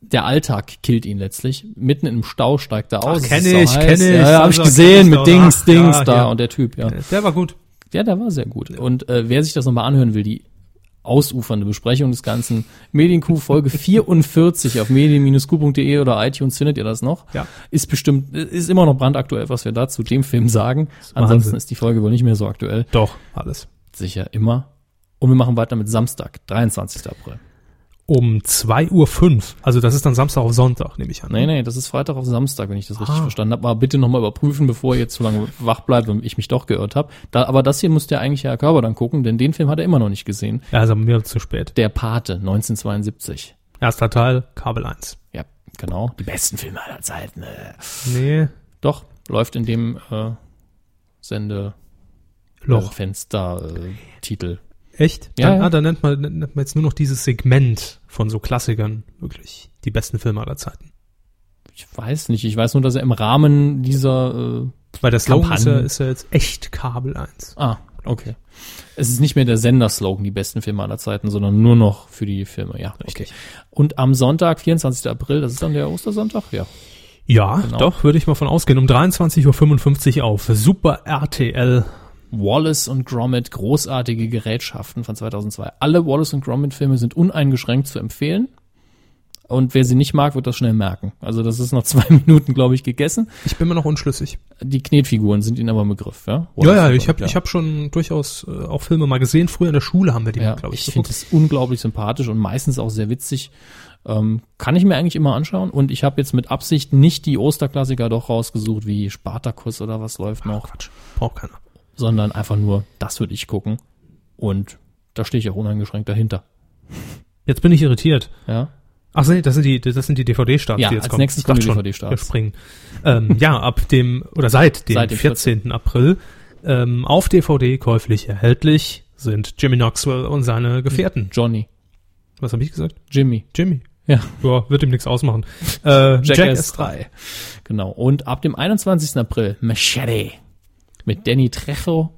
der Alltag killt ihn letztlich. Mitten im Stau steigt er aus. Ach, es kenn ist ich, heiß. kenn ich. Ja, ja habe ich Samstag gesehen mit. Dings, Dings ja, da ja. und der Typ, ja. Der war gut. Ja, der war sehr gut. Und äh, wer sich das nochmal anhören will, die ausufernde Besprechung des Ganzen, Medienkuh Folge 44 auf medien-q.de oder iTunes findet ihr das noch. Ja. Ist bestimmt, ist immer noch brandaktuell, was wir da zu dem Film sagen. Ansonsten Wahnsinn. ist die Folge wohl nicht mehr so aktuell. Doch, alles. Sicher, immer. Und wir machen weiter mit Samstag, 23. April. Um 2.05 Uhr. Also das ist dann Samstag auf Sonntag, nehme ich an. Nee, nee, das ist Freitag auf Samstag, wenn ich das richtig Ah. verstanden habe. Aber bitte nochmal überprüfen, bevor ihr jetzt so lange wach bleibt und ich mich doch geirrt habe. Da, aber das hier müsste ja eigentlich Herr Körber dann gucken, denn den Film hat er immer noch nicht gesehen. Ja, also mir zu spät. Der Pate, 1972. Erster Teil, Kabel 1. Ja, genau. Die besten Filme aller Zeiten. Äh. Nee, Doch, läuft in dem äh, Sende Loch. äh, Fenster äh, Titel. Echt? Ja, dann, ja. Ah, dann nennt man, nennt man jetzt nur noch dieses Segment von so Klassikern wirklich die besten Filme aller Zeiten. Ich weiß nicht, ich weiß nur, dass er im Rahmen dieser äh, Weil der Slogan ist ja, ist ja jetzt echt Kabel 1. Ah, okay. Es ist nicht mehr der Senderslogan, die besten Filme aller Zeiten, sondern nur noch für die Filme, ja. Okay. Und am Sonntag, 24. April, das ist dann der Ostersonntag, ja. Ja, Genau. doch, würde ich mal von ausgehen. Um 23.55 Uhr auf Super RTL. Wallace und Gromit, großartige Gerätschaften von 2002. Alle Wallace und Gromit Filme sind uneingeschränkt zu empfehlen. Und wer sie nicht mag, wird das schnell merken. Also das ist nach zwei Minuten, glaube ich, gegessen. Ich bin mir noch unschlüssig. Die Knetfiguren sind ihnen aber im Begriff, ja? ja, ja, ich habe ich hab schon durchaus äh, auch Filme mal gesehen. Früher in der Schule haben wir die, ja, glaube ich, ich finde es unglaublich sympathisch und meistens auch sehr witzig. Ähm, kann ich mir eigentlich immer anschauen. Und ich habe jetzt mit Absicht nicht die Osterklassiker doch rausgesucht, wie Spartacus oder was läuft noch. Quatsch, braucht keiner. Sondern einfach nur, das würde ich gucken. Und da stehe ich auch uneingeschränkt dahinter. Jetzt bin ich irritiert. Ja. Ach nee, das sind die, das sind die DVD-Starts, Ja, die jetzt als kommen. nächstes kommen die DVD-Starts. Springen. ähm, ja, ab dem, oder seit dem, Seit dem 14. April ähm, auf DVD käuflich erhältlich sind Jimmy Knoxville und seine Gefährten. Johnny. Was habe ich gesagt? Jimmy. Jimmy. Ja. Ja, wird ihm nichts ausmachen. Äh, Jackass 3. Genau. Und ab dem 21. April Machete mit Danny Trejo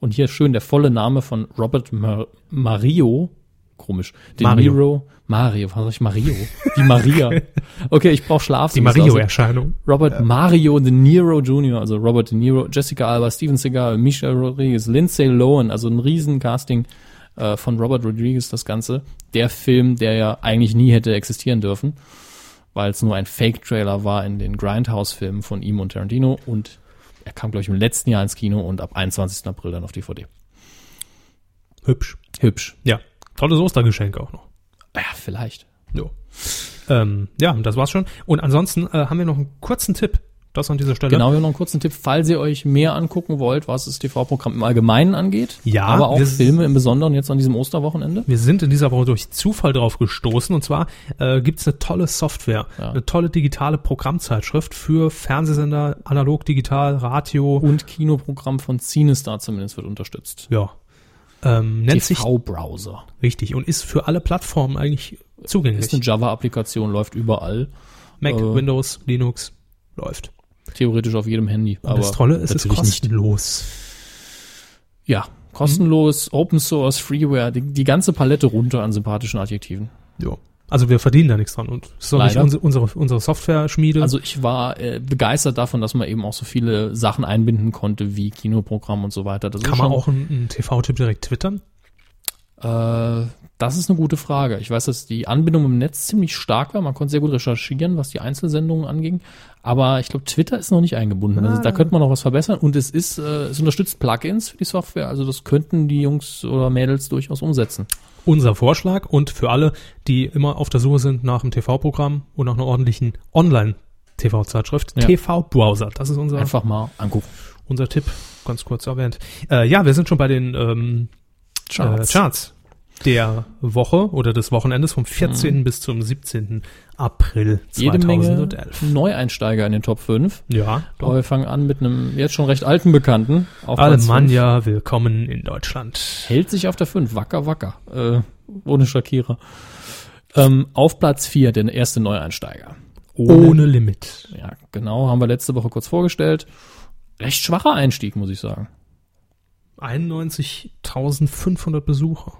und hier schön der volle Name von Robert Mar Mario. Komisch. De Mario. Niro. Mario. Was sag ich? Mario? Wie Maria. Okay, ich brauche Schlaf. Die. Mario-Erscheinung. Robert Mario De Niro Jr., also Robert De Niro, Jessica Alba, Steven Seagal, Michelle Rodriguez, Lindsay Lohan, also ein Riesencasting äh, von Robert Rodriguez das Ganze. Der Film, der ja eigentlich nie hätte existieren dürfen, weil es nur ein Fake-Trailer war in den Grindhouse-Filmen von ihm und Tarantino und er kam, glaube ich, im letzten Jahr ins Kino und ab 21. April dann auf DVD. Hübsch. Hübsch. Ja. Tolles Ostergeschenk auch noch. Ja, vielleicht. Jo. Ähm, ja, das war's schon. Und ansonsten äh, haben wir noch einen kurzen Tipp. Das an dieser Stelle. Genau, wir haben noch einen kurzen Tipp, falls ihr euch mehr angucken wollt, was das TV-Programm im Allgemeinen angeht. Ja, Aber auch Filme im Besonderen jetzt an diesem Osterwochenende. Wir sind in dieser Woche durch Zufall drauf gestoßen und zwar äh, gibt's eine tolle Software, Ja. eine tolle digitale Programmzeitschrift für Fernsehsender, analog, digital, Radio. Und Kinoprogramm von Cinestar zumindest wird unterstützt. Ja. Ähm, nennt sich TV-Browser. richtig und ist für alle Plattformen eigentlich zugänglich. Ist eine Java-Applikation, läuft überall. Mac, äh, Windows, Linux läuft. Theoretisch auf jedem Handy. Und das Tolle ist, es ist natürlich nicht. kostenlos. Ja, kostenlos, Open Source, Freeware, die, die ganze Palette runter an sympathischen Adjektiven. Ja. Also wir verdienen da nichts dran und es ist auch nicht unsere, unsere, unsere Software-Schmiede. Also ich war äh, begeistert davon, dass man eben auch so viele Sachen einbinden konnte, wie Kinoprogramm und so weiter. Das kann man auch einen, einen TV-Tipp direkt twittern? Äh, das ist eine gute Frage. Ich weiß, dass die Anbindung im Netz ziemlich stark war. Man konnte sehr gut recherchieren, was die Einzelsendungen anging. Aber ich glaube, Twitter ist noch nicht eingebunden. Also, da könnte man noch was verbessern. Und es ist, äh, es unterstützt Plugins für die Software. Also das könnten die Jungs oder Mädels durchaus umsetzen. unser Vorschlag und für alle, die immer auf der Suche sind nach einem TV-Programm und nach einer ordentlichen Online-TV-Zeitschrift, Ja. TV-Browser. Das ist unser, Einfach mal angucken. unser Tipp, ganz kurz erwähnt. Äh, ja, wir sind schon bei den ähm, Charts. Äh, Charts der Woche oder des Wochenendes vom 14. bis zum 17. April Mhm. Jede Menge 2011. Neueinsteiger in den Top 5. Ja, Aber wir fangen an mit einem jetzt schon recht alten Bekannten. Auf. Alemannia, willkommen in Deutschland. Hält sich auf der 5. Wacker, wacker. Äh, ohne Shakira. Ähm, auf Platz 4 der erste Neueinsteiger. Ohne Limit. Ja, genau. Haben wir letzte Woche kurz vorgestellt. Recht schwacher Einstieg, muss ich sagen. 91.500 Besucher.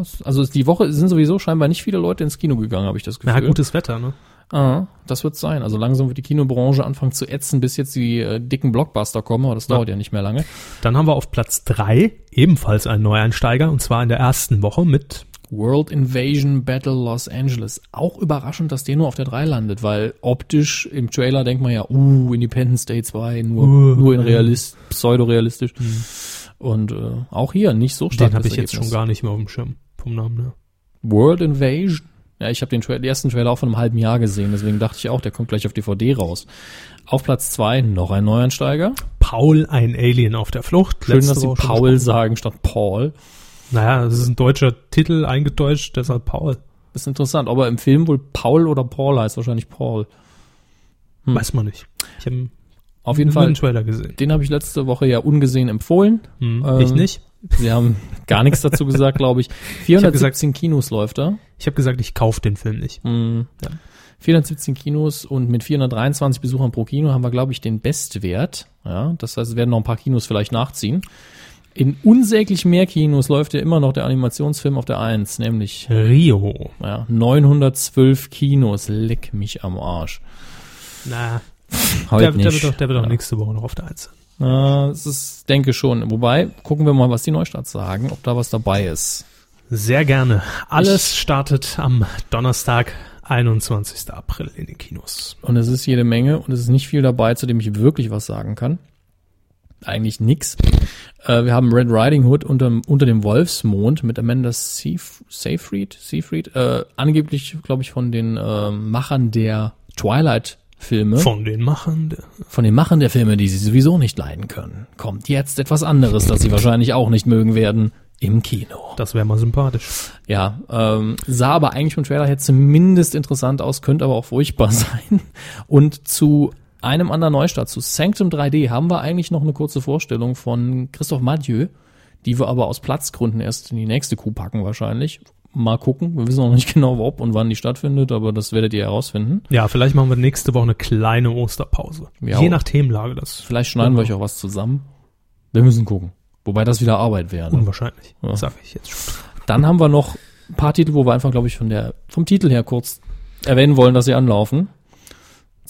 Es- also die Woche sind sowieso scheinbar nicht viele Leute ins Kino gegangen, habe ich das Gefühl. Na, gutes Wetter, ne? Ah, das wird sein. Also langsam wird die Kinobranche anfangen zu ätzen, bis jetzt die äh, dicken Blockbuster kommen, aber das Ja. dauert ja nicht mehr lange. Dann haben wir auf Platz drei ebenfalls einen Neueinsteiger und zwar in der ersten Woche mit World Invasion Battle Los Angeles. Auch überraschend, dass der nur auf der 3 landet, weil optisch im Trailer denkt man ja, uh, Independence Day 2, nur, Uh, nur in realist, pseudorealistisch. Und äh, auch hier nicht so stark. den habe ich jetzt schon gar nicht mehr auf dem Schirm vom Namen her. World Invasion. Ja, ich habe den, den ersten Trailer auch von einem halben Jahr gesehen, deswegen dachte ich auch, der kommt gleich auf DVD raus. Auf Platz 2 noch ein Neuansteiger. Paul, ein Alien auf der Flucht. Schön, Letzte dass sie Paul sagen statt Paul. Naja, das ist ein deutscher Titel, eingedeutscht, deshalb Paul. ist interessant, aber im Film wohl Paul oder Paul heißt wahrscheinlich Paul. Hm. Weiß man nicht. Ich habe Auf jeden Fall, einen Trailer gesehen. den habe ich letzte Woche ja ungesehen empfohlen. Hm, Ähm, ich nicht. Sie haben gar nichts dazu gesagt, glaube ich. 417 Kinos läuft er. Ich habe gesagt, ich kaufe den Film nicht. Mhm. 417 Kinos und mit 423 Besuchern pro Kino haben wir, glaube ich, den Bestwert. Ja, das heißt, es werden noch ein paar Kinos vielleicht nachziehen. In unsäglich mehr Kinos läuft ja immer noch der Animationsfilm auf der 1, nämlich Rio. ja, 912 Kinos. Leck mich am Arsch. Na, Heute der, der nicht. wird doch, der wird Ja. nächste Woche noch auf der Eins sein. Es ist, denke schon. Wobei, gucken wir mal, was die Neustarts sagen, ob da was dabei ist. Sehr gerne. Alles startet am Donnerstag, 21. April in den Kinos. Und es ist jede Menge und es ist nicht viel dabei, zu dem ich wirklich was sagen kann. Eigentlich nix. Äh, wir haben Red Riding Hood unter, unter dem Wolfsmond mit Amanda Seyf Seyfried, Seyfried äh, angeblich, glaube ich, von den äh, Machern der Twilight-Filme. Von den Machern. der- Von den Machern der Filme, die sie sowieso nicht leiden können, kommt jetzt etwas anderes, das sie wahrscheinlich auch nicht mögen werden, im Kino. Das wäre mal sympathisch. Ja, ähm, sah aber eigentlich vom Trailer her zumindest interessant aus, könnte aber auch furchtbar sein. Und zu einem anderen Neustart, zu Sanctum 3D, haben wir eigentlich noch eine kurze Vorstellung von Christoph Mathieu, die wir aber aus Platzgründen erst in die nächste Kuh packen wahrscheinlich. Mal gucken, wir wissen noch nicht genau, ob und wann die stattfindet, aber das werdet ihr herausfinden. Ja, vielleicht machen wir nächste Woche eine kleine Osterpause. Ja, Je nach Themenlage, das Vielleicht schneiden wir euch auch was zusammen. Wir müssen gucken. Wobei das wieder Arbeit wäre. Ne? unwahrscheinlich, Ja. sage ich jetzt schon. Dann haben wir noch ein paar Titel, wo wir einfach, glaube ich, von der, vom Titel her kurz erwähnen wollen, dass sie anlaufen.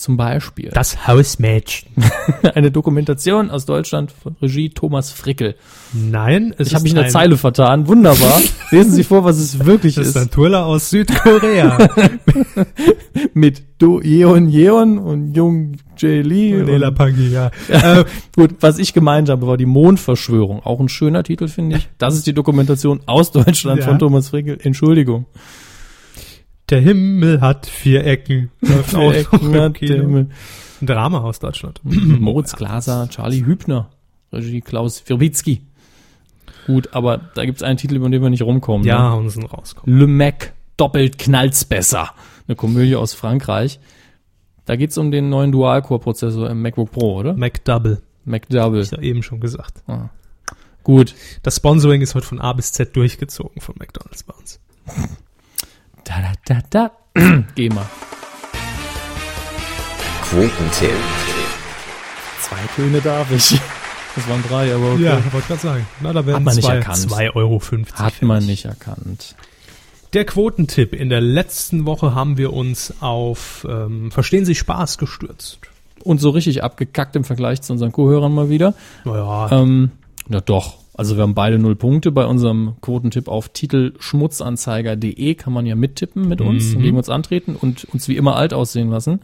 Zum Beispiel Das Hausmädchen. eine Dokumentation aus Deutschland von Regie Thomas Frickel. Nein, es Ich habe mich in der Zeile vertan. Wunderbar. Lesen Sie vor, was es wirklich Das ist ist. ein Thriller aus Südkorea. Mit Do Yeon Yeon und Jung Jae Lee. Lela und- Pagi, ja. Äh, gut, was ich gemeint habe, war die Mondverschwörung. Auch ein schöner Titel, finde ich. Das ist die Dokumentation aus Deutschland Ja. von Thomas Frickel. Entschuldigung. Der Himmel hat vier Ecken. Läuft Vier Ecken hat Kino. der Himmel. Ein Drama aus Deutschland. Moritz Glaser, Charlie Hübner, Regie Klaus Wirbitzki. Gut, aber da gibt's einen Titel, über den wir nicht rumkommen. Ja, Ne? und sind rauskommen. Le Mac, doppelt knallt's besser. Eine Komödie aus Frankreich. Da geht's um den neuen Dual-Core-Prozessor im MacBook Pro, oder? McDouble. MacDouble. Ich ja eben schon gesagt. Gut. Das Sponsoring ist heute von A bis Z durchgezogen von McDonalds bei uns. Da, da, da, da. Geh mal. Quotentipp. Zwei Töne darf ich. Das waren drei, aber okay. Ja, wollte gerade sagen. Na, da werden Hat man nicht zwei, erkannt. 2,50 Euro. Hat man nicht erkannt. Der Quotentipp. In der letzten Woche haben wir uns auf ähm, Verstehen Sie Spaß gestürzt. Und so richtig abgekackt im Vergleich zu unseren Co-Hörern mal wieder. Naja, Ähm, ja doch. Also wir haben beide null Punkte bei unserem Quotentipp auf titelschmutzanzeiger.de kann man ja mittippen mit uns, Mhm. gegen uns antreten und uns wie immer alt aussehen lassen.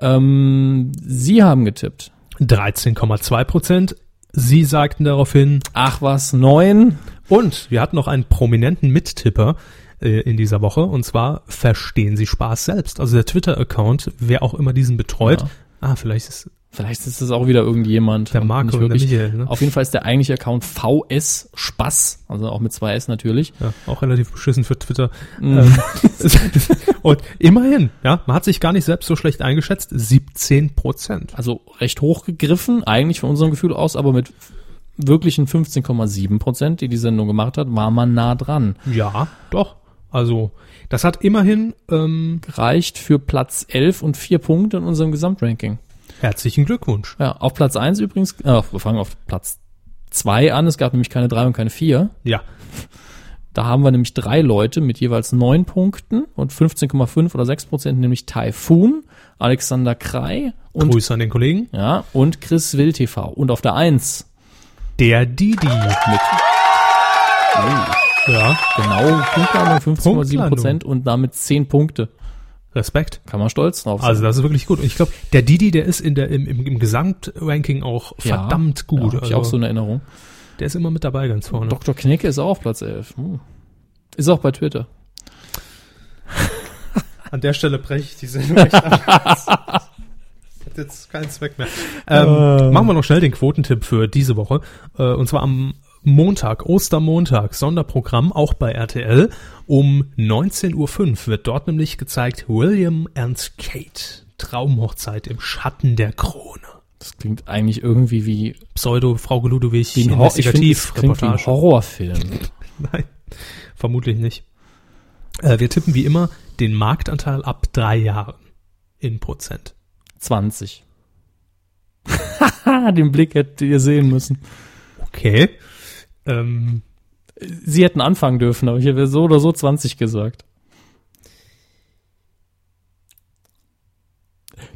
Ähm, Sie haben getippt. 13,2 Prozent. Sie sagten daraufhin, Ach was, neun. und wir hatten noch einen prominenten Mittipper äh, in dieser Woche, und zwar Verstehen Sie Spaß selbst. Also der Twitter-Account, wer auch immer diesen betreut. Ja. Ah, vielleicht ist Vielleicht ist es auch wieder irgendjemand. Der Marco nicht und der wirklich. Michael, ne? Auf jeden Fall ist der eigentliche Account VS Spaß, also auch mit zwei S natürlich. ja, auch relativ beschissen für Twitter. Mhm. Ähm, und immerhin, ja, man hat sich gar nicht selbst so schlecht eingeschätzt. 17 Prozent. Also recht hoch gegriffen, eigentlich von unserem Gefühl aus, aber mit wirklichen 15,7 Prozent, die die Sendung gemacht hat, war man nah dran. Ja, doch. Also, das hat immerhin ähm, Reicht für Platz 11 und vier Punkte in unserem Gesamtranking. Herzlichen Glückwunsch. Ja, auf Platz 1 übrigens, äh, wir fangen auf Platz 2 an, es gab nämlich keine 3 und keine 4. Ja, Da haben wir nämlich drei Leute mit jeweils 9 Punkten und 15,5 oder 6 Prozent, nämlich Typhoon, Alexander Krei und, Grüße an den Kollegen. ja, und Chris Will TV. Und auf der 1 Der Didi. mit Ja, genau Punktlandung 15,7 Punktlandung. Prozent und damit 10 Punkte. Respekt. Kann man stolz drauf sein. Also das ist wirklich gut. Und ich glaube, der Didi, der ist in der im, im, im Gesamtranking auch Ja, verdammt gut. Ja, hab ich also, auch so eine Erinnerung. der ist immer mit dabei ganz vorne. Dr. Knecke ist auch auf Platz 11. Hm. Ist auch bei Twitter. An der Stelle breche ich die Sendung echt ab. Hat jetzt keinen Zweck mehr. Ähm, Machen wir noch schnell den Quotentipp für diese Woche. Äh, und zwar am Montag, Ostermontag, Sonderprogramm, auch bei RTL. Um 19.05 Uhr wird dort nämlich gezeigt William and Kate. Traumhochzeit im Schatten der Krone. Das klingt eigentlich irgendwie wie, Pseudo Frau Ludwig wie ein, Hor ich wie ein Investigativ Horrorfilm. Nein, vermutlich nicht. Äh, wir tippen wie immer den Marktanteil ab drei Jahren in Prozent. 20. Den Blick hättet ihr sehen müssen. Okay. Ähm, Sie hätten anfangen dürfen, aber ich hätte so oder so 20 gesagt.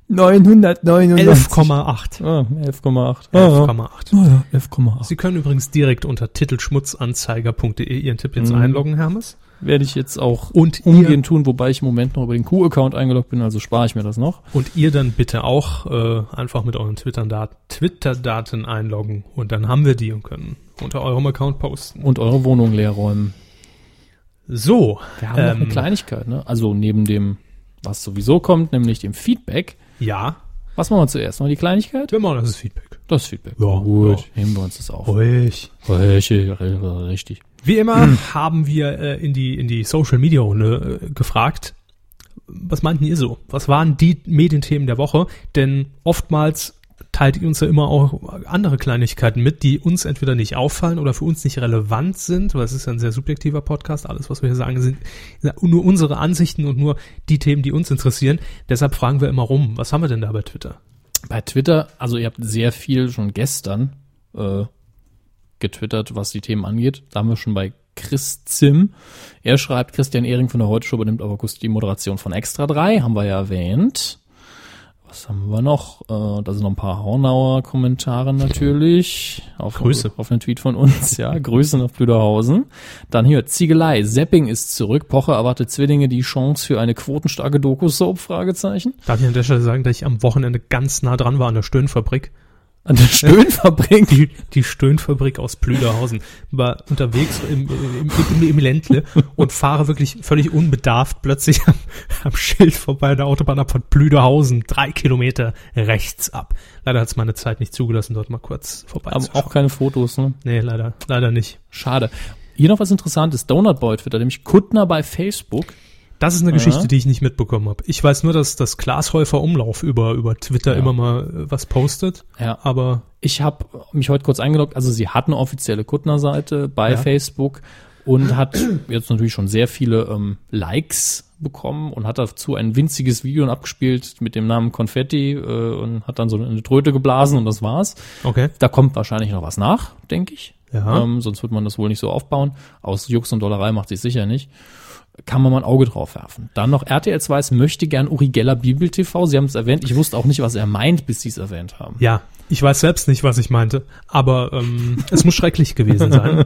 999. 11,8. Ah, 11,8. Ah, 11,8. ja. ja, 11,8. Sie können übrigens direkt unter titelschmutzanzeiger.de Ihren Tipp jetzt Mhm. einloggen, Hermes. Werde ich jetzt auch Und umgehend tun, wobei ich im Moment noch über den Q-Account eingeloggt bin, also spare ich mir das noch. Und ihr dann bitte auch äh, einfach mit euren Twitter-Daten Twitter einloggen und dann haben wir die und können unter eurem Account posten. Und eure Wohnung leer räumen. So, Wir haben noch eine ähm, Kleinigkeit, ne? Also neben dem, was sowieso kommt, nämlich dem Feedback. ja, Was machen wir zuerst? Mal die Kleinigkeit? wir machen das ist Feedback. Das Feedback. Ja, gut. ja. Heben wir uns das auf. Ruhig. Richtig. richtig. Wie immer haben wir äh, in die in die Social Media Runde äh, gefragt, was meinten ihr so? Was waren die Medienthemen der Woche? Denn oftmals teilt ihr uns ja immer auch andere Kleinigkeiten mit, die uns entweder nicht auffallen oder für uns nicht relevant sind, weil es ist ja ein sehr subjektiver Podcast. Alles, was wir hier sagen, sind nur unsere Ansichten und nur die Themen, die uns interessieren. Deshalb fragen wir immer rum, was haben wir denn da bei Twitter? Bei Twitter, also ihr habt sehr viel schon gestern äh, getwittert, was die Themen angeht. Da haben wir schon bei Chris Zim. Er schreibt, Christian Ehring von der Heute Show übernimmt auf August die Moderation von Extra 3, haben wir ja erwähnt. Was haben wir noch? Äh, da sind noch ein paar Hornauer Kommentare natürlich. Auf, Grüße. Auf einen Tweet von uns, ja. Grüße nach Blüderhausen. Dann hier, Ziegelei. Sepping ist zurück. Pocher erwartet Zwillinge die Chance für eine quotenstarke Doku-Soap? Fragezeichen. Darf ich an der Stelle sagen, dass ich am Wochenende ganz nah dran war an der Stöhnfabrik? An der Stöhnfabrik. Die, die Stöhnfabrik aus Plüderhausen. War unterwegs im, im, im, im Ländle und fahre wirklich völlig unbedarft plötzlich am, am Schild vorbei der Autobahn ab von Plüderhausen, drei Kilometer rechts ab. Leider hat es meine Zeit nicht zugelassen, dort mal kurz vorbei Aber auch keine Fotos, ne? Nee, leider, leider nicht. Schade. Hier noch was Interessantes. Donut Boy twittert nämlich Kuttner bei Facebook. Das ist eine Ja. Geschichte, die ich nicht mitbekommen habe. Ich weiß nur, dass das Glashäufer Umlauf über, über Twitter Ja. immer mal äh, was postet. Ja. Aber Ich habe mich heute kurz eingeloggt. Also sie hat eine offizielle Kuttner-Seite bei Ja. Facebook und hat jetzt natürlich schon sehr viele ähm, Likes bekommen und hat dazu ein winziges Video abgespielt mit dem Namen Konfetti äh, und hat dann so eine Tröte geblasen und das war's. okay. Da kommt wahrscheinlich noch was nach, denke ich. Ja. Ähm, sonst wird man das wohl nicht so aufbauen. Aus Jux und Dollerei macht sich sicher nicht. Kann man mal ein Auge drauf werfen. Dann noch RTL 2 es möchte gern Uri Geller Bibel TV. Sie haben es erwähnt. Ich wusste auch nicht, was er meint, bis Sie es erwähnt haben. Ja, ich weiß selbst nicht, was ich meinte, aber ähm, es muss schrecklich gewesen sein.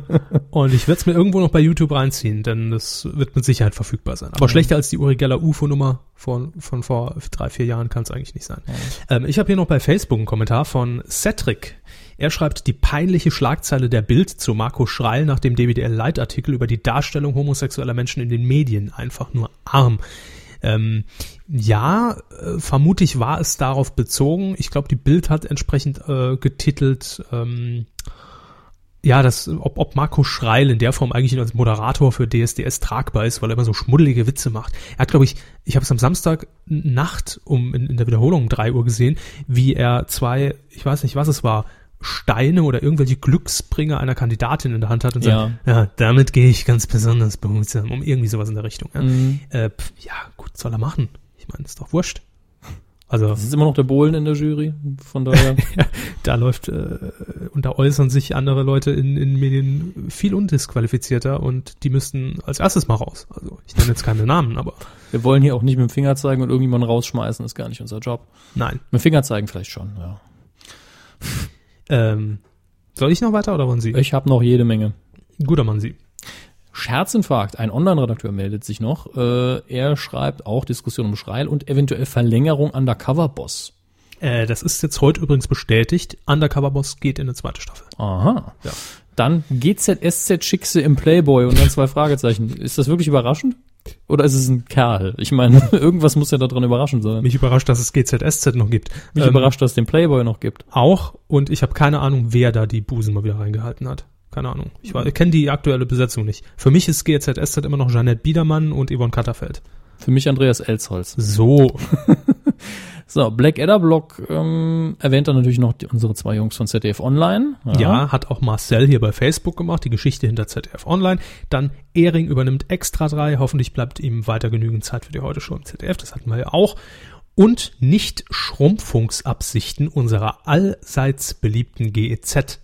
Und ich werde es mir irgendwo noch bei YouTube reinziehen, denn das wird mit Sicherheit verfügbar sein. Aber schlechter als die Uri Geller UFO-Nummer von, von vor drei, vier Jahren kann es eigentlich nicht sein. Ähm, ich habe hier noch bei Facebook einen Kommentar von Cedric. Er schreibt die peinliche Schlagzeile der Bild zu Marco Schreil nach dem DWDL-Leitartikel über die Darstellung homosexueller Menschen in den Medien. Einfach nur arm. Ähm, ja, äh, vermutlich war es darauf bezogen. Ich glaube, die Bild hat entsprechend äh, getitelt, ähm, ja, das, ob, ob Marco Schreil in der Form eigentlich als Moderator für DSDS tragbar ist, weil er immer so schmuddelige Witze macht. Er hat, glaube ich, ich habe es am Samstag Nacht um in, in der Wiederholung um drei Uhr gesehen, wie er zwei, ich weiß nicht, was es war, Steine oder irgendwelche Glücksbringer einer Kandidatin in der Hand hat und sagt, ja, damit gehe ich ganz besonders behutsam, um irgendwie sowas in der Richtung. Ja, Mhm. äh, pf, ja gut, soll er machen. Ich meine, ist doch wurscht. Also Das ist immer noch der Bohlen in der Jury. Von daher. da läuft äh, und da äußern sich andere Leute in, in Medien viel undisqualifizierter und die müssten als erstes mal raus. Also ich nenne jetzt keine Namen, aber Wir wollen hier auch nicht mit dem Finger zeigen und irgendjemanden rausschmeißen, ist gar nicht unser Job. nein. Mit dem Finger zeigen vielleicht schon, ja. Ähm, soll ich noch weiter oder wollen Sie? Ich habe noch jede Menge. Guter Mann, Sie. Scherzinfarkt, ein Online-Redakteur meldet sich noch. Äh, er schreibt auch Diskussion um Schreil und eventuell Verlängerung Undercover-Boss. Äh, das ist jetzt heute übrigens bestätigt. Undercover Boss geht in eine zweite Staffel. Aha. Ja. Dann GZSZ Schickse im Playboy und dann zwei Fragezeichen. Ist das wirklich überraschend? Oder ist es ein Kerl? Ich meine, irgendwas muss ja daran überraschend sein. Mich überrascht, dass es GZSZ noch gibt. Mich Ähm, überrascht, dass es den Playboy noch gibt. Auch und ich habe keine Ahnung, wer da die Busen mal wieder reingehalten hat. Keine Ahnung. Ich, war- ich kenne die aktuelle Besetzung nicht. Für mich ist GZSZ immer noch Jeanette Biedermann und Yvonne Katterfeld. Für mich Andreas Elsholz. So. So, Blackadder Blog ähm, erwähnt dann natürlich noch die, unsere zwei Jungs von ZDF Online. Ja, hat auch Marcel hier bei Facebook gemacht, die Geschichte hinter ZDF Online. Dann Ehring übernimmt Extra 3. Hoffentlich bleibt ihm weiter genügend Zeit für die heute schon im ZDF. Das hatten wir ja auch. Und nicht Schrumpfungsabsichten unserer allseits beliebten GEZ.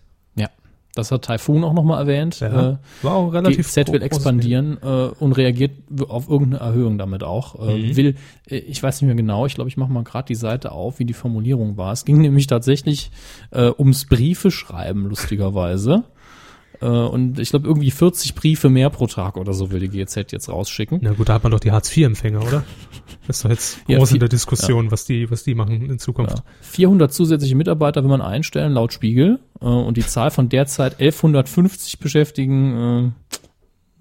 Das hat Typhoon auch nochmal erwähnt. Ja, Äh, war auch relativ GZ will expandieren äh, und reagiert auf irgendeine Erhöhung damit auch. Äh, Mhm. Will, äh, ich weiß nicht mehr genau, ich glaube, ich mache mal gerade die Seite auf, wie die Formulierung war. Es ging nämlich tatsächlich äh, ums Briefe schreiben, lustigerweise. Äh, und ich glaube, irgendwie 40 Briefe mehr pro Tag oder so will die GZ jetzt rausschicken. Na gut, da hat man doch die Hartz-IV-Empfänger, oder? Das ist doch jetzt Ja, groß in der Diskussion, was die, was die machen in Zukunft. Ja. 400 zusätzliche Mitarbeiter will man einstellen, laut Spiegel. Äh, und die Zahl von derzeit 1150 Beschäftigten,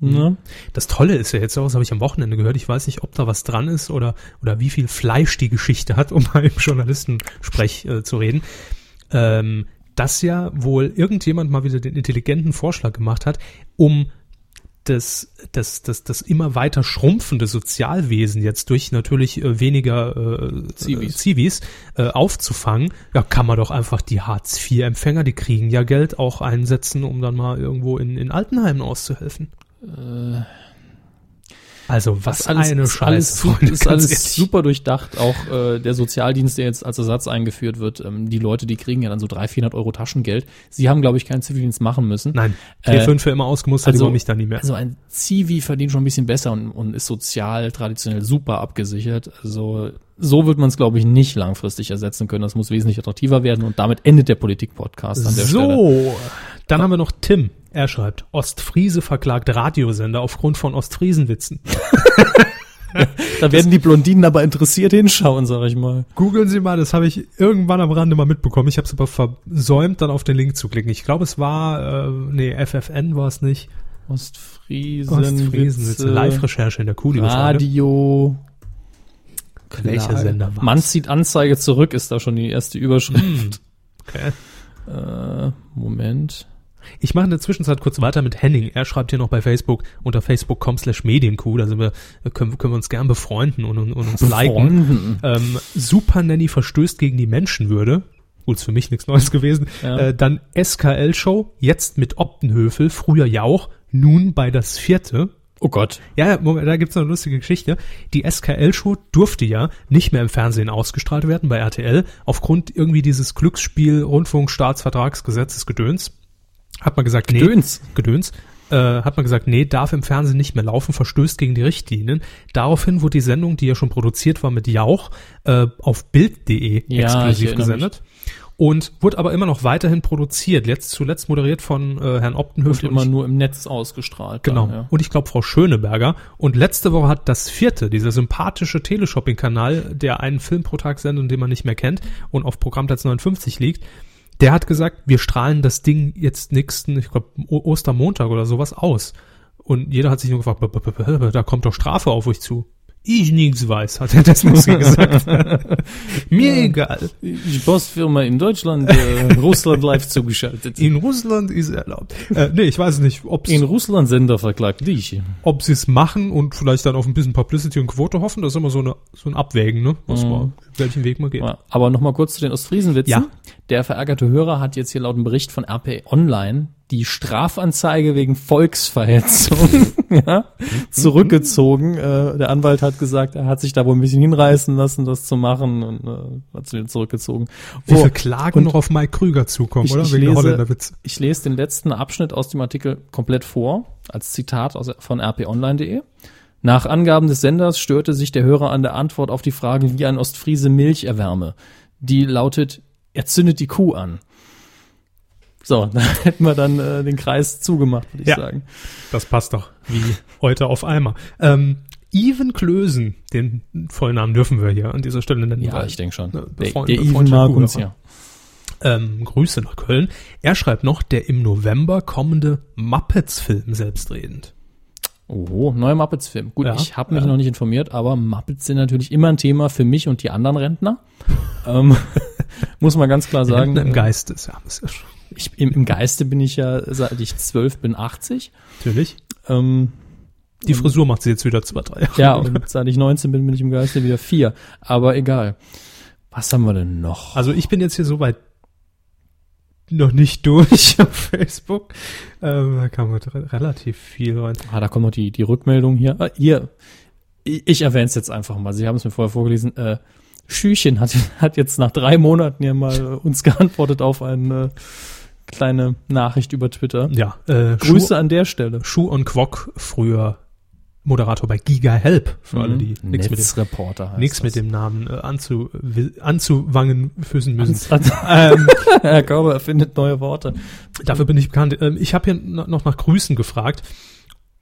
äh, ne? Das Tolle ist ja jetzt auch, das habe ich am Wochenende gehört, ich weiß nicht, ob da was dran ist oder, oder wie viel Fleisch die Geschichte hat, um mal im Journalistensprech äh, zu reden, ähm, dass ja wohl irgendjemand mal wieder den intelligenten Vorschlag gemacht hat, um das, das, das, das immer weiter schrumpfende Sozialwesen jetzt durch natürlich äh, weniger äh, Zivis. äh, Zivis äh, aufzufangen, ja, kann man doch einfach die Hartz-IV-Empfänger, die kriegen ja Geld, auch einsetzen, um dann mal irgendwo in, in Altenheimen auszuhelfen. Also was ist alles, eine ist Scheiße, alles, su- Freunde, ist alles ehrlich. super durchdacht. Auch äh, der Sozialdienst, der jetzt als Ersatz eingeführt wird, ähm, die Leute, die kriegen ja dann so 300, 400 Euro Taschengeld. Sie haben, glaube ich, keinen Zivildienst machen müssen. Nein, Äh, T5 für immer ausgemustert, also- also, mich dann nie mehr. Also ein Zivi verdient schon ein bisschen besser und, und ist sozial traditionell super abgesichert. Also so wird man es, glaube ich, nicht langfristig ersetzen können. Das muss wesentlich attraktiver werden und damit endet der Politik-Podcast an der Stelle. So, dann haben wir noch Tim. Er schreibt, Ostfriese verklagt Radiosender aufgrund von Ostfriesenwitzen. Da werden die Blondinen aber interessiert hinschauen, sag ich mal. Googeln Sie mal, das habe ich irgendwann am Rande mal mitbekommen. Ich habe es aber versäumt, dann auf den Link zu klicken. Ich glaube, es war, äh, nee, FFN war es nicht. Ostfriesen, Ostfriesenwitze. Witze, Live-Recherche in der Freunde. Radio. Welcher. Sender war's? Man zieht Anzeige zurück, ist da schon die erste Überschrift. Okay. Äh, Moment. Ich mache in der Zwischenzeit kurz weiter mit Henning. Er schreibt hier noch bei Facebook unter facebook.com slash medienkuh. Da sind wir, können, können wir uns gern befreunden und, und, und uns liken. Befreunden. Ähm, Super Nanny verstößt gegen die Menschenwürde. Gut, ist für mich nichts Neues gewesen. Ja. Äh, dann SKL-Show, jetzt mit Optenhöfel, früher Jauch, nun bei das vierte. Oh Gott. Ja, Moment, da gibt's noch eine lustige Geschichte. Die SKL-Show durfte ja nicht mehr im Fernsehen ausgestrahlt werden bei RTL, aufgrund irgendwie dieses Glücksspiel-Rundfunkstaatsvertragsgesetzes Gedöns. Hat man gesagt, nee. Gedöns. Gedöns. Äh, hat man gesagt, nee, darf im Fernsehen nicht mehr laufen, verstößt gegen die Richtlinien. Daraufhin wurde die Sendung, die ja schon produziert war mit Jauch, äh, auf Bild.de Ja, exklusiv gesendet. Und wurde aber immer noch weiterhin produziert. Jetzt zuletzt moderiert von äh, Herrn Und Optenhöfel. immer ich- nur im Netz ausgestrahlt. Genau. Dann, ja. Und ich glaube Frau Schöneberger. Und letzte Woche hat das vierte, dieser sympathische Teleshopping-Kanal, der einen Film pro Tag sendet und den man nicht mehr kennt und auf Programmplatz 59 liegt, der hat gesagt, wir strahlen das Ding jetzt nächsten, ich glaube Ostermontag oder sowas aus. Und jeder hat sich nur gefragt, "B- b- b- b- da kommt doch Strafe auf euch zu. Ich nichts weiß, hat der Desmosky gesagt. Mir egal. Die Postfirma in Deutschland, äh, Russland live zugeschaltet. In Russland ist erlaubt. Äh, nee, ich weiß nicht, ob In Russland Sender verklagt dich. ob sie es machen und vielleicht dann auf ein bisschen Publicity und Quote hoffen, das ist immer so, eine, so ein Abwägen, ne? Was Mhm. man, welchen Weg man geht. Aber nochmal kurz zu den Ostfriesenwitzen. Ja. Der verärgerte Hörer hat jetzt hier laut einem Bericht von RP Online die Strafanzeige wegen Volksverhetzung ja, zurückgezogen. Äh, der Anwalt hat gesagt, er hat sich da wohl ein bisschen hinreißen lassen, das zu machen und äh, hat es wieder zurückgezogen. Wie Oh, viel Klagen und noch auf Mike Krüger zukommen, ich, oder? ich, Wegen lese, ich lese den letzten Abschnitt aus dem Artikel komplett vor, als Zitat aus, von rponline.de. Nach Angaben des Senders störte sich der Hörer an der Antwort auf die Frage, wie ein Ostfriese Milch erwärme. Die lautet, er zündet die Kuh an. So, da hätten wir dann äh, den Kreis zugemacht, würde ich Ja. sagen. Das passt doch, wie heute auf einmal. Ähm, Even Klösen, den Vollnamen dürfen wir hier an dieser Stelle nennen. Ja, ich denke schon. Ne, Der, der Even mag uns ja. Ähm, Grüße nach Köln. Er schreibt noch, der im November kommende Muppets-Film selbstredend. Oh, neuer Muppets-Film. Gut, Ja, ich habe mich ja. noch nicht informiert, aber Muppets sind natürlich immer ein Thema für mich und die anderen Rentner. ähm, muss man ganz klar sagen. Rentner im äh, Geiste ist ja, ist ja schon- Ich, im, Im Geiste bin ich ja, seit ich zwölf bin, 80. natürlich. Ähm, Die Frisur macht sie jetzt wieder zwei, drei Jahre. ja, und seit ich 19 bin, bin ich im Geiste wieder vier. Aber egal. Was haben wir denn noch? Also ich bin jetzt hier soweit noch nicht durch auf Facebook. Ähm, da kam halt re relativ viel rein. Ah, da kommt noch die, die Rückmeldung hier. Ah, hier, ich, erwähne es jetzt einfach mal. Sie haben es mir vorher vorgelesen. Äh, Schüchen hat, hat jetzt nach drei Monaten hier mal äh, uns geantwortet auf eine kleine Nachricht über Twitter. Ja, äh, Grüße Schuh, an der Stelle. Schuh und Quok früher Moderator bei Giga Help, für alle, die Mhm. nichts mit dem das. mit dem Namen äh, anzu, anzuwangen füßen müssen. Ans- ähm, Herr Körber erfindet neue Worte. dafür bin ich bekannt. Ähm, ich habe hier no- noch nach Grüßen gefragt.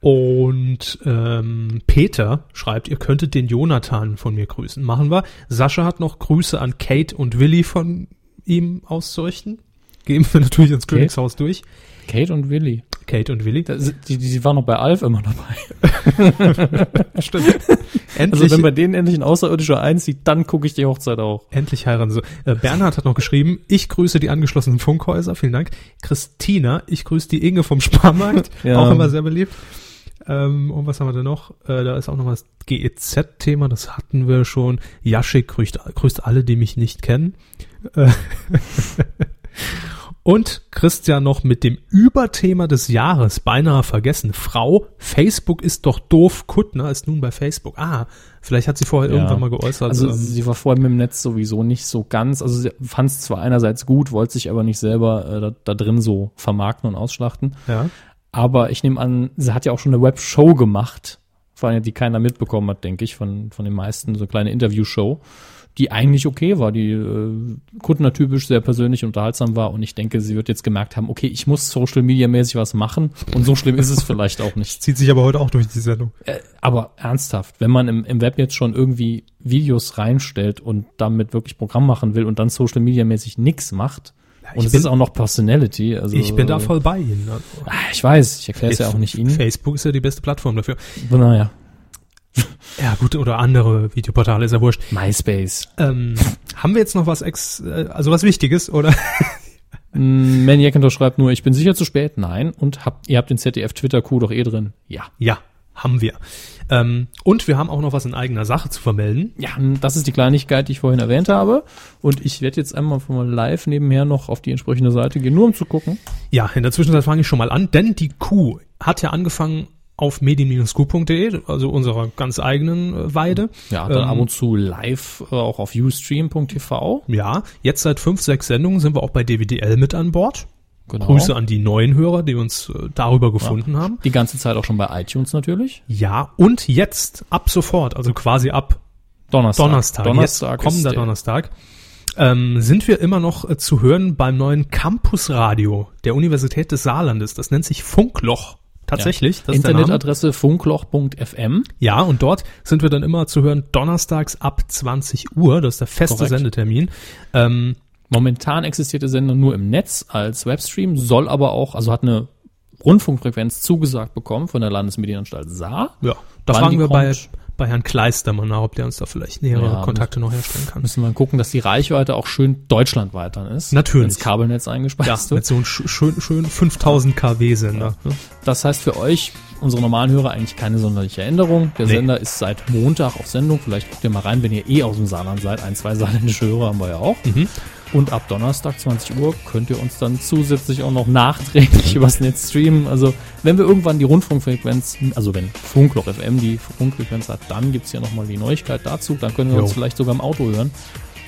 Und ähm, Peter schreibt, ihr könntet den Jonathan von mir grüßen. Machen wir. Sascha hat noch Grüße an Kate und Willi von ihm auszurichten. Geben wir natürlich ins Kate? Königshaus durch. Kate und Willi. Kate und Willi. Da sind- Die, die, waren noch bei Alf immer dabei. Stimmt. Endlich, Also wenn bei denen endlich ein Außerirdischer einzieht, dann gucke ich die Hochzeit auch. endlich heiraten sie. Äh, Bernhard hat noch geschrieben, ich grüße die angeschlossenen Funkhäuser, vielen Dank. Christina, ich grüße die Inge vom Sparmarkt, Ja. auch immer sehr beliebt. Ähm, und was haben wir denn noch? Äh, da ist auch noch mal das GEZ-Thema, das hatten wir schon. Jaschik grüßt, grüßt alle, die mich nicht kennen. Äh, Und Christian noch mit dem Überthema des Jahres, beinahe vergessen. Frau, Facebook ist doch doof, Kuttner ist nun bei Facebook. Ah, vielleicht hat sie vorher Ja. irgendwann mal geäußert. Also ähm, sie war vorher mit dem Netz sowieso nicht so ganz, also sie fand es zwar einerseits gut, wollte sich aber nicht selber äh, da, da drin so vermarkten und ausschlachten. ja. Aber ich nehme an, sie hat ja auch schon eine Webshow gemacht, vor allem die keiner mitbekommen hat, denke ich, von, von den meisten, so eine kleine Interviewshow, die eigentlich okay war, die äh, Kuttner-typisch sehr persönlich und unterhaltsam war und ich denke, sie wird jetzt gemerkt haben, okay, ich muss Social Media mäßig was machen und so schlimm ist es vielleicht auch nicht. Zieht sich aber heute auch durch die Sendung. Äh, aber ernsthaft, wenn man im, im Web jetzt schon irgendwie Videos reinstellt und damit wirklich Programm machen will und dann Social Media mäßig nix macht, und ich es bin- ist auch noch Personality, also ich bin da voll bei Ihnen. Also, Ich weiß, ich erkläre es ja auch nicht Ihnen. Facebook ist ja die beste Plattform dafür. Naja, Ja, gut, oder andere Videoportale, ist ja wurscht. MySpace. Ähm, haben wir jetzt noch was ex, äh, also was Wichtiges, oder? Mm, Manny Jackentor schreibt nur, ich bin sicher zu spät. Nein. Und habt, ihr habt den ZDF-Twitter-Coup doch eh drin. Ja. Ja, haben wir. Ähm, und wir haben auch noch was in eigener Sache zu vermelden. Ja, das ist die Kleinigkeit, die ich vorhin erwähnt habe. Und ich werde jetzt einmal mal live nebenher noch auf die entsprechende Seite gehen, nur um zu gucken. Ja, in der Zwischenzeit fange ich schon mal an, denn die Kuh hat ja angefangen auf medien-q.de, also unserer ganz eigenen äh, Weide. Ja, dann Ähm, ab und zu live äh, auch auf ustream.tv. Ja, jetzt seit fünf, sechs Sendungen sind wir auch bei DWDL mit an Bord. Genau. Grüße an die neuen Hörer, die uns äh, darüber gefunden haben. Die ganze Zeit auch schon bei iTunes natürlich. Ja, und jetzt ab sofort, also quasi ab Donnerstag. Donnerstag, Donnerstag jetzt kommender Donnerstag, ähm, sind wir immer noch äh, zu hören beim neuen Campusradio der Universität des Saarlandes. Das nennt sich Funkloch. Tatsächlich. Ja. Internetadresse funkloch.fm. Ja, und dort sind wir dann immer zu hören donnerstags ab 20 Uhr. Das ist der feste Korrekt. Sendetermin. Ähm, Momentan existiert der Sender nur im Netz als Webstream, soll aber auch, also hat eine Rundfunkfrequenz zugesagt bekommen von der Landesmedienanstalt Saar. ja, da Wann fragen wir bei, kommt? bei Herrn Kleister mal nach, ob der uns da vielleicht nähere Ja, Kontakte noch herstellen kann. Müssen wir gucken, dass die Reichweite auch schön deutschlandweit dann ist. Natürlich. Ins Kabelnetz Ja, eingespeist wird. mit so einem sch schön, schön 5000 kW Sender. ne? Das heißt für euch, unsere normalen Hörer, eigentlich keine sonderliche Änderung. Der Nee. Sender ist seit Montag auf Sendung. Vielleicht guckt ihr mal rein, wenn ihr eh aus dem Saarland seid. Ein, zwei saarländische Hörer haben wir ja auch. Mhm. Und ab Donnerstag 20 Uhr könnt ihr uns dann zusätzlich auch noch nachträglich übers Netz streamen. Also wenn wir irgendwann die Rundfunkfrequenz, also wenn Funkloch FM die Funkfrequenz hat, dann gibt's ja nochmal die Neuigkeit dazu. Dann können wir Jo. uns vielleicht sogar im Auto hören.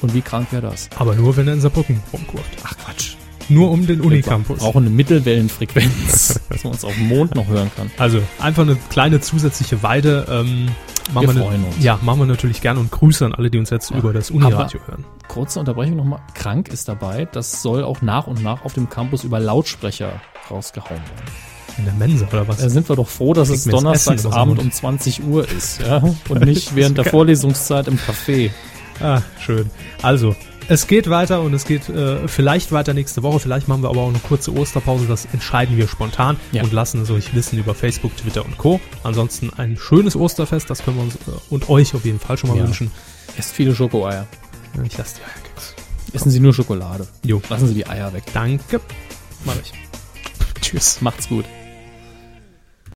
Und wie krank wäre das? Aber nur, wenn er in Saarbrücken rumkurft. Ach Quatsch. Nur um den Wir Unicampus. brauchen eine Mittelwellenfrequenz, dass man uns auf dem Mond noch hören kann. Also einfach eine kleine zusätzliche Weide. Ähm, machen Wir ne- freuen uns. Ja, machen wir natürlich gerne und Grüße an alle, die uns jetzt über das Uniradio hören. Kurze Unterbrechung nochmal. Krank ist dabei. Das soll auch nach und nach auf dem Campus über Lautsprecher rausgehauen werden. In der Mensa oder was? Da sind wir doch froh, dass es Donnerstagsabend um 20 Uhr ist, ja? Und nicht während der. Vorlesungszeit im Café. Ah, schön. Also, es geht weiter und es geht äh, vielleicht weiter nächste Woche. Vielleicht machen wir aber auch eine kurze Osterpause. Das entscheiden wir spontan Ja. und lassen es euch wissen über Facebook, Twitter und Co. Ansonsten ein schönes Osterfest. Das können wir uns äh, und euch auf jeden Fall schon mal Ja. wünschen. Esst viele Schokoeier. Ich lasse die Eierkeks. Essen Sie nur Schokolade. Jo. Lassen Sie die Eier weg. Danke. Mach ich. Tschüss. Macht's gut.